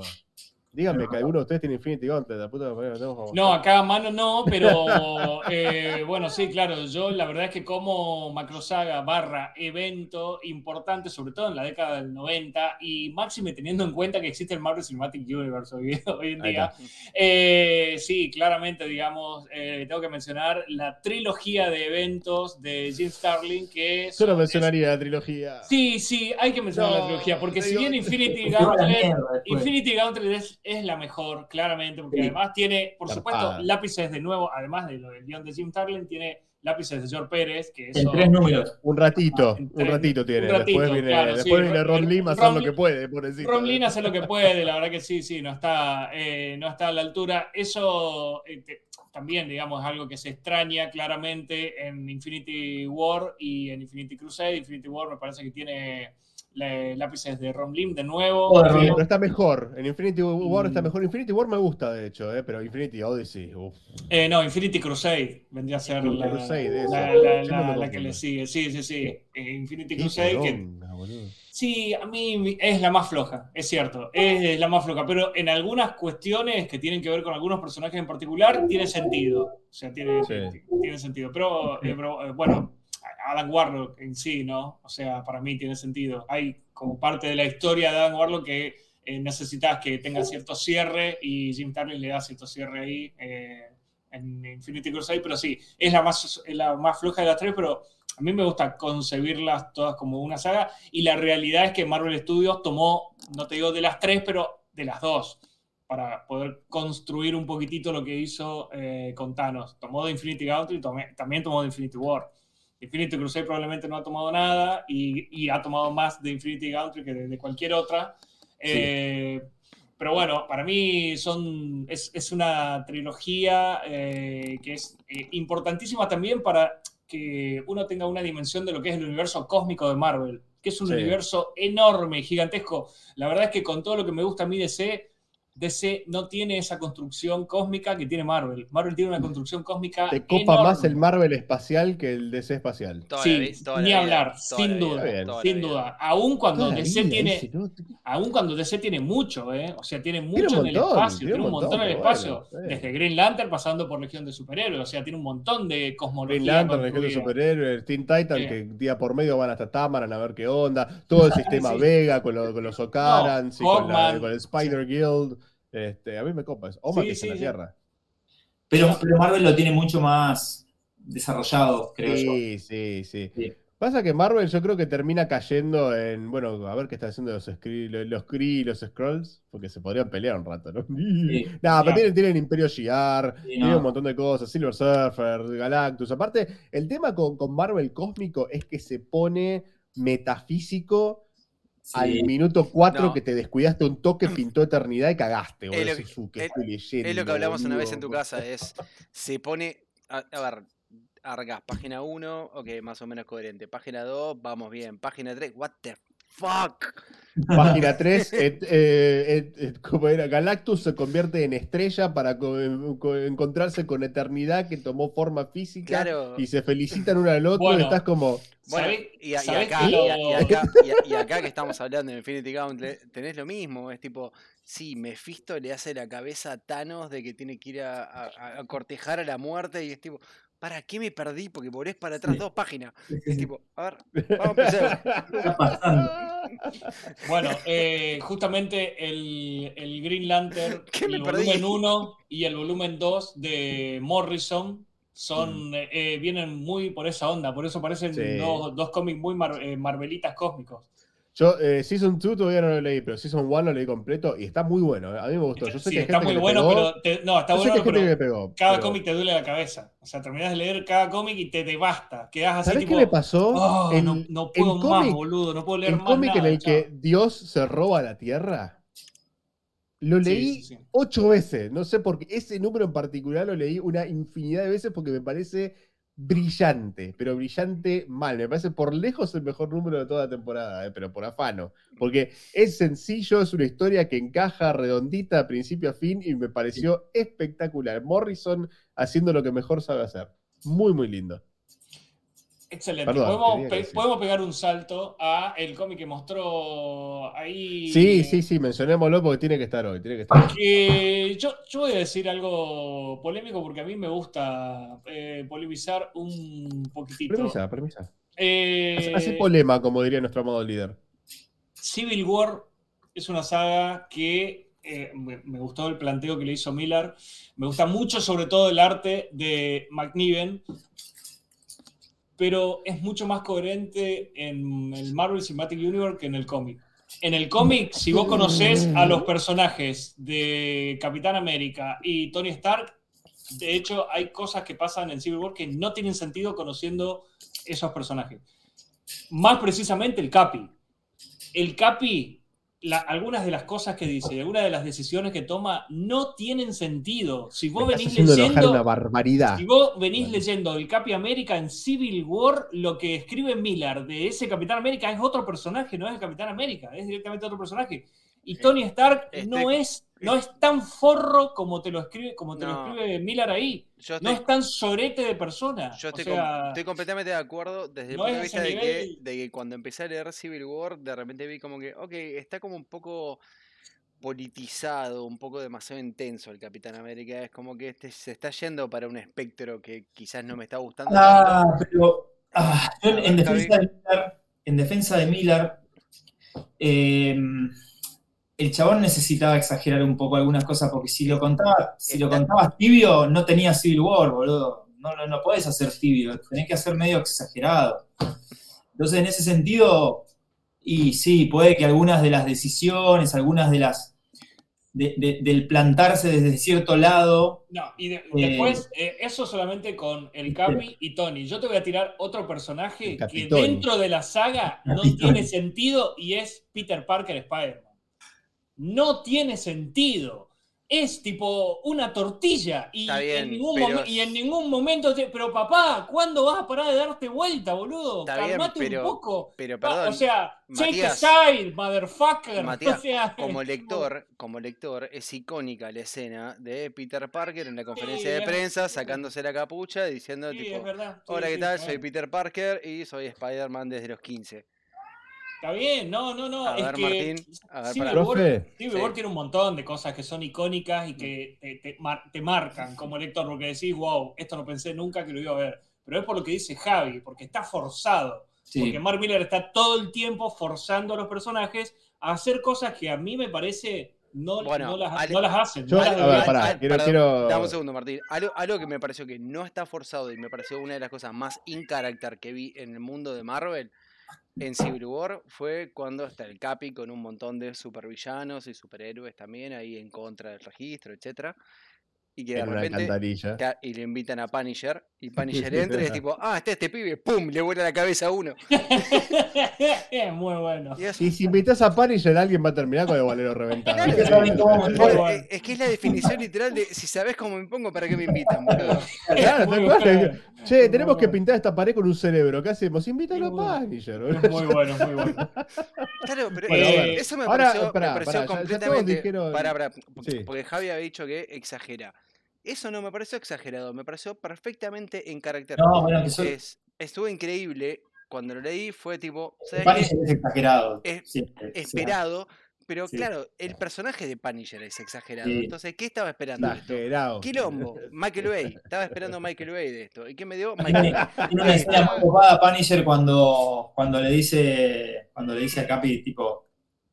Díganme que alguno de ustedes tiene Infinity Gauntlet, la puta que tenemos- No, acá a mano no, pero eh, bueno, sí, claro, yo la verdad es que como macrosaga barra evento importante, sobre todo en la década del 90, y máxime teniendo en cuenta que existe el Marvel Cinematic Universe hoy, hoy en día, eh, sí, claramente, digamos, eh, tengo que mencionar la trilogía de eventos de Jim Starlin, que Yo no mencionaría la trilogía. Sí, sí, hay que mencionar la trilogía, porque si digo- bien Infinity Gauntlet. Infinity Gauntlet es, es la mejor, claramente, porque Sí. además tiene, por supuesto, lápices de nuevo, además de lo del guion de Jim Starlin, tiene lápices de George Pérez, que En eso... tres números. Un ratito, Ah, en un tres- ratito tiene. un ratito, después viene, claro, después sí, viene Ron Lim a hacer Ron lo Lim- que puede, pobrecito. Ron Lin hace lo que puede, la verdad que sí, sí, no está, eh, no está a la altura. Eso eh, te- también, digamos, es algo que se extraña claramente en Infinity War y en Infinity Crusade. Infinity War me parece que tiene la- lápices de Ron Lim de nuevo. Oh, de pero está mejor. En Infinity War está Mm. mejor. Infinity War me gusta, de hecho, eh, pero Infinity Odyssey. uf. Eh, no, Infinity Crusade vendría a ser la, Crusade, la- la- que le sigue. Sí, sí, sí. Eh, Infinity Qué Crusade, que sí, a mí es la más floja, es cierto, es la más floja, pero en algunas cuestiones que tienen que ver con algunos personajes en particular, tiene sentido. O sea, tiene, Sí. tiene sentido. Pero, eh, pero, eh, bueno, Adam Warlock en sí, ¿no? O sea, para mí tiene sentido. Hay como parte de la historia de Adam Warlock que eh, necesitas que tenga cierto cierre y Jim Starlin le da cierto cierre ahí eh, en Infinity Crusade, pero sí, es la, más, es la más floja de las tres, pero a mí me gusta concebirlas todas como una saga y la realidad es que Marvel Studios tomó, no te digo de las tres, pero de las dos para poder construir un poquitito lo que hizo eh, con Thanos. Tomó de Infinity Gauntlet y tomé- también tomó de Infinity War. Infinity Crusade probablemente no ha tomado nada y, y ha tomado más de Infinity Gauntlet que de, de cualquier otra. Eh, pero bueno, para mí son, es, es una trilogía eh, que es eh, importantísima también para que uno tenga una dimensión de lo que es el universo cósmico de Marvel, que es un Sí. universo enorme, gigantesco. La verdad es que con todo lo que me gusta a mí DC, DC no tiene esa construcción cósmica que tiene Marvel. Marvel tiene una construcción cósmica Te copa enorme. más el Marvel espacial que el DC espacial. Toda Sí, ni hablar, sin vida, duda, sin duda. Aún cuando DC vida, tiene, ese, ¿no? aún cuando DC tiene mucho, ¿eh? O sea, tiene Tiene mucho en el espacio, tiene tiene un montón, montón, en el espacio. bueno, sí. Desde Green Lantern pasando por Legión de Superhéroes, o sea, tiene un montón de cosmología. Green Lantern, el de superhéroes, Teen Titan, Sí. que día por medio van hasta Tamaran a ver qué onda. Todo el sistema Sí. Vega con, lo- con los Ocarans y con, la- Hawkman. con el Spider Guild. Este, a mí me copa eso. Oma Sí, que es sí, en la sí. Tierra. Pero, pero Marvel lo tiene mucho más desarrollado, creo yo. Sí, sí, sí. Pasa que Marvel yo creo que termina cayendo en, bueno, a ver qué están haciendo los Kree, los, y los Scrolls, porque se podrían pelear un rato, ¿no? Sí. Nah, pero tienen, tienen Imperio Shiar, Sí, tienen no. un montón de cosas, Silver Surfer, Galactus. Aparte, el tema con, con Marvel cósmico es que se pone metafísico al minuto 4 No. que te descuidaste un toque, pintó eternidad y cagaste. Es lo que- "Uh, ¿qué es- estoy leyendo, Es lo que hablamos una vez en boludo?". tu casa, es, se pone, a, a ver, arrancás página 1, ok, más o menos coherente, página 2, vamos bien, página 3, what the fuck. Página 3, como era, Galactus se convierte en estrella para co- co- encontrarse con eternidad que tomó forma física Claro. y se felicitan uno al otro y estás como, Bueno, ¿Sabés- y, acá, y acá que estamos hablando de Infinity Gauntlet, tenés lo mismo, es tipo, sí, Mephisto le hace la cabeza a Thanos de que tiene que ir a, a- a cortejar a la muerte y es tipo, ¿para qué me perdí? Porque volvés para atrás Sí. dos páginas. Sí, sí, Es tipo, a ver, vamos a empezar. ¿Qué está pasando? Bueno, eh, justamente el, el Green Lantern, ¿Qué me el perdí? volumen 1 y el volumen 2 de Morrison son, eh, eh, vienen muy por esa onda, por eso parecen Sí. dos, dos cómics muy mar- eh, marvelitas cósmicos. Yo, eh, Season 2 todavía no lo leí, pero Season 1 lo leí completo y está muy bueno. eh. A mí me gustó. Yo sé Sí, que está gente muy que le bueno, pegó, pero te- no, está bueno, pero que le pegó. cada pero- cómic te duele la cabeza. O sea, terminás de leer cada cómic y te, te basta. Quedás así ¿Sabés tipo, qué me pasó? "Oh, no, no puedo más, cómic- boludo, no puedo leer El más cómic en el que chao". Dios se roba la tierra. Lo leí sí, sí. ocho veces. No sé por qué. Ese número en particular lo leí una infinidad de veces porque me parece brillante, pero brillante mal. Me parece por lejos el mejor número de toda la temporada, eh, pero por afano. Porque es sencillo, es una historia que encaja redondita de principio a fin y me pareció espectacular. Morrison haciendo lo que mejor sabe hacer. Muy, muy lindo. Excelente. Perdón, podemos, pe- podemos pegar un salto a el cómic que mostró ahí. Sí, sí, sí, mencionémoslo porque tiene que estar hoy. Tiene que estar hoy. Yo, yo voy a decir algo polémico porque a mí me gusta eh, polemizar un poquitito. Premisa, premisa. Eh, Hace polema, como diría nuestro amado líder. Civil War es una saga que eh, me, me gustó el planteo que le hizo Miller. Me gusta mucho, sobre todo, el arte de McNiven. Pero es mucho más coherente en el Marvel Cinematic Universe que en el cómic. En el cómic, si vos conocés a los personajes de Capitán América y Tony Stark, de hecho, hay cosas que pasan en Civil War que no tienen sentido conociendo esos personajes. Más precisamente el Capi. El Capi, la- algunas de las cosas que dice y algunas de las decisiones que toma no tienen sentido. Si vos Me venís leyendo, una barbaridad. si vos venís Bueno. leyendo el Capi América en Civil War, lo que escribe Miller de ese Capitán América es otro personaje, no es el Capitán América, es directamente otro personaje. Y Tony Stark Este- no es, no es tan forro como te lo escribe, como te No. lo escribe Miller ahí. Yo No es tan sorete de persona. yo estoy, o sea, com- estoy completamente de acuerdo desde el punto de vista de que, nivel. de que cuando empecé a leer Civil War, de repente vi como que, ok, está como un poco politizado, un poco demasiado intenso el Capitán América. Es como que este se está yendo para un espectro que quizás no me está gustando tanto. Ah, pero ah, yo en, defensa de Miller, en defensa de Miller, eh, el chabón necesitaba exagerar un poco algunas cosas porque si lo contaba, si lo contabas tibio, no tenía Civil War, boludo. No, no, no podés hacer tibio, tenés que hacer medio exagerado. Entonces, en ese sentido, y sí, puede que algunas de las decisiones, algunas de las de- de- del plantarse desde cierto lado, No, y de- Eh, después, eh, eso solamente con el Capi y Tony. Yo te voy a tirar otro personaje que dentro de la saga no tiene sentido y es Peter Parker Spider-Man. No tiene sentido. Es tipo una tortilla y, bien, en, ningún pero- y en ningún momento. te- pero papá, ¿cuándo vas a parar de darte vuelta, boludo? Está bien, Calmate pero- un poco. Pero perdón, o sea, Matías, a side, motherfucker. Matías, O sea, como lector, como lector, es icónica la escena de Peter Parker en la conferencia de prensa sacándose la capucha diciendo Sí, tipo, es verdad. Sí, hola, ¿qué tal? Soy. Peter Parker y soy Spider-Man desde los 15. Está bien, no, no, no. A es ver, que Martín, a ver, Civil para- War, Civil Sí. War tiene un montón de cosas que son icónicas y que te, te mar- te marcan como lector, porque decís, wow, esto no pensé nunca que lo iba a ver. Pero es por lo que dice Javi, porque está forzado. sí. Porque Mark Miller está todo el tiempo forzando a los personajes a hacer cosas que a mí me parece no, Bueno, no, las, Ale- no las hacen. Yo- no a ver, pará, quiero- perdón, quiero- Dame un segundo, Martín. Algo, algo que me pareció que no está forzado y me pareció una de las cosas más in character que vi en el mundo de Marvel en Civil War fue cuando está el Capi con un montón de supervillanos y superhéroes también ahí en contra del registro, etcétera. Y que de repente y le invitan a Punisher y Punisher entra y es tipo, ah, está este pibe, pum, le vuela la cabeza a uno. Muy bueno. Y es, Y si invitas a Punisher, alguien va a terminar con el bolero reventado. Claro. Es que es- pongo. es- es que es la definición literal de si sabes cómo me pongo, ¿para qué me invitan, boludo? Claro, cual. bueno. Che, Muy tenemos que pintar esta pared con un cerebro. ¿Qué hacemos? Invítalo a Punisher. boludo. Muy bueno, muy bueno. Claro, pero Bueno, eh, eso me Ahora, pareció, me pareció pará, ya- ya completamente. dijeron- pará, pará, Sí. porque Javi había dicho que exagera. Eso no me pareció exagerado, me pareció perfectamente en carácter. No, bueno, que soy. Es, estuvo increíble. Cuando lo leí fue tipo, ¿sabes Punisher es exagerado. Es siempre, o sea, Esperado, pero Sí. claro, el personaje de Punisher es exagerado. Sí. Entonces, ¿qué estaba esperando? de esto? Exagerado. Quilombo, Michael Bay. Estaba esperando a Michael Bay de esto. ¿Y qué me dio? Michael Bay. tiene una escena muy copada Punisher cuando, cuando le dice cuando le dice a Capi, tipo,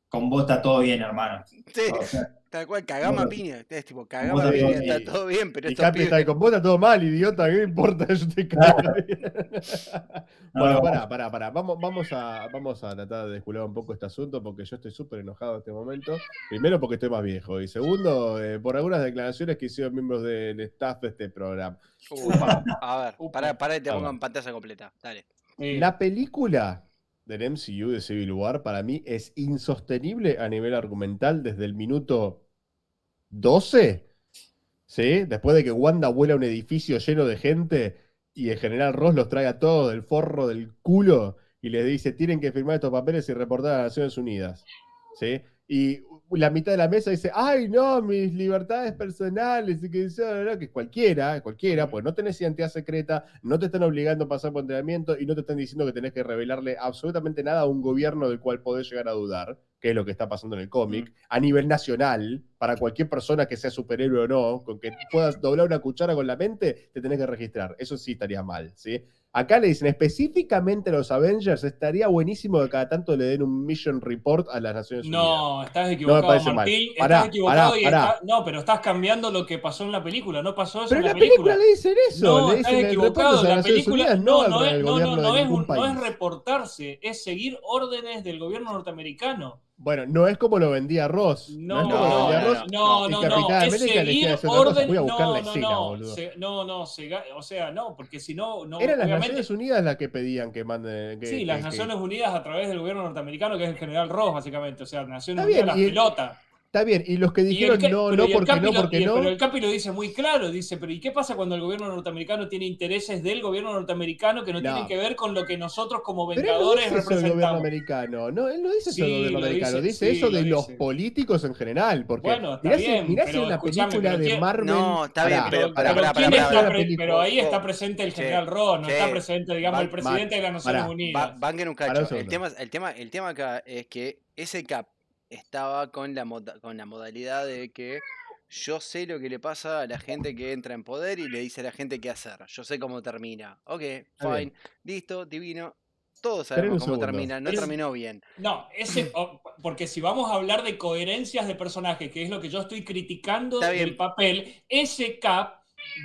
con vos está todo bien, hermano. Sí, O sea, tal cual, cagama Bueno, piña. Es tipo, cagama está piña, bien, está y- todo bien, pero Y estos Capi pibes- está ahí con vos, está todo mal, idiota, ¿qué me importa? Yo te cago. Bueno, No. pará, pará, pará. Vamos, vamos, a, vamos a tratar de descular un poco este asunto porque yo estoy súper enojado en este momento. Primero porque estoy más viejo y segundo eh, por algunas declaraciones que hicieron miembros del staff de este programa. Upa, a ver, pará, pará y te pongo en pantalla completa. Dale. Sí. La película del MCU de Civil War para mí es insostenible a nivel argumental desde el minuto 12. ¿Sí? Después de que Wanda vuela a un edificio lleno de gente y el general Ross los trae a todos del forro del culo y les dice: tienen que firmar estos papeles y reportar a las Naciones Unidas. ¿Sí? Y la mitad de la mesa dice: ¡Ay, no! Mis libertades personales. Y que, dice, "Ah, no, que cualquiera, cualquiera, pues no tenés identidad secreta, no te están obligando a pasar por entrenamiento y no te están diciendo que tenés que revelarle absolutamente nada a un gobierno del cual podés llegar a dudar, que es lo que está pasando en el cómic, a nivel nacional, para cualquier persona que sea superhéroe o no, con que puedas doblar una cuchara con la mente, te tenés que registrar. Eso sí estaría mal, ¿sí? Acá le dicen específicamente a los Avengers, estaría buenísimo que cada tanto le den un mission report a las Naciones Unidas. No, estás equivocado, parece mal. Martín. Pará, estás equivocado pará, y pará. está- No, pero estás cambiando lo que pasó en la película. No pasó eso Pero en la la película le dicen eso, No, le estás dicen el equivocado. La película Unidas, no, no, es, no, no, no es, un- no es reportarse, es seguir órdenes del gobierno norteamericano. Bueno, no es como lo vendía Ross. No, No, es como lo no, vendía no, Ross. no, no, Capitán no, es seguir orden, voy a buscar no, la no, escena, no, boludo. se- no, no, se o sea, no, porque si no, no, Eran las Naciones Unidas las que pedían que manden. Que, sí, que- las que- Naciones Unidas a través del gobierno norteamericano, que es el general Ross, básicamente, o sea, Naciones Unidas la pelota. Está bien, y los que el dijeron ca- no, no, el porque no, lo- porque y- no. Pero el Capi lo dice muy claro, dice, pero ¿y qué pasa cuando el gobierno norteamericano tiene intereses del gobierno norteamericano que no, No. tienen que ver con lo que nosotros como Pero él no vengadores dice eso del gobierno representamos? americano. No, él no dice eso Sí, del gobierno lo americano. dice, Dice sí, eso lo de los dice. políticos en general. Porque Bueno, está mirá si- bien, mirá si pero la escuchame, película de ¿quién- Marvel. No, está bien, Pará, pero- pará, pero pará, ¿quién pará, está pará. pre- película- pero ahí está presente el che, general Ross, no che. está presente, digamos, el presidente de las Naciones Unidas. Banquen un cacho. El el, el tema acá es que ese cap estaba con la, moda- con la modalidad de que yo sé lo que le pasa a la gente que entra en poder y le dice a la gente qué hacer. Yo sé cómo termina. Ok, fine, listo, divino. Todos sabemos cómo termina. No Es- terminó bien. No, ese, porque si vamos a hablar de coherencias de personaje, que es lo que yo estoy criticando Está del bien. papel, ese cap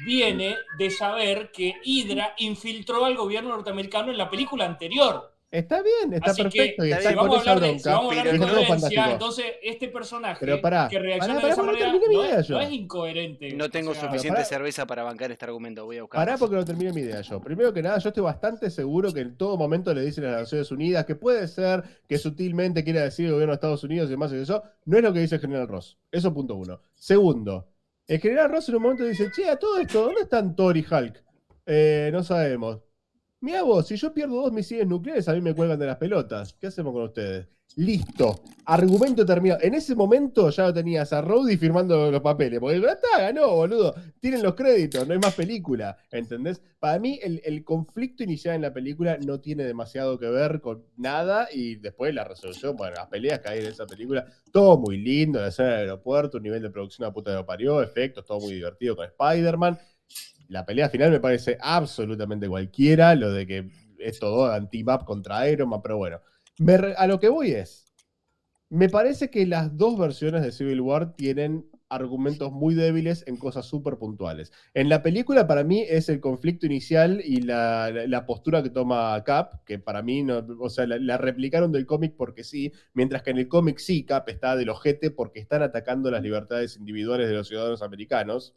viene de saber que Hydra infiltró al gobierno norteamericano en la película anterior. Está bien, está Así que, perfecto. y está si bien, con vamos, a esa hablar de, si vamos a hablar de coherencia, entonces este personaje Pero pará, que reacciona pará, de esa pará, porque no no, idea es, yo. no es incoherente. No tengo o sea, suficiente pará. cerveza para bancar este argumento. Voy a buscar. Pará porque no terminé mi idea yo. Primero que nada, yo estoy bastante seguro que en todo momento le dicen a las Naciones Unidas que puede ser que sutilmente quiera decir el gobierno de Estados Unidos y demás y eso. No es lo que dice el general Ross. Eso punto uno. Segundo, el general Ross en un momento dice, che, a todo esto, ¿dónde están Thor y Hulk? Eh, no sabemos. Mira vos, si yo pierdo dos misiles nucleares, a mí me cuelgan de las pelotas. ¿Qué hacemos con ustedes? Listo. Argumento terminado. En ese momento ya lo tenías a Rhodey firmando los papeles. Porque ya está, ganó, boludo. Tienen los créditos, no hay más película. ¿Entendés? Para mí, el, el conflicto inicial en la película no tiene demasiado que ver con nada. Y después la resolución, bueno, las peleas que hay en esa película, todo muy lindo. La escena del aeropuerto, un nivel de producción a puta de lo parió, efectos, todo muy divertido con Spider-Man. La pelea final me parece absolutamente cualquiera. Lo de que es todo anti-map contra Iron Man, pero bueno. A lo que voy es. Me parece que las dos versiones de Civil War tienen argumentos muy débiles en cosas súper puntuales. En la película, para mí, es el conflicto inicial y la, la- la postura que toma Cap, que para mí, no, o sea, la, la replicaron del cómic porque sí, mientras que en el cómic sí, Cap está del ojete porque están atacando las libertades individuales de los ciudadanos americanos.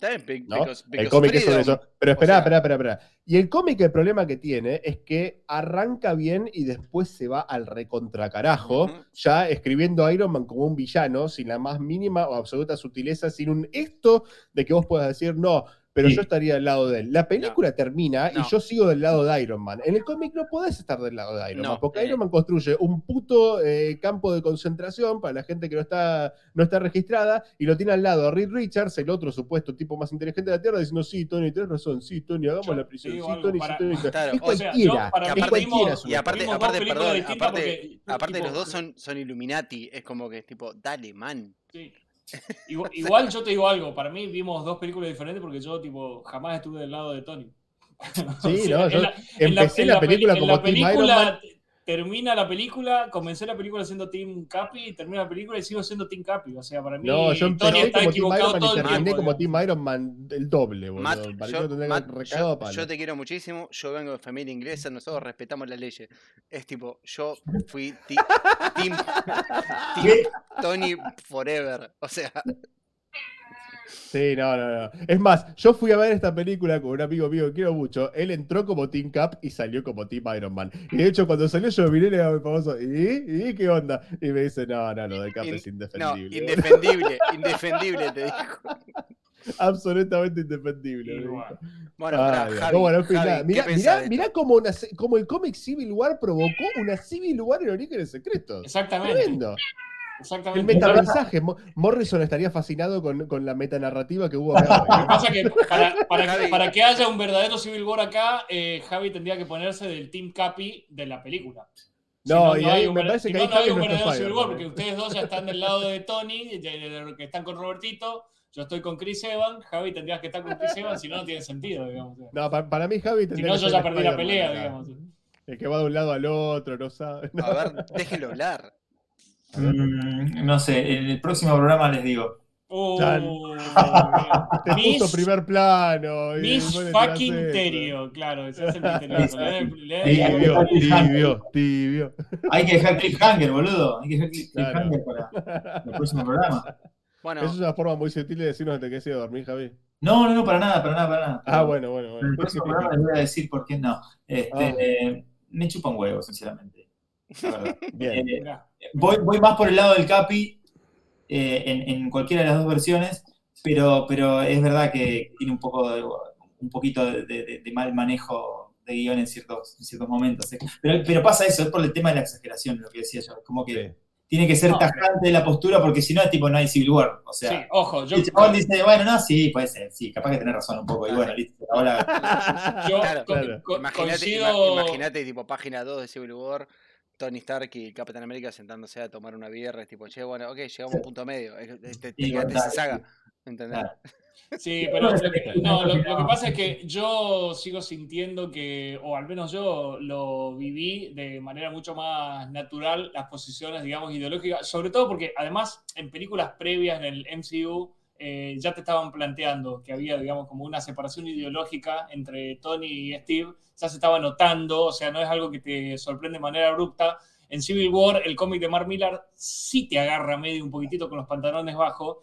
El cómic es sobre eso. Pero espera, espera, espera, espera. Y el cómic, el problema que tiene es que arranca bien y después se va al recontracarajo, ya escribiendo a Iron Man como un villano, sin la más mínima o absoluta sutileza, sin un esto de que vos puedas decir, no, pero Sí. yo estaría al lado de él. La película termina No. y yo sigo del lado de Iron Man. En el cómic no podés estar del lado de Iron No, Man, porque eh. Iron Man construye un puto eh, campo de concentración para la gente que no está, no está registrada y lo tiene al lado a Reed Richards, el otro supuesto tipo más inteligente de la Tierra, diciendo, sí, Tony, tienes razón, sí, Tony, hagamos Yo la prisión, sí, Tony, sí, para- Tony. sí". Claro, Es o sea, cualquiera, para es cualquiera. vimos- y aparte, aparte, perdón, aparte, porque, aparte tipo, los dos son, son Illuminati, es como que es tipo, dale, man. Sí. Igual, igual yo te digo algo, para mí vimos dos películas diferentes porque yo tipo jamás estuve del lado de Tony. Sí, no, en yo empecé la, película como Team Iron Man. Termina la película, comencé la película siendo Team Capi, termina la película y sigo siendo Team Capi. O sea, para mí No, yo Tony empecé está como Team equivocado Iron Man todo y el terminé tiempo. como. Team Iron Man el doble, boludo. Matt, yo, que tendría Matt, recado a yo- palo. yo te quiero muchísimo, yo vengo de familia inglesa, nosotros respetamos las leyes. Es tipo, yo fui team, team Tony Forever. O sea, Sí, no, no, no. Es más, yo fui a ver esta película con un amigo mío que quiero mucho. Él entró como Team Cap y salió como Team Iron Man. Y de hecho, cuando salió yo miré y le digo a mi famoso, ¿y? ¿y qué onda? Y me dice, no, no, lo de Cap In- es no, indefendible. indefendible, indefendible, te dijo. Absolutamente indefendible. Bueno, Bueno, Ah, Dios. Javi, No, bueno, en fin, Javi, nada. ¿qué Mirá, pensás mirá, de esto? mirá cómo, una se- cómo el cómic Civil War provocó una Civil War en Orígenes Secretos. exactamente. Tremendo. El Exactamente. metamensaje. Mo- Morrison estaría fascinado con, con la metanarrativa que hubo acá. Lo que pasa es que para, para, Javi. para que haya un verdadero Civil War acá, eh, Javi tendría que ponerse del Team Capi de la película. Si No, y ahí hay un me verda- parece si que no, no hay un no verdadero Civil War, porque ustedes dos ya están del lado de Tony, que están con Robertito. Yo estoy con Chris Evans, Javi tendrías que estar con Chris Evans, si no, no tiene sentido, digamos. No, pa- para mí Javi Si tendría no, que yo ya perdí la pelea, digamos. El que va de un lado al otro, no sabe. A ver, déjenlo hablar. Mm, no sé, en el próximo programa les digo. Uh, Chan. Te puso primer plano. tirás fucking. Terio, claro, ese es el Tibio. Tibio, tibio. Hay que dejar cliffhanger, boludo. Hay que dejar cliff- Claro. cliffhanger para el próximo programa. Bueno, Eso es una forma muy sutil de decirnos que te quedes a dormir, Javi. No, no, no, para nada, para nada, para nada. Ah, bueno, bueno, En bueno. el próximo programa les voy a decir por qué no. Este, Ah. eh, me chupa un huevo, sinceramente. Bien. Eh, voy, voy más por el lado del Capi eh, en, en cualquiera de las dos versiones, pero, pero es verdad que tiene un poco de, un poquito de, de- de mal manejo de guion en ciertos, en ciertos momentos. eh. Pero, pero pasa eso, es por el tema de la exageración, lo que decía yo. Como que Sí. tiene que ser No, tajante la postura, porque si no, es tipo, no hay Civil War. O sea, Sí, ojo, yo, el chabón dice, bueno, no, sí, puede ser, sí, capaz que tenés razón un poco. Y bueno, listo, ahora yo Claro, co- claro. co- imagínate, imagínate, tipo, página 2 de Civil War, Tony Stark y Capitán América sentándose a tomar una birra, es tipo, che, bueno, ok, llegamos a un punto medio. Te, sin saga. ¿Entendés? Claro. Sí, pero lo que, no, lo, lo que pasa es que yo sigo sintiendo que, o al menos yo lo viví de manera mucho más natural, las posiciones, digamos, ideológicas, sobre todo porque además en películas previas en el MCU eh, ya te estaban planteando que había, digamos, como una separación ideológica entre Tony y Steve, ya se estaba notando, o sea, no es algo que te sorprende de manera abrupta. En Civil War, el cómic de Mark Millar sí te agarra medio un poquitito con los pantalones bajos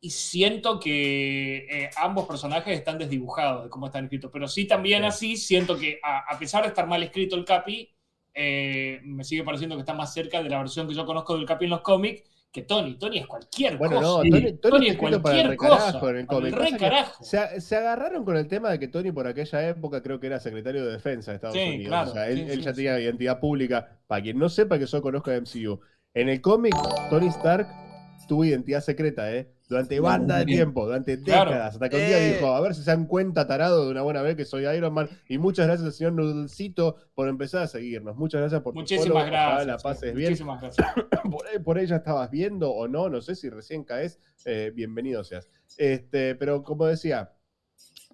y siento que eh, ambos personajes están desdibujados de cómo están escritos, pero sí también Sí. así siento que a, a pesar de estar mal escrito el Capi, eh, me sigue pareciendo que está más cerca de la versión que yo conozco del Capi en los cómics que Tony. Tony es cualquier Bueno, cosa. no. Tony, Tony Tony está es escrito para el cualquier cosa. recarajo en el cómic. re carajo. Se, se agarraron con el tema de que Tony por aquella época creo que era secretario de defensa de Estados Sí, Unidos. claro, o sea, él, sí, él sí, ya sí. tenía identidad pública. Para quien no sepa que yo conozco a MCU. En el cómic, Tony Stark tuvo identidad secreta, ¿eh? Durante banda de tiempo, durante Claro. décadas. Hasta que un día Eh. dijo, a ver si se dan cuenta, tarado, de una buena vez que soy Iron Man. Y muchas gracias al señor Nudcito por empezar a seguirnos. Muchas gracias por tu Muchísimas. Ojalá gracias. la sí, pases bien. Muchísimas gracias. por ahí, por ahí ya estabas viendo o no, no sé si recién caes, eh, bienvenido seas. Este, pero como decía,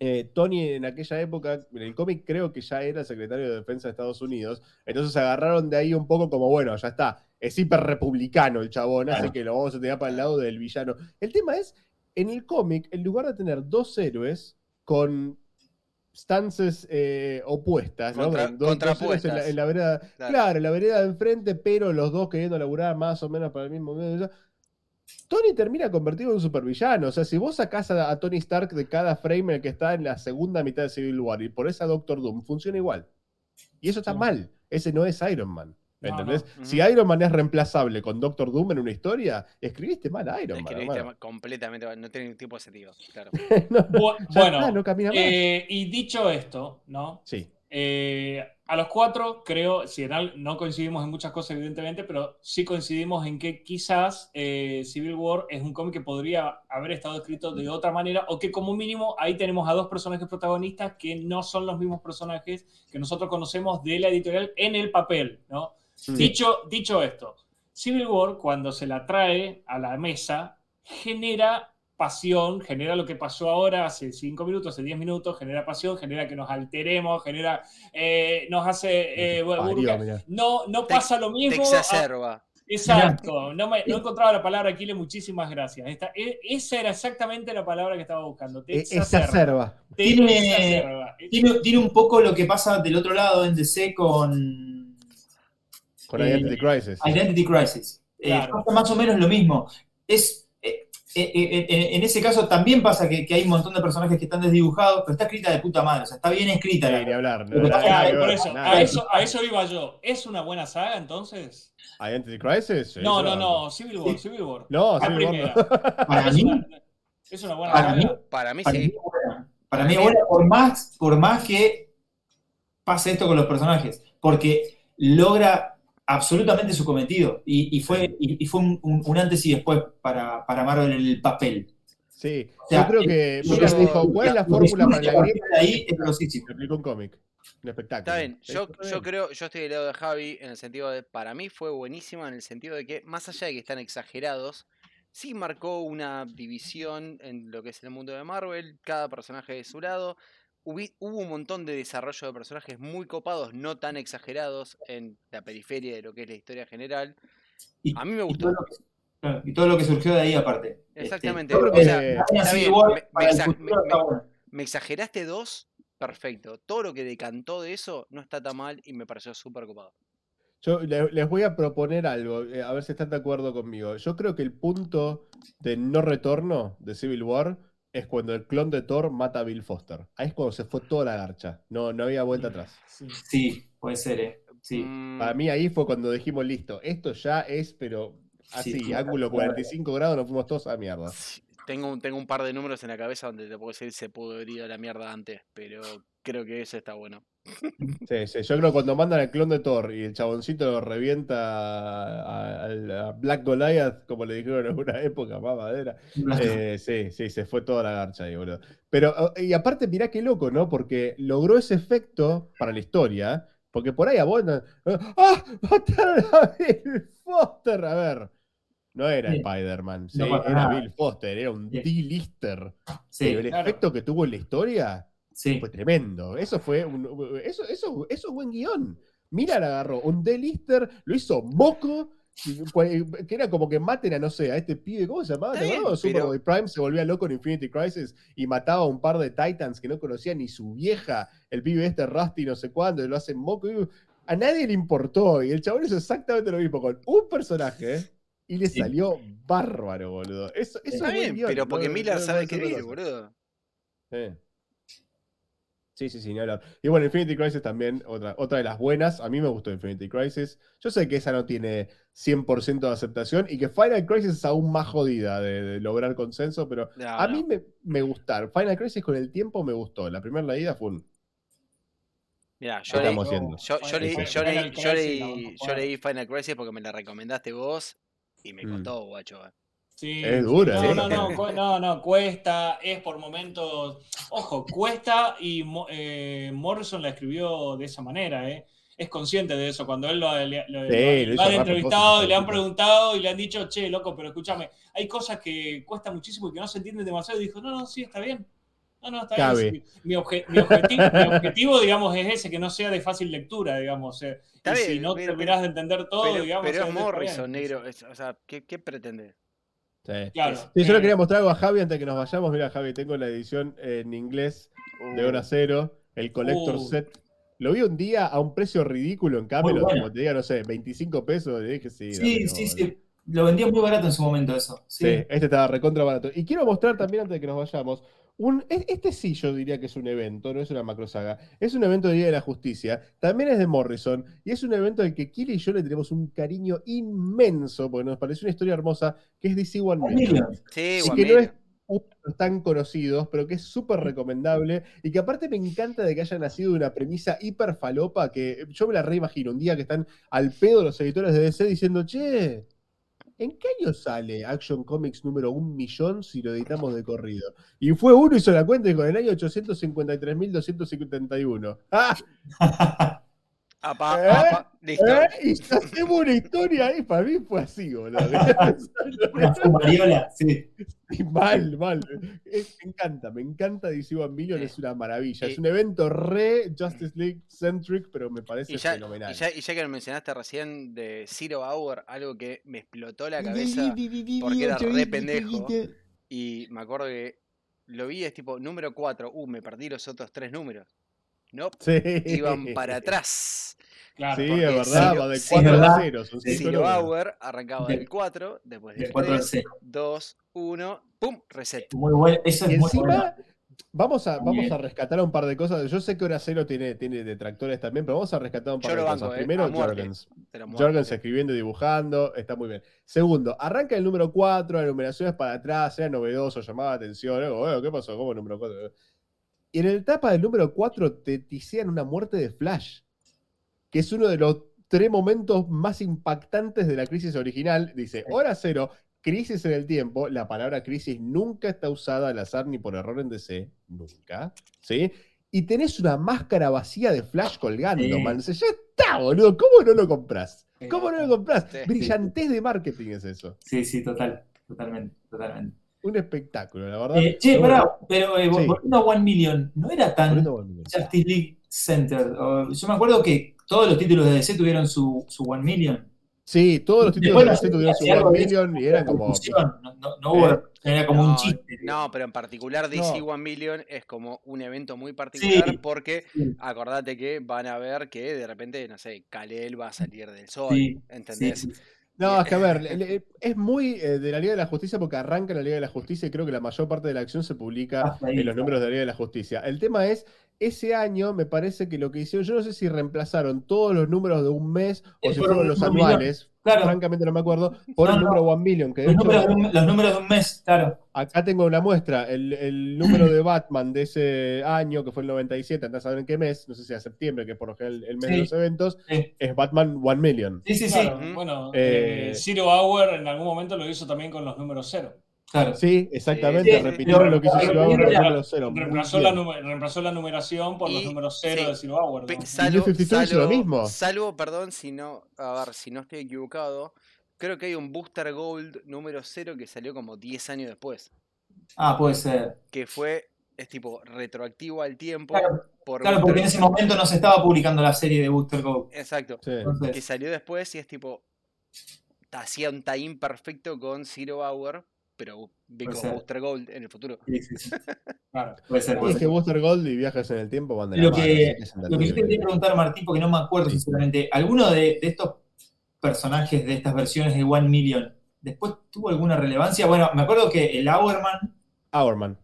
eh, Tony en aquella época, en el cómic creo que ya era secretario de defensa de Estados Unidos, entonces se agarraron de ahí un poco como, bueno, ya está, es hiper republicano el chabón, así Claro. que lo vamos a tener para el lado del villano. El tema es, En el cómic, en lugar de tener dos héroes con stances eh, opuestas, ¿no? Contra- Dos- dos contrapuestas. en la, en la vereda, Claro. claro. en la vereda de enfrente, pero los dos queriendo laburar más o menos para el mismo medio. Tony termina convertido en un supervillano. O sea, si vos sacás a, a Tony Stark de cada frame en el que está en la segunda mitad de Civil War y por esa Doctor Doom, funciona igual. Y eso está Sí. mal. Ese no es Iron Man. ¿Entendés? no. Si Iron Man es reemplazable con Doctor Doom en una historia, escribiste mal a Iron Man. Escribiste hermano. completamente, mal, no tiene ningún tipo de sentido. Claro. No, bueno, está, eh, y dicho esto, ¿no? sí. Eh, a los cuatro, creo, si en no coincidimos en muchas cosas, evidentemente, pero sí coincidimos en que quizás eh, Civil War es un cómic que podría haber estado escrito de otra manera, o que como mínimo ahí tenemos a dos personajes protagonistas que no son los mismos personajes que nosotros conocemos de la editorial en el papel, ¿no? Sí. Dicho, dicho esto, Civil War, cuando se la trae a la mesa, genera pasión, genera lo que pasó ahora hace cinco minutos, hace 10 minutos, genera pasión, genera que nos alteremos, genera, eh, nos hace... eh, Parió, no, no Te- pasa lo Te mismo. a- exacerba. Exacto, no, me, no encontraba la palabra Aquiles, muchísimas gracias. Esta- e- esa era exactamente la palabra que estaba buscando. Te E- exacerba. Te Tiene- exacerba. Tiene, tiene un poco lo que pasa del otro lado en DC con Con Eh, Identity Crisis. Identity Crisis. Eh, pasa más o menos lo mismo. Es, eh, eh, eh, eh, en ese caso también pasa que, que hay un montón de personajes que están desdibujados, pero está escrita de puta madre, o sea, está bien escrita. La- hablar. no, nada por eso, nada a eso, a eso iba yo. ¿Es una buena saga entonces? ¿Identity Crisis? No, no, no, Civil War, Civil War. No, La Civil War no. Para Es mí, una, es una buena Para mí- saga. Para mí para mí sí. Para mí es buena, por más, por más que pase esto con los personajes, porque logra absolutamente su cometido y, y fue, y, y fue un, un- un antes y después para, para Marvel en el papel. Sí, O sea, yo creo que yo- dijo, ¿cuál es la fórmula para la grieta? ahí es grosísimo. Un cómic. Un espectáculo. Está bien, yo, Está yo creo, yo estoy del lado de Javi en el sentido de, para mí fue buenísima en el sentido de que, más allá de que están exagerados, sí marcó una división en lo que es el mundo de Marvel, cada personaje de su lado. Hubo un montón de desarrollo de personajes muy copados, no tan exagerados en la periferia de lo que es la historia general. Y- A mí me y gustó. todo lo que- Y todo lo que surgió de ahí aparte. Exactamente. bien, War me- exageraste dos, perfecto. Todo lo que decantó de eso no está tan mal y me pareció súper copado. Yo le- les voy a proponer algo, eh, a ver si están de acuerdo conmigo. Yo creo que el punto de no retorno de Civil War es cuando el clon de Thor mata a Bill Foster. Ahí es cuando se fue toda la garcha. No, no había vuelta atrás. Sí. Sí, puede ser, ¿eh? Sí. Mm, Para mí ahí fue cuando dijimos, listo, esto ya es, pero así, Sí, ángulo claro. 45 grados, nos fuimos todos a mierda. Tengo, un- tengo un par de números en la cabeza donde te puedo decir se pudo haber ido a la mierda antes, pero creo que ese está bueno. Sí, sí, yo creo que cuando mandan al clon de Thor y el chaboncito lo revienta a, a- a Black Goliath, como le dijeron en una época, más madera. Eh, sí, sí, se fue toda la garcha ahí, boludo. Pero, oh, y aparte, mirá qué loco, ¿no? Porque logró ese efecto para la historia, porque por ahí abondan. ¡Ah! ¡Mataron a Bill Foster! A ver. No era Sí. Spider-Man, sí, No era nada. Bill Foster, era un Sí. D-lister. El claro. efecto que tuvo en la historia sí. fue tremendo. Eso fue un, eso, eso, eso es buen guion. Mira, la agarró un D-lister, lo hizo moco, que era como que maten a, no sé, a este pibe, ¿cómo se llamaba? Está ¿Te bien, acordás? pero- Superboy Prime se volvía loco en Infinity Crisis y mataba a un par de Titans que no conocía ni su vieja, el pibe este Rusty no sé cuándo, y lo hacen moco. y a nadie le importó, y el chabón hizo exactamente lo mismo con un personaje. Y le Sí. salió bárbaro, boludo. Eso, eso Está es bien, guion, pero no- porque no- Miller no- sabe no- escribir, no- boludo. Sí. Sí, sí, sí, ni hablar. Y bueno, Infinity Crisis también, otra, otra de las buenas. A mí me gustó Infinity Crisis. Yo sé que esa no tiene 100% de aceptación y que Final Crisis es aún más jodida de, de lograr consenso, pero No, a no. mí me, me gustaron. Final Crisis con el tiempo me gustó. La primera leída fue un... Mirá, Ahí yo leí, yo, leí, yo Final leí, yo Final Crisis porque me la recomendaste vos y me Mm. costó, guacho. Sí, Es dura, no, ¿eh? no, no, cu- no, no, cuesta, es por momentos. Ojo, cuesta y Mo- eh, Morrison la escribió de esa manera, ¿eh? Es consciente de eso. Cuando él lo, le- lo- Sí, lo- lo lo hizo han entrevistado y le han preguntado y le han dicho, che, loco, pero escúchame, hay cosas que cuesta muchísimo y que no se entienden demasiado. Y dijo, no, no, sí, está bien. No, no, está Cabe. bien. Mi, obje- mi objetivo, mi objetivo, digamos, es ese, que no sea de fácil lectura, digamos. eh. Está y si bien, no pero- terminás de entender todo, pero digamos. pero es Morrison, negro. es- o sea, ¿qué, qué pretende? Sí. Claro. Sí, yo le eh, quería mostrar algo a Javi antes de que nos vayamos. Mira, Javi, tengo la edición en inglés de Uh, Hora Cero, el Collector Uh. Set. Lo vi un día a un precio ridículo en Camelot, bueno. como te diga, no sé, 25 pesos. Le dije, sí, Sí, sí. Lo vendía muy barato en su momento eso. Sí, Sí. este estaba recontra barato. Y quiero mostrar también, antes de que nos vayamos, un, e- este sí yo diría que es un evento, no es una macro saga. Es un evento de Día de la Justicia. También es de Morrison. Y es un evento al que Kili y yo le tenemos un cariño inmenso, porque nos pareció una historia hermosa, que es DC One Million. Sí, Y One que no es tan conocidos, pero que es súper recomendable y que aparte me encanta de que haya nacido de una premisa hiper falopa que yo me la reimagino un día que están al pedo los editores de DC diciendo, che, ¿en qué año sale Action Comics número un millón si lo editamos de corrido? Y fue uno hizo la cuenta y con el año 853.271. ¡Ah! Apa, ¿Eh? apa, listo. ¿Eh? Y ya hacemos una historia ahí, para mí fue así, boludo. Una fumariola, sí. Y mal, mal. Es- me encanta, me encanta DC One Million, Sí. es una maravilla. Y- es un evento re Justice League centric, pero me parece Y ya, fenomenal. y, ya, y ya que lo mencionaste recién de Zero Hour, algo que me explotó la cabeza porque era re pendejo. Y me acuerdo que lo vi, es tipo número 4. Uh, me perdí los otros tres números. No, Sí. iban para atrás. Claro. Sí, es verdad, va de sí, 4 a verdad. 0. Son Sí. cinco Zero números. Hour arrancaba De- del 4, después De del 4 al 3, 0. 2, 1, ¡pum! Reset. Muy bueno. Eso es Y muy bueno. encima, vamos a, vamos a rescatar un par de cosas. Yo sé que Hora Cero tiene, tiene detractores también, pero vamos a rescatar un par Yo de lo cosas. banco, eh, Primero. Jorgens. Jorgens escribiendo y dibujando, está muy bien. Segundo, arranca el número 4, la numeración es para atrás, era novedoso, llamaba la atención. "Bueno, ¿Qué pasó? ¿Cómo el número 4? Y en el tapa del número 4 te tisean una muerte de Flash, que es uno de los tres momentos más impactantes de la crisis original. Dice, hora cero, crisis en el tiempo. La palabra crisis nunca está usada al azar ni por error en DC, nunca. ¿Sí? Y tenés una máscara vacía de Flash colgando, Sí. man. Dice, ya está, boludo. ¿Cómo no lo compras? ¿Cómo no lo compras? Sí. Brillantez de marketing es eso. Sí, sí, total. Totalmente, totalmente. Un espectáculo, la verdad. Eh, che, Pero pará, bueno, pero eh, Sí. volviendo a One Million, no era tan. Justice League Center. Yo me acuerdo que todos los títulos de DC tuvieron su, su One Million. Sí, todos los títulos Después de DC tuvieron su One Million y eran como. No, no, no hubo, Eh, era como un chiste. No, pero en particular DC No. One Million es como un evento muy particular Sí. porque Sí. acordate que van a ver que de repente, no sé, Kalel va a salir del sol. Sí, ¿Entendés? No, es que a ver, le- es muy eh, de la Liga de la Justicia porque arranca la Liga de la Justicia y creo que la mayor parte de la acción se publica en los números de la Liga de la Justicia. El tema es, ese año me parece que lo que hicieron, yo no sé si reemplazaron todos los números de un mes o si fueron los anuales. Claro. Francamente no me acuerdo. Por No, el no. número One Million, que Los hecho números, de un, los números de un mes, claro. acá tengo una muestra. El, el número de Batman de ese año, que fue el 97, andás a saber en qué mes, no sé si a septiembre, que es por lo general el mes de los eventos, Sí, es Batman One Million. sí, sí. sí, Claro, bueno, Eh, eh, Zero Hour en algún momento lo hizo también con los números cero. Claro. Sí, exactamente, Sí, sí, repitieron sí. lo que hizo número cero. Muy Reemplazó la, nume- reemplazó la numeración por los números cero sí. de. Pe- ¿no? salvo, New 52 hizo lo salvo- mismo. salvo, perdón, si no, a ver, si no estoy equivocado, creo que hay un Booster Gold número 0 que salió como 10 años después, Ah, puede ser. que fue, es tipo retroactivo al tiempo. Claro, por claro, Booster porque en ese momento no se estaba publicando la serie de Booster Gold. Exacto, Sí. que salió después y es tipo, hacía un tie perfecto con Zero Hour, pero because ser. Booster Gold en el futuro. sí, sí, sí. Claro. Puede ser, puede es que. Booster Gold y viajes en el tiempo van de la Lo mano, que, es lo que yo te quería preguntar, Martín, porque no me acuerdo sinceramente, ¿alguno de, de estos personajes de estas versiones de One Million después tuvo alguna relevancia? Bueno, me acuerdo que el Hourman, Hourman.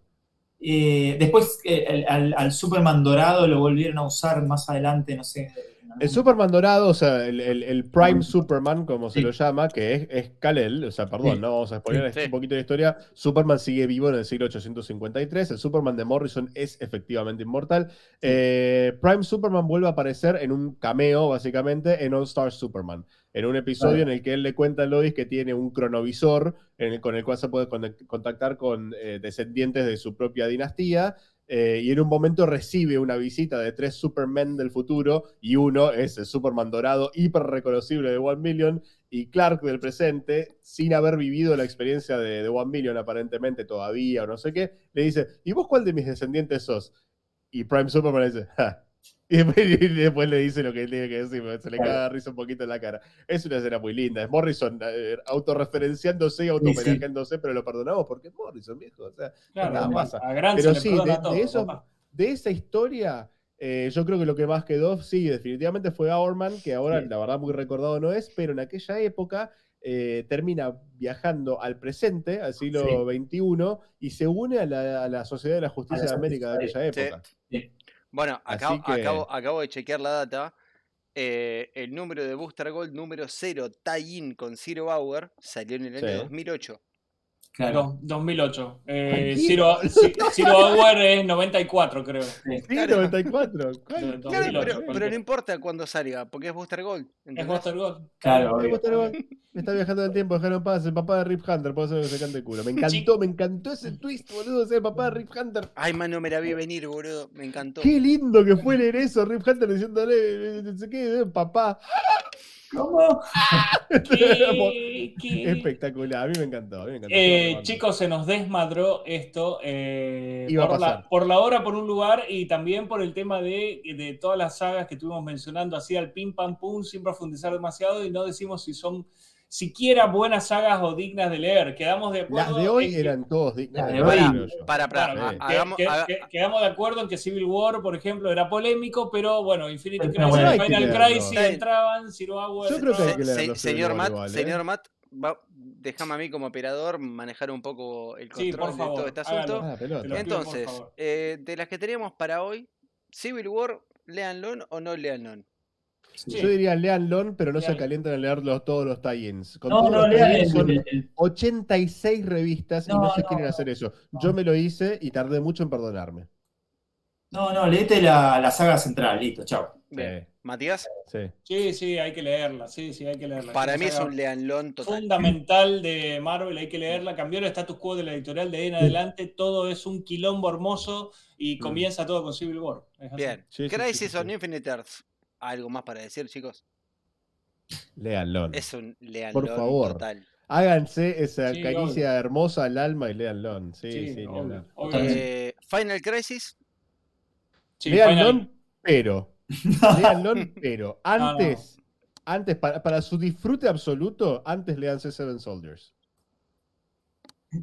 eh, después eh, el- al, al Superman dorado lo volvieron a usar más adelante, no sé. El Superman dorado, o sea, el, el- el Prime Superman, como se lo llama, que es, es Kal-El, o sea, perdón, Sí. no vamos a spoiler Sí. un poquito de historia. Superman sigue vivo en el siglo 853. El Superman de Morrison es efectivamente inmortal. Eh, Prime Superman vuelve a aparecer en un cameo, básicamente, en All Star Superman. En un episodio en el que él le cuenta a Lois que tiene un cronovisor en el- con el cual se puede contactar con eh, descendientes de su propia dinastía. Eh, y en un momento recibe una visita de tres Supermen del futuro y uno es el Superman dorado hiper reconocible de One Million y Clark del presente, sin haber vivido la experiencia de, de One Million aparentemente todavía o no sé qué, le dice, ¿y vos cuál de mis descendientes sos? Y Prime Superman le dice, "Ja, Y después, y después le dice lo que tiene que decir, se le caga risa un poquito en la cara. Es una escena muy linda. Es Morrison eh, autorreferenciándose y autohomenajeándose, pero lo perdonamos porque es Morrison, viejo. O sea, Claro, nada pasa. a Pero sí, de- todo, de eso- de esa historia, eh, yo creo que lo que más quedó, sí, definitivamente fue Hourman, que ahora Sí. la verdad muy recordado no es, pero en aquella época eh, termina viajando al presente, al siglo XXI, y se une a la, a la Sociedad de la Justicia de América de aquella Sí. época. Bueno, acabo, que- acabo, acabo de chequear la data. Eh, el número de Booster Gold número 0, tie-in con Zero Hour, salió en el año Sí. 2008. Claro. Dos- 2008. Eh, Tranquilo. Zero, Ci- Zero Hour es 94, creo. Sí, Claro. 94. De- ¿Cuál? de- Claro, 2008, pero, no importa cuándo salga, porque es Booster Gold. Es. Buster Gold. Claro, gol. Está viajando en el tiempo, dejaron en paz. El papá de Rip Hunter, por eso que se canta el culo. Me encantó, me encantó ese twist, boludo, ser el papá de Rip Hunter. Ay, man, no me la vi venir, boludo. Me encantó. Qué lindo que fue leer eso, Rip Hunter diciéndole, no sé qué, eh, papá. ¿Cómo? ¿Qué- qué- Espectacular, a mí me encantó. A mí me encantó Eh, chicos, se nos desmadró esto eh, Iba a por, la, pasar. por la hora, por un lugar, y también por el tema de, de todas las sagas que estuvimos mencionando, así al pim pam pum, sin profundizar demasiado, y no decimos si son siquiera buenas sagas o dignas de leer. Quedamos de acuerdo. Las de hoy en que- eran todos dignas de leer. Para, para, que- hagamos, que- haga- quedamos de acuerdo en que Civil War, por ejemplo, era polémico, pero bueno, Infinity Crisis, bueno, Final leerlo. Crisis entraban, Zero Hour Yo creo que hay entraban. que se- leerlo, se- Civil señor War Matt, igual, ¿eh? señor Matt, va- déjame a mí como operador manejar un poco el Sí, control de todo este asunto. Ah, pido, Entonces, eh, de las que teníamos para hoy, Civil War, leanlo o no leanlo. Sí. Yo diría leanlo, pero no se calienten en leer los- todos los tie-ins. Con No, todos no, los lean son el- el- 86 revistas y No, no se quieren no, hacer eso. no. Yo me lo hice y tardé mucho en perdonarme. No, no, léete la, la saga central, listo, chao. Bien. Matías, Sí. Sí, sí, hay que leerla, sí, sí, hay que leerla. para mí es un leanlón total. fundamental de Marvel, hay que leerla. Cambió el status quo de la editorial de ahí en adelante, todo es un quilombo hermoso y comienza todo con Civil War. Bien. Sí, sí, sí, Crisis sí, on sí. Infinite Earths. ¿Algo más para decir, chicos? Léanlo. Es un leanlón favor. total. Háganse esa Sí, caricia hermosa al alma y léanlo. Sí, Sí, sí, obvio. Eh, Final Crisis, Sí, Final- pero. Léanlo, pero. No, no. Antes, antes para, para su disfrute absoluto, antes léanse Seven Soldiers.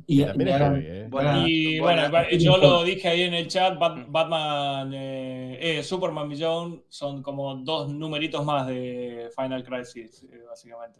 Y, También y es hagan- heavy, ¿eh? Bueno, Y Bueno, bueno, eh, yo lo dije ahí en el chat, Bat- Batman, eh, eh, Superman Beyond son como dos numeritos más de Final Crisis, eh, básicamente.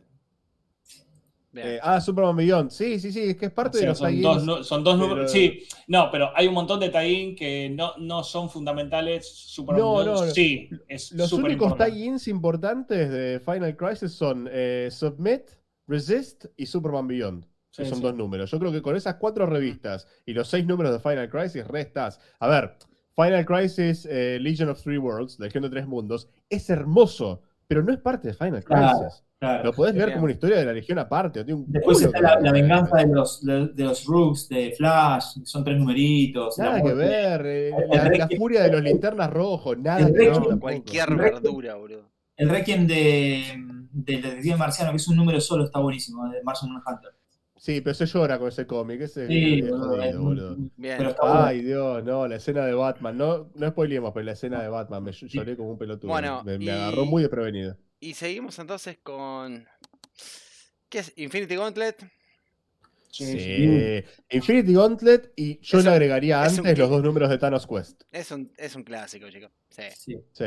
Eh, ah, Superman Beyond. Sí, sí, sí, es que es parte O sea, de los son, tie-ins. dos, son dos pero- números. Sí, no, pero hay un montón de tie que no, no son fundamentales. Superman No, Beyond no, no. sí, es Los únicos tie-ins importantes de Final Crisis son eh, Submit, Resist y Superman Beyond. Que Sí, son sí. dos números. Yo creo que con esas cuatro revistas y los seis números de Final Crisis, restas. A ver, Final Crisis eh, Legion of Three Worlds, Legión de Tres Mundos, es hermoso, pero no es parte de Final Claro. Crisis. claro. Lo podés leer como una historia de la Legión aparte. no tiene un Después está la, venganza Crisis. de los, de, de los Rooks, de Flash, son tres numeritos. la Nada que ver. eh, la, furia de los linternas rojos, nada que ver. Cualquier verdura, boludo. El Requiem de, del Detective Marciano, que es un número solo, está buenísimo, de Martian Manhunter. Sí, pero se llora con ese cómic. Ese Sí, es boludo, jodido, es muy- boludo. Bien. Pero está bueno. Ay, Dios, no, la escena de Batman. No, no spoilemos, pero la escena de Batman me lloré como un pelotudo. Bueno, me, me y- agarró muy desprevenido. Y seguimos entonces con. ¿Qué es? Infinity Gauntlet. Sí. Infinity Gauntlet y yo Es le agregaría un antes los dos números de Thanos Quest. Es un, es un clásico, chicos. Sí. Sí. Sí.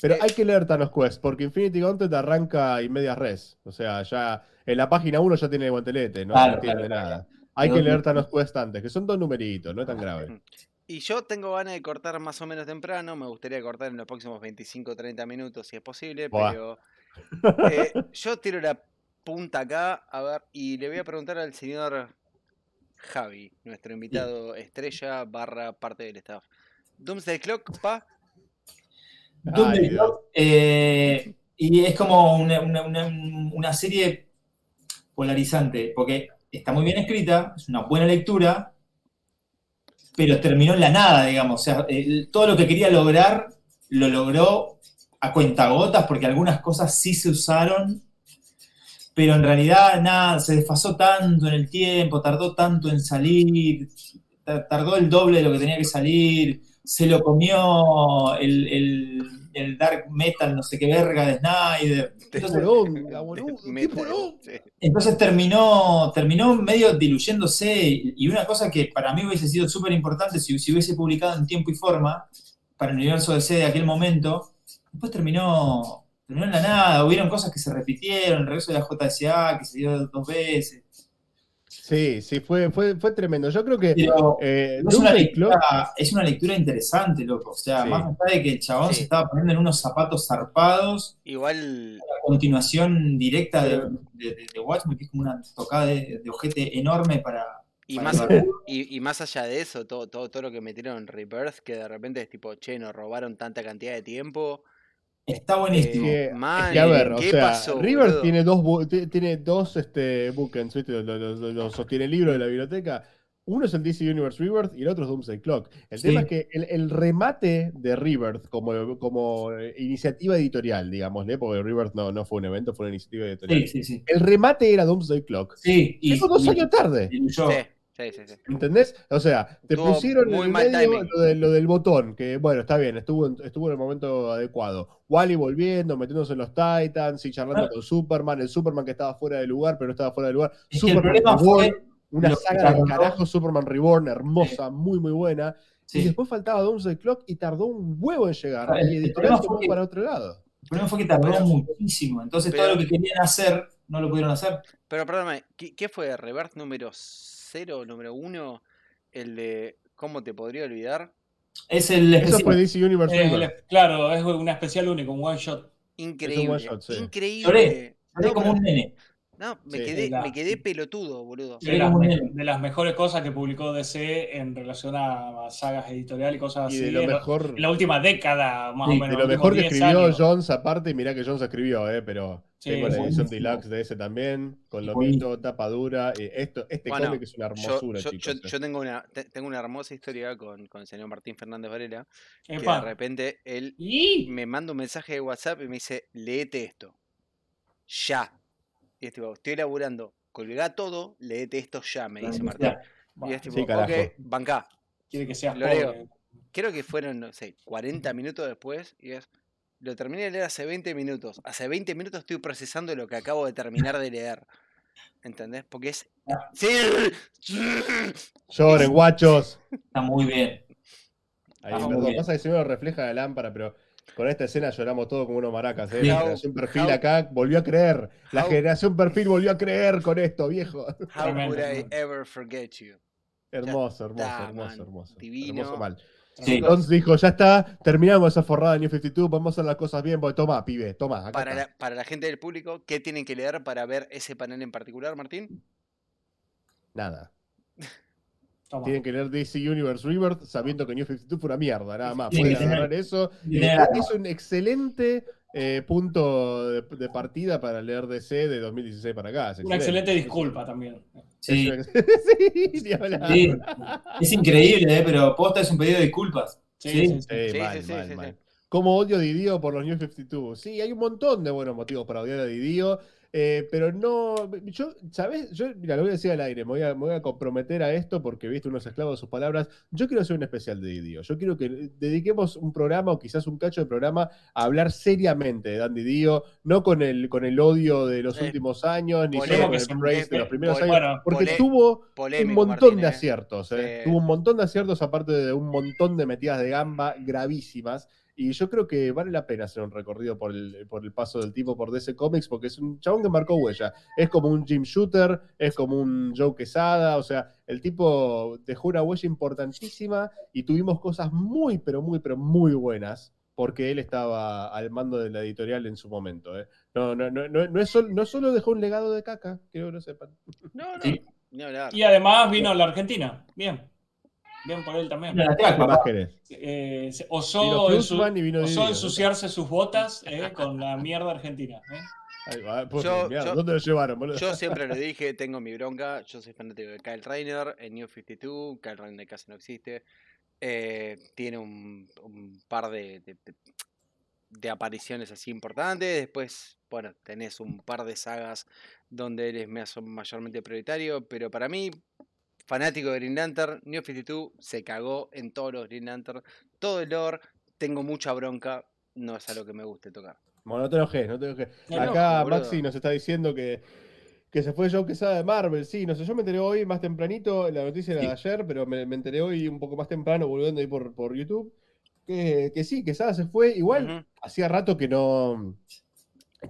Pero hay que leer Thanos Quest porque Infinity Gauntlet arranca y medias res. O sea, ya en la página 1 ya tiene el guantelete, no Claro, entiende claro, nada. Hay que leer Thanos Quest antes, que son dos numeritos, no es tan grave. Y yo tengo ganas de cortar más o menos temprano. Me gustaría cortar en los próximos 25 o 30 minutos si es posible. Buah. Pero eh, yo tiro la punta acá. A ver, y le voy a preguntar al señor Javi, nuestro invitado estrella barra parte del staff. Doomsday Clock, pa. Ay, eh, y es como una, una- una- serie polarizante, porque está muy bien escrita, es una buena lectura, pero terminó en la nada, digamos. O sea, el- todo lo que quería lograr lo logró a cuentagotas, porque algunas cosas sí se usaron, pero en realidad nada, se desfasó tanto en el tiempo, tardó tanto en salir, ta- tardó el doble de lo que tenía que salir. Se lo comió el, el, el Dark Metal, no sé qué verga de Snyder. Entonces, entonces terminó, terminó medio diluyéndose y una cosa que para mí hubiese sido súper importante si, si hubiese publicado en tiempo y forma para el universo DC de aquel momento, después terminó, terminó en la nada, hubieron cosas que se repitieron, el regreso de la JSA que se dio dos veces, Sí, sí, fue, fue, fue tremendo. Yo creo que pero eh, es una, lectura, es una lectura interesante, loco, o sea, Sí. más allá de que el chabón Sí. se estaba poniendo en unos zapatos zarpados, Igual, la continuación directa de, de, de- de Watchmen, que es como una tocada de, de ojete enorme para... y más, y, y más allá de eso, todo, todo, todo lo que metieron en Rebirth, que de repente es tipo, che, nos robaron tanta cantidad de tiempo. Está buenísimo. que, Man, es que, a ver, o ¿qué sea, pasó, River boludo? tiene dos, tiene dos este, bookends, ¿viste? Los, los- los- sostiene el libro de la biblioteca. Uno es el DC Universe Rebirth y el otro es Doomsday Clock. El Sí. tema es que el, el remate de Rebirth como, como eh, iniciativa editorial, digámosle, porque Rebirth no, no fue un evento, fue una iniciativa editorial. Sí, sí, sí. El remate era Doomsday Clock. Sí, y, dos y- años tarde. diluyó. Sí, sí, sí, sí. ¿Entendés? O sea, te pusieron en el medio lo, de- lo del botón, que bueno, está bien, estuvo en, estuvo en el momento adecuado. Wally volviendo, metiéndose en los Titans y charlando Ah. con Superman, el Superman que estaba fuera de lugar, pero no estaba fuera de lugar. Es que el Superman problema Reborn, fue. una saga tardó- carajo, Superman Reborn, hermosa, muy, muy buena. Y después faltaba Doomsday Clock y tardó un huevo en llegar. Y el editorial se que- para otro lado. El problema fue que tardó Pero- muchísimo. Entonces todo lo que querían hacer no lo pudieron hacer. Pero perdóname, ¿qué, qué fue Rebirth número 0, número 1? El de ¿Cómo te podría olvidar? Es el Eso especial. fue DC Universe el- Rebirth. claro, es una especial único, un one shot. Increíble. shot, sí. Increíble. Lloré, Lloré No, como pero- un nene. No, me, Sí. quedé, La- me quedé pelotudo, boludo. De las, de mejores cosas que publicó DC en relación a sagas editoriales y cosas Y así. de lo en la- mejor. en la última década, más Sí, o menos. De lo mejor que últimos 10 escribió años. Jones, aparte, y mirá que Jones escribió, eh, pero Sí, tengo la edición buenísimo. deluxe de ese también, con Es lomito, tapa dura. y esto, este Bueno, cómic es una hermosura, yo- chicos. yo- eh. yo tengo, una, te- tengo una hermosa historia con, con el señor Martín Fernández Varela, que de Epa. repente él Y me manda un mensaje de WhatsApp y me dice, leete esto. Ya. Y es tipo, estoy laburando, colgá todo, leete esto ya, me dice Martín. Y es tipo, Sí, ok, bancá. quiere que seas Lo pobre. leo. Creo que fueron, no sé, 40 minutos después y es, lo terminé de leer hace 20 minutos. Hace 20 minutos estoy procesando lo que acabo de terminar de leer. ¿Entendés? Porque es... Ah. ¡Sí! Lloren, guachos. Está muy bien. Ahí, Ah, muy perdón, pasa que se me lo refleja la lámpara, pero con esta escena lloramos todos como unos maracas. ¿eh? La How- generación perfil how- acá volvió a creer. La how- generación perfil volvió a creer con esto, viejo. How would I ever forget you? Hermoso, hermoso, hermoso, hermoso. Divino. Hermoso mal. Sí. Jones dijo, ya está, terminamos esa forrada de New 52, vamos a hacer las cosas bien. Pues, toma, pibe, toma. Acá Para la, para la gente del público, ¿qué tienen que leer para ver ese panel en particular, Martín? Nada. Toma. Tienen que leer DC Universe Rebirth sabiendo que New 52 fue una mierda, nada más. Pueden agarrar eso. tener es- un excelente eh, punto de, de partida para leer DC de 2016 para acá. Es Una excelente. excelente disculpa también. Sí, Es- sí, sí. Es increíble, ¿eh? pero posta es un pedido de disculpas. Sí, sí. Como odio a Didio por los New 52. Sí, hay un montón de buenos motivos para odiar a Didio, eh, pero no. Yo, ¿sabes? Yo, mira, lo voy a decir al aire, me voy a, me voy a comprometer a esto porque viste unos esclavos de sus palabras. Yo quiero hacer un especial de Didio. Yo quiero que dediquemos un programa o quizás un cacho de programa a hablar seriamente de Dan Didio, no con el, con el odio de los Eh, últimos años, ni solo con el praise de los primeros años, bueno, porque tuvo un montón Martín, de ¿eh? aciertos, ¿eh? Tuvo un montón de aciertos aparte de un montón de metidas de gamba gravísimas. Y yo creo que vale la pena hacer un recorrido por el, por el paso del tipo por DC Comics, porque es un chabón que marcó huella. Es como un Jim Shooter, es como un Joe Quesada, o sea, el tipo dejó una huella importantísima y tuvimos cosas muy, pero muy, pero muy buenas, porque él estaba al mando de la editorial en su momento. ¿eh? No, no, no, no, no, es sol- no solo dejó un legado de caca, quiero que lo sepan. No, no, Sí. Y además vino a la Argentina. Bien. Bien por él también. Mira, la tela, ¿Qué más papá. querés? Eh, osó, ensu- ensuciarse sus botas eh, con la mierda argentina. eh. Ahí va, pues, Yo- mirá, yo- ¿Dónde lo llevaron, boludo? Yo siempre lo dije, tengo mi bronca. Yo soy fanático de Kyle Rainer en New 52. Kyle Rainer casi no existe. Eh, tiene un, un par de, de- de- apariciones así importantes. Después, bueno, tenés un par de sagas donde él es mayormente prioritario. Pero para mí, fanático de Green Lantern, New 52 se cagó en todos los Green Lantern. todo el lore, tengo mucha bronca, no es algo que me guste tocar. Bueno, no te enojes, no te enojes. No, no, Acá boludo. Maxi nos está diciendo que, que se fue Joe Quesada de Marvel. Sí, no sé, yo me enteré hoy más tempranito, la noticia era de ayer, pero me, me enteré hoy un poco más temprano, volviendo ahí por, por YouTube. Que, que sí, Quesada se fue. Igual hacía rato que no.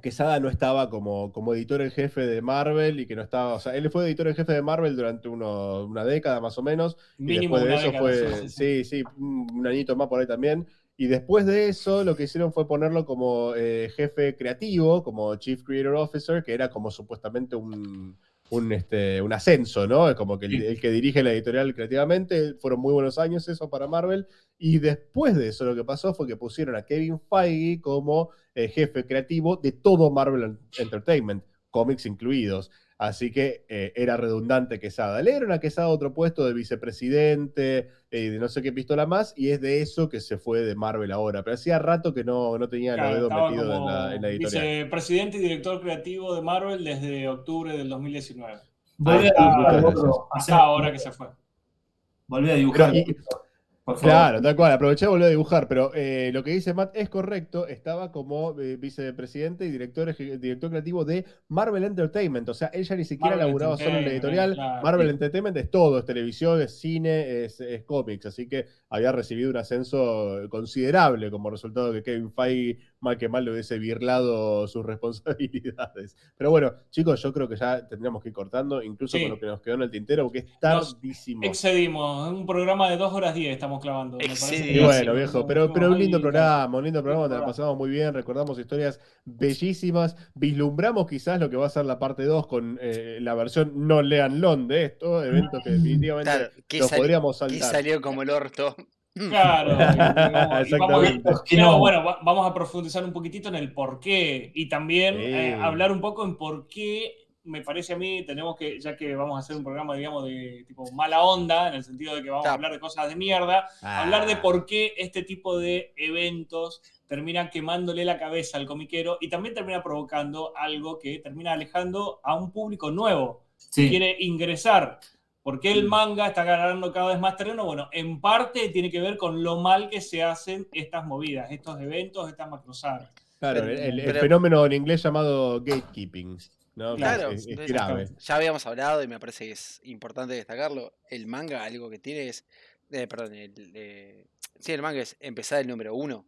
Quesada no estaba como, como editor en jefe de Marvel y que no estaba. O sea, él fue editor en jefe de Marvel durante uno- una década más o menos. Y Mínimo después de eso década, fue, sí, sí, un añito más por ahí también. Y después de eso, lo que hicieron fue ponerlo como eh, jefe creativo, como Chief Creator Officer, que era como supuestamente un, un, este, un ascenso, ¿no? Es como que el, que dirige la editorial creativamente. Fueron muy buenos años eso para Marvel. Y después de eso, lo que pasó fue que pusieron a Kevin Feige como eh, jefe creativo de todo Marvel Entertainment, cómics incluidos. Así que eh, era redundante Quesada. Le dieron a Quesada otro puesto de vicepresidente eh, y de no sé qué pistola más, y es de eso que se fue de Marvel ahora. Pero hacía rato que no, no tenía Claro, los dedos metidos en la, en la editorial. vicepresidente y director creativo de Marvel desde octubre del 2019. Volvé Hasta- a dibujar. Hasta ahora que se fue. Volvé a dibujar. Pero, y- por favor. Claro, tal cual, aproveché y volví a dibujar, pero eh, lo que dice Matt es correcto, estaba como eh, vicepresidente y director, creativo de Marvel Entertainment, o sea, él ya ni siquiera Marvel laburaba solo en la editorial, claro. Marvel Entertainment es todo, es televisión, es cine, es, es cómics, así que había recibido un ascenso considerable como resultado de que Kevin Feige mal que mal le hubiese birlado sus responsabilidades. Pero bueno, chicos, yo creo que ya tendríamos que ir cortando, incluso Sí. con lo que nos quedó en el tintero, porque es Nos tardísimo. Excedimos, un programa de 2 horas 10 estamos clavando. me parece. Y que bueno, viejo, pero, pero un lindo programa, un lindo programa, te la pasamos muy bien, recordamos historias bellísimas, vislumbramos quizás lo que va a ser la parte 2 con eh, la versión no lean lon de esto, evento que definitivamente Claro, ¿qué, nos podríamos qué saltar. salió como el orto? Claro, y- y vamos-. Que bueno, va- vamos a profundizar un poquitito en el por qué y también Sí. eh, hablar un poco en por qué me parece a mí tenemos que, ya que vamos a hacer un programa, digamos, de tipo mala onda, en el sentido de que vamos a hablar de cosas de mierda, Ah. hablar de por qué este tipo de eventos terminan quemándole la cabeza al comiquero y también termina provocando algo que termina alejando a un público nuevo Sí. quiere ingresar. ¿Por qué el manga está ganando cada vez más terreno? Bueno, en parte tiene que ver con lo mal que se hacen estas movidas, estos eventos, estas macrosagas. Claro, Pero- el, el pero- fenómeno en inglés llamado gatekeeping, ¿no? Claro, es, grave. Ya habíamos hablado y me parece que es importante destacarlo. El manga, algo que tiene es. eh, perdón, el, eh, sí, el manga es empezar el número uno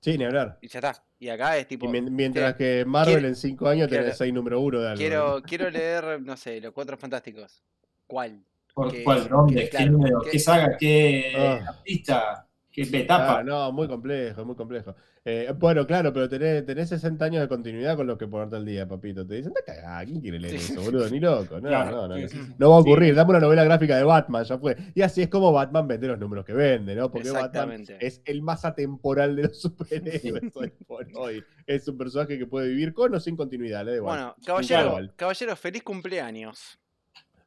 Sí, ni hablar. y ya está. Y acá es tipo. mien- mientras que Marvel quiero- en 5 años tenés 6 número 1 de algo. Quiero, quiero leer, no sé, los cuatro fantásticos. ¿Cuál? ¿Por cuál? ¿Dónde? ¿Qué claro, número? que- ¿Qué saga? ¿Qué Ah. artista? ¿Qué etapa? Ah, no, muy complejo, muy complejo. Eh, bueno, claro, pero tenés, tenés 60 años de continuidad con los que ponerte al día, papito. Te dicen, cagá, ¿quién quiere leer eso, boludo? Ni loco. No, Claro, no, no. sí, no. sí, sí. No va a ocurrir. Dame una novela gráfica de Batman, ya fue. Y así es como Batman vende los números que vende, ¿no? Porque Batman Exactamente. es el más atemporal de los superhéroes hoy por hoy. Es un personaje que puede vivir con o sin continuidad, le da igual. Bueno, caballero, caballero, feliz cumpleaños.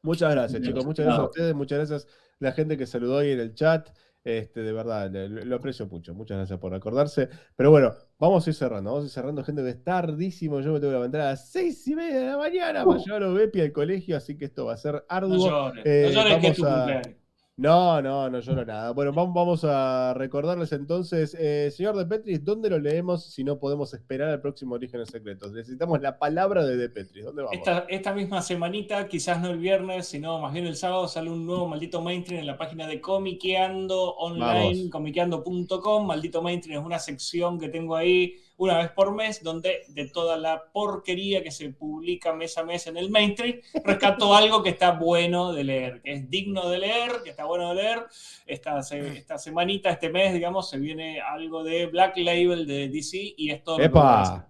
Muchas gracias, Bien, chicos. Muchas gracias a ustedes. Muchas gracias a la gente que saludó ahí en el chat. Este, de verdad, lo aprecio mucho. Muchas gracias por acordarse. Pero bueno, vamos a ir cerrando. Vamos a ir cerrando, gente, que es tardísimo. Yo me tengo que levantar a las seis y media de la mañana para llevar a Bepi al colegio, así que esto va a ser No arduo. llores, Eh, no llores que es tu vamos a- cumpleaños. No, no, no lloro nada. Bueno, vamos, a recordarles entonces, eh, señor De Petris, ¿dónde lo leemos si no podemos esperar al próximo Orígenes Secretos? Necesitamos la palabra de De Petris. ¿Dónde vamos? Esta, esta misma semanita, quizás no el viernes, sino más bien el sábado, sale un nuevo maldito mainstream en la página de Comiqueando Online, comiqueando.com. Maldito mainstream es una sección que tengo ahí una vez por mes, donde de toda la porquería que se publica mes a mes en el mainstream, rescato algo que está bueno de leer, que es digno de leer, que está bueno de leer. Esta, se- esta semanita, este mes, digamos, se viene algo de Black Label de DC y es a ¡Epa!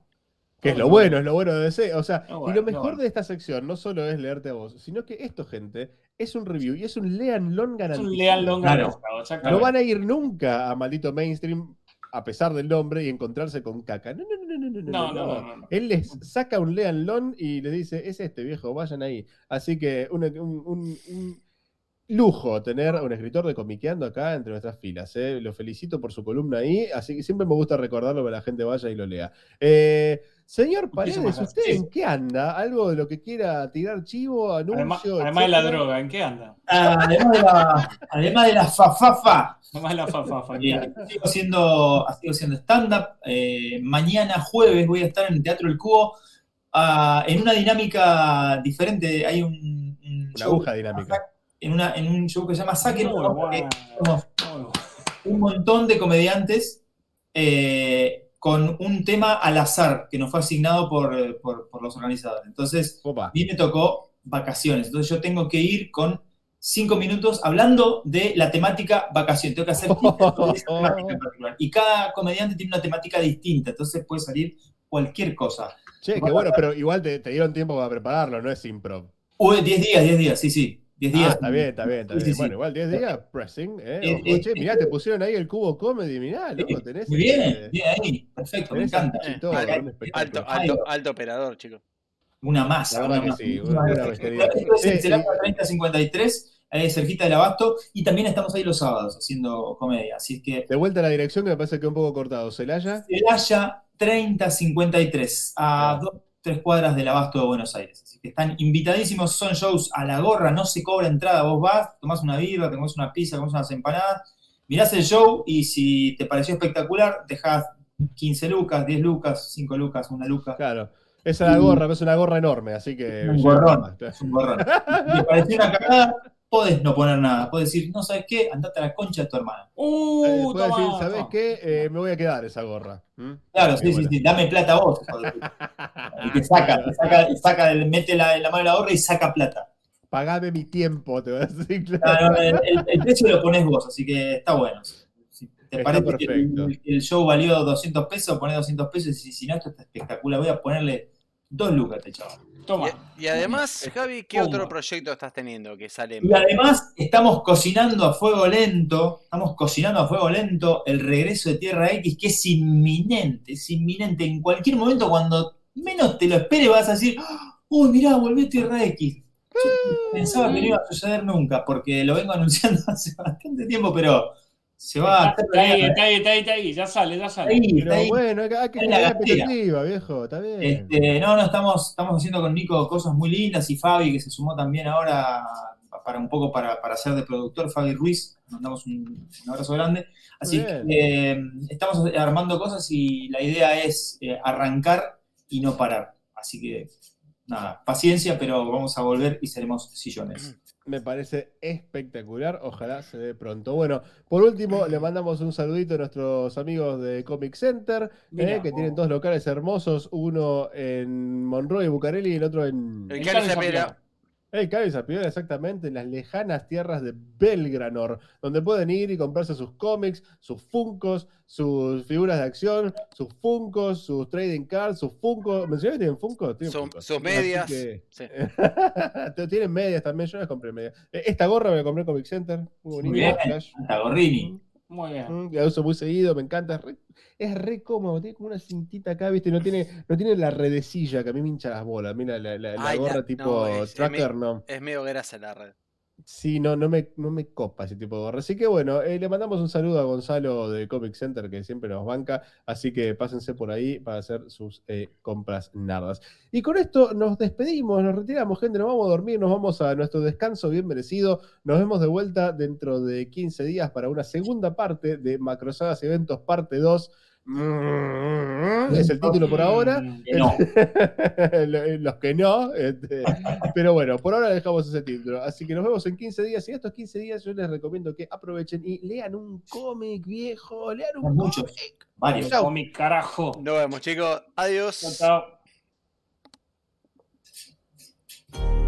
Que es lo bueno, es lo bueno de DC. O sea, No, y lo no, mejor bueno. de esta sección no solo es leerte a vos, sino que esto, gente, es un review y es un leanlon Es garantizado. un Lean Long Claro. garantizado, exactamente. No van a ir nunca a maldito mainstream a pesar del nombre y encontrarse con caca. No, no, no, no, no, no. No. Él les saca un Lean Lon y les dice, es este viejo, vayan ahí. Así que un- un- un lujo tener a un escritor de comiqueando acá entre nuestras filas. ¿eh? Lo felicito por su columna ahí, así que siempre me gusta recordarlo para que la gente vaya y lo lea. Eh, señor Paredes, ¿usted en qué anda? ¿Algo de lo que quiera tirar chivo, Además, anuncio? además de la droga, ¿en qué anda? Ah, además, de la, además de la fafafa, Además de la fafafa. ¿en qué anda? sigo haciendo stand-up. Eh, mañana jueves voy a estar en el Teatro El Cubo ah, en una dinámica diferente. Hay un, un Una aguja dinámica. En, una, en un show que se llama Saquen muy bueno. un montón de comediantes eh, con un tema al azar que nos fue asignado por, por- por los organizadores. Entonces, Opa. a mí me tocó vacaciones. Entonces yo tengo que ir con cinco minutos hablando de la temática vacación. Tengo que hacer sobre esa temática en particular. Y cada comediante tiene una temática distinta, entonces puede salir cualquier cosa. Che, qué bueno, pero igual te, te dieron tiempo para prepararlo, no es improv. Uy, 10 días, 10 días, sí, sí. 10 Ah, días. está bien, está bien, está bien. sí, sí. Bueno, igual 10 días, pressing. ¿eh? Eh, Ojo, eh, che, eh, mirá, te pusieron ahí el cubo comedy, mirá, loco, tenés. Muy bien, este, bien ahí. Perfecto, me encanta. todo. Alto, alto, alto operador, chicos. Una masa. La verdad una masa. sí, una bestialidad. Esto es Eh, Celaya 3053, ahí cerquita del Abasto, y también estamos ahí los sábados haciendo comedia. Así es que De vuelta a la dirección que me parece que un poco cortado. Celaya. Celaya 3053, a dos, tres cuadras del Abasto de Buenos Aires. Así que están invitadísimos, son shows a la gorra, no se cobra entrada. Vos vas, tomás una birra, te comes una pizza, comes unas empanadas, mirás el show y si te pareció espectacular, dejás 15 lucas, 10 lucas, 5 lucas, una luca. Claro. Esa es la gorra, pero es una gorra enorme, así que. Un gorrón. Es un gorrón. Si pareció una cagada, podés no poner nada. Podés decir, no sabes qué, andate a la concha de tu hermana. Eh, Uh, puedo decir, ¿sabés qué? Eh, me voy a quedar esa gorra. ¿Mm? Claro, sí, sí, sí, dame plata vos. Y te saca, te saca, te saca, mete la, la mano en la gorra y saca plata. Pagame mi tiempo, te voy a decir. claro. Claro, el, el- el precio lo pones vos, así que está bueno. Si te Está parece que perfecto. el, el show valió 200 pesos, ponés 200 pesos y si, si no, esto está espectacular. Voy a ponerle dos lucas a este chaval. Toma. Y, y además, Javi, ¿qué otro proyecto estás teniendo que sale en Y además estamos cocinando a fuego lento, estamos cocinando a fuego lento el regreso de Tierra X, que es inminente, es inminente. En cualquier momento, cuando menos te lo esperes, vas a decir, "Ah, uy, mirá, volvió Tierra X. Yo pensaba que no iba a suceder nunca, porque lo vengo anunciando hace bastante tiempo, pero se va Está ahí, está ahí, está ahí, está ahí, ya sale, ya sale. Ahí, Pero está ahí. bueno, hay que, en la expectativa, viejo, está bien. Este, no, no, estamos, estamos haciendo con Nico cosas muy lindas y Fabi, que se sumó también ahora para un poco para, para ser de productor, Fabi Ruiz, mandamos un, un abrazo grande. Así que eh, estamos armando cosas y la idea es eh, arrancar y no parar. Así que nada, paciencia, pero vamos a volver y seremos sillones. Me parece espectacular, ojalá se dé pronto. Bueno, por último, le mandamos un saludito a nuestros amigos de Comic Center, Mirá, eh, que tienen dos locales hermosos, uno en Monroe y Bucareli y el otro en El Cali. Zapera. el Cabo y Zapiola, exactamente, en las lejanas tierras de Belgranor, donde pueden ir y comprarse sus cómics, sus funcos, sus figuras de acción, sus funcos, sus trading cards, sus funcos. ¿Mencionaste que tienen funcos? Tienen sus Así medias. que- Sí. Tienen medias también, yo las compré medias. Eh, Esta gorra me la compré en Comic Center, muy Muy bonita, bien. Santa Gorrini. Muy bien. Mm, La uso muy seguido, me encanta. Es re, es re cómodo, tiene como una cintita acá, ¿viste? No tiene, no tiene la redecilla que a mí me hincha las bolas. Mira, la, la- la Ay, gorra tipo no, es- tracker, no. Es medio grasa la red. Sí, no, no me, no me copa ese tipo de gorra. Así que bueno, eh, le mandamos un saludo a Gonzalo de Comic Center que siempre nos banca. Así que pásense por ahí para hacer sus eh, compras nardas. Y con esto nos despedimos, nos retiramos, gente. Nos vamos a dormir, nos vamos a nuestro descanso bien merecido. Nos vemos de vuelta dentro de 15 días para una segunda parte de Macrosagas Eventos, parte 2. Es el título por ahora. Mm, no. Los que no. este, pero bueno, por ahora dejamos ese título. Así que nos vemos en 15 días. Y estos 15 días yo les recomiendo que aprovechen y lean un cómic viejo. Lean un Muchos. cómic. Varios. Mi carajo. Nos vemos, chicos. Adiós. Chao, chao.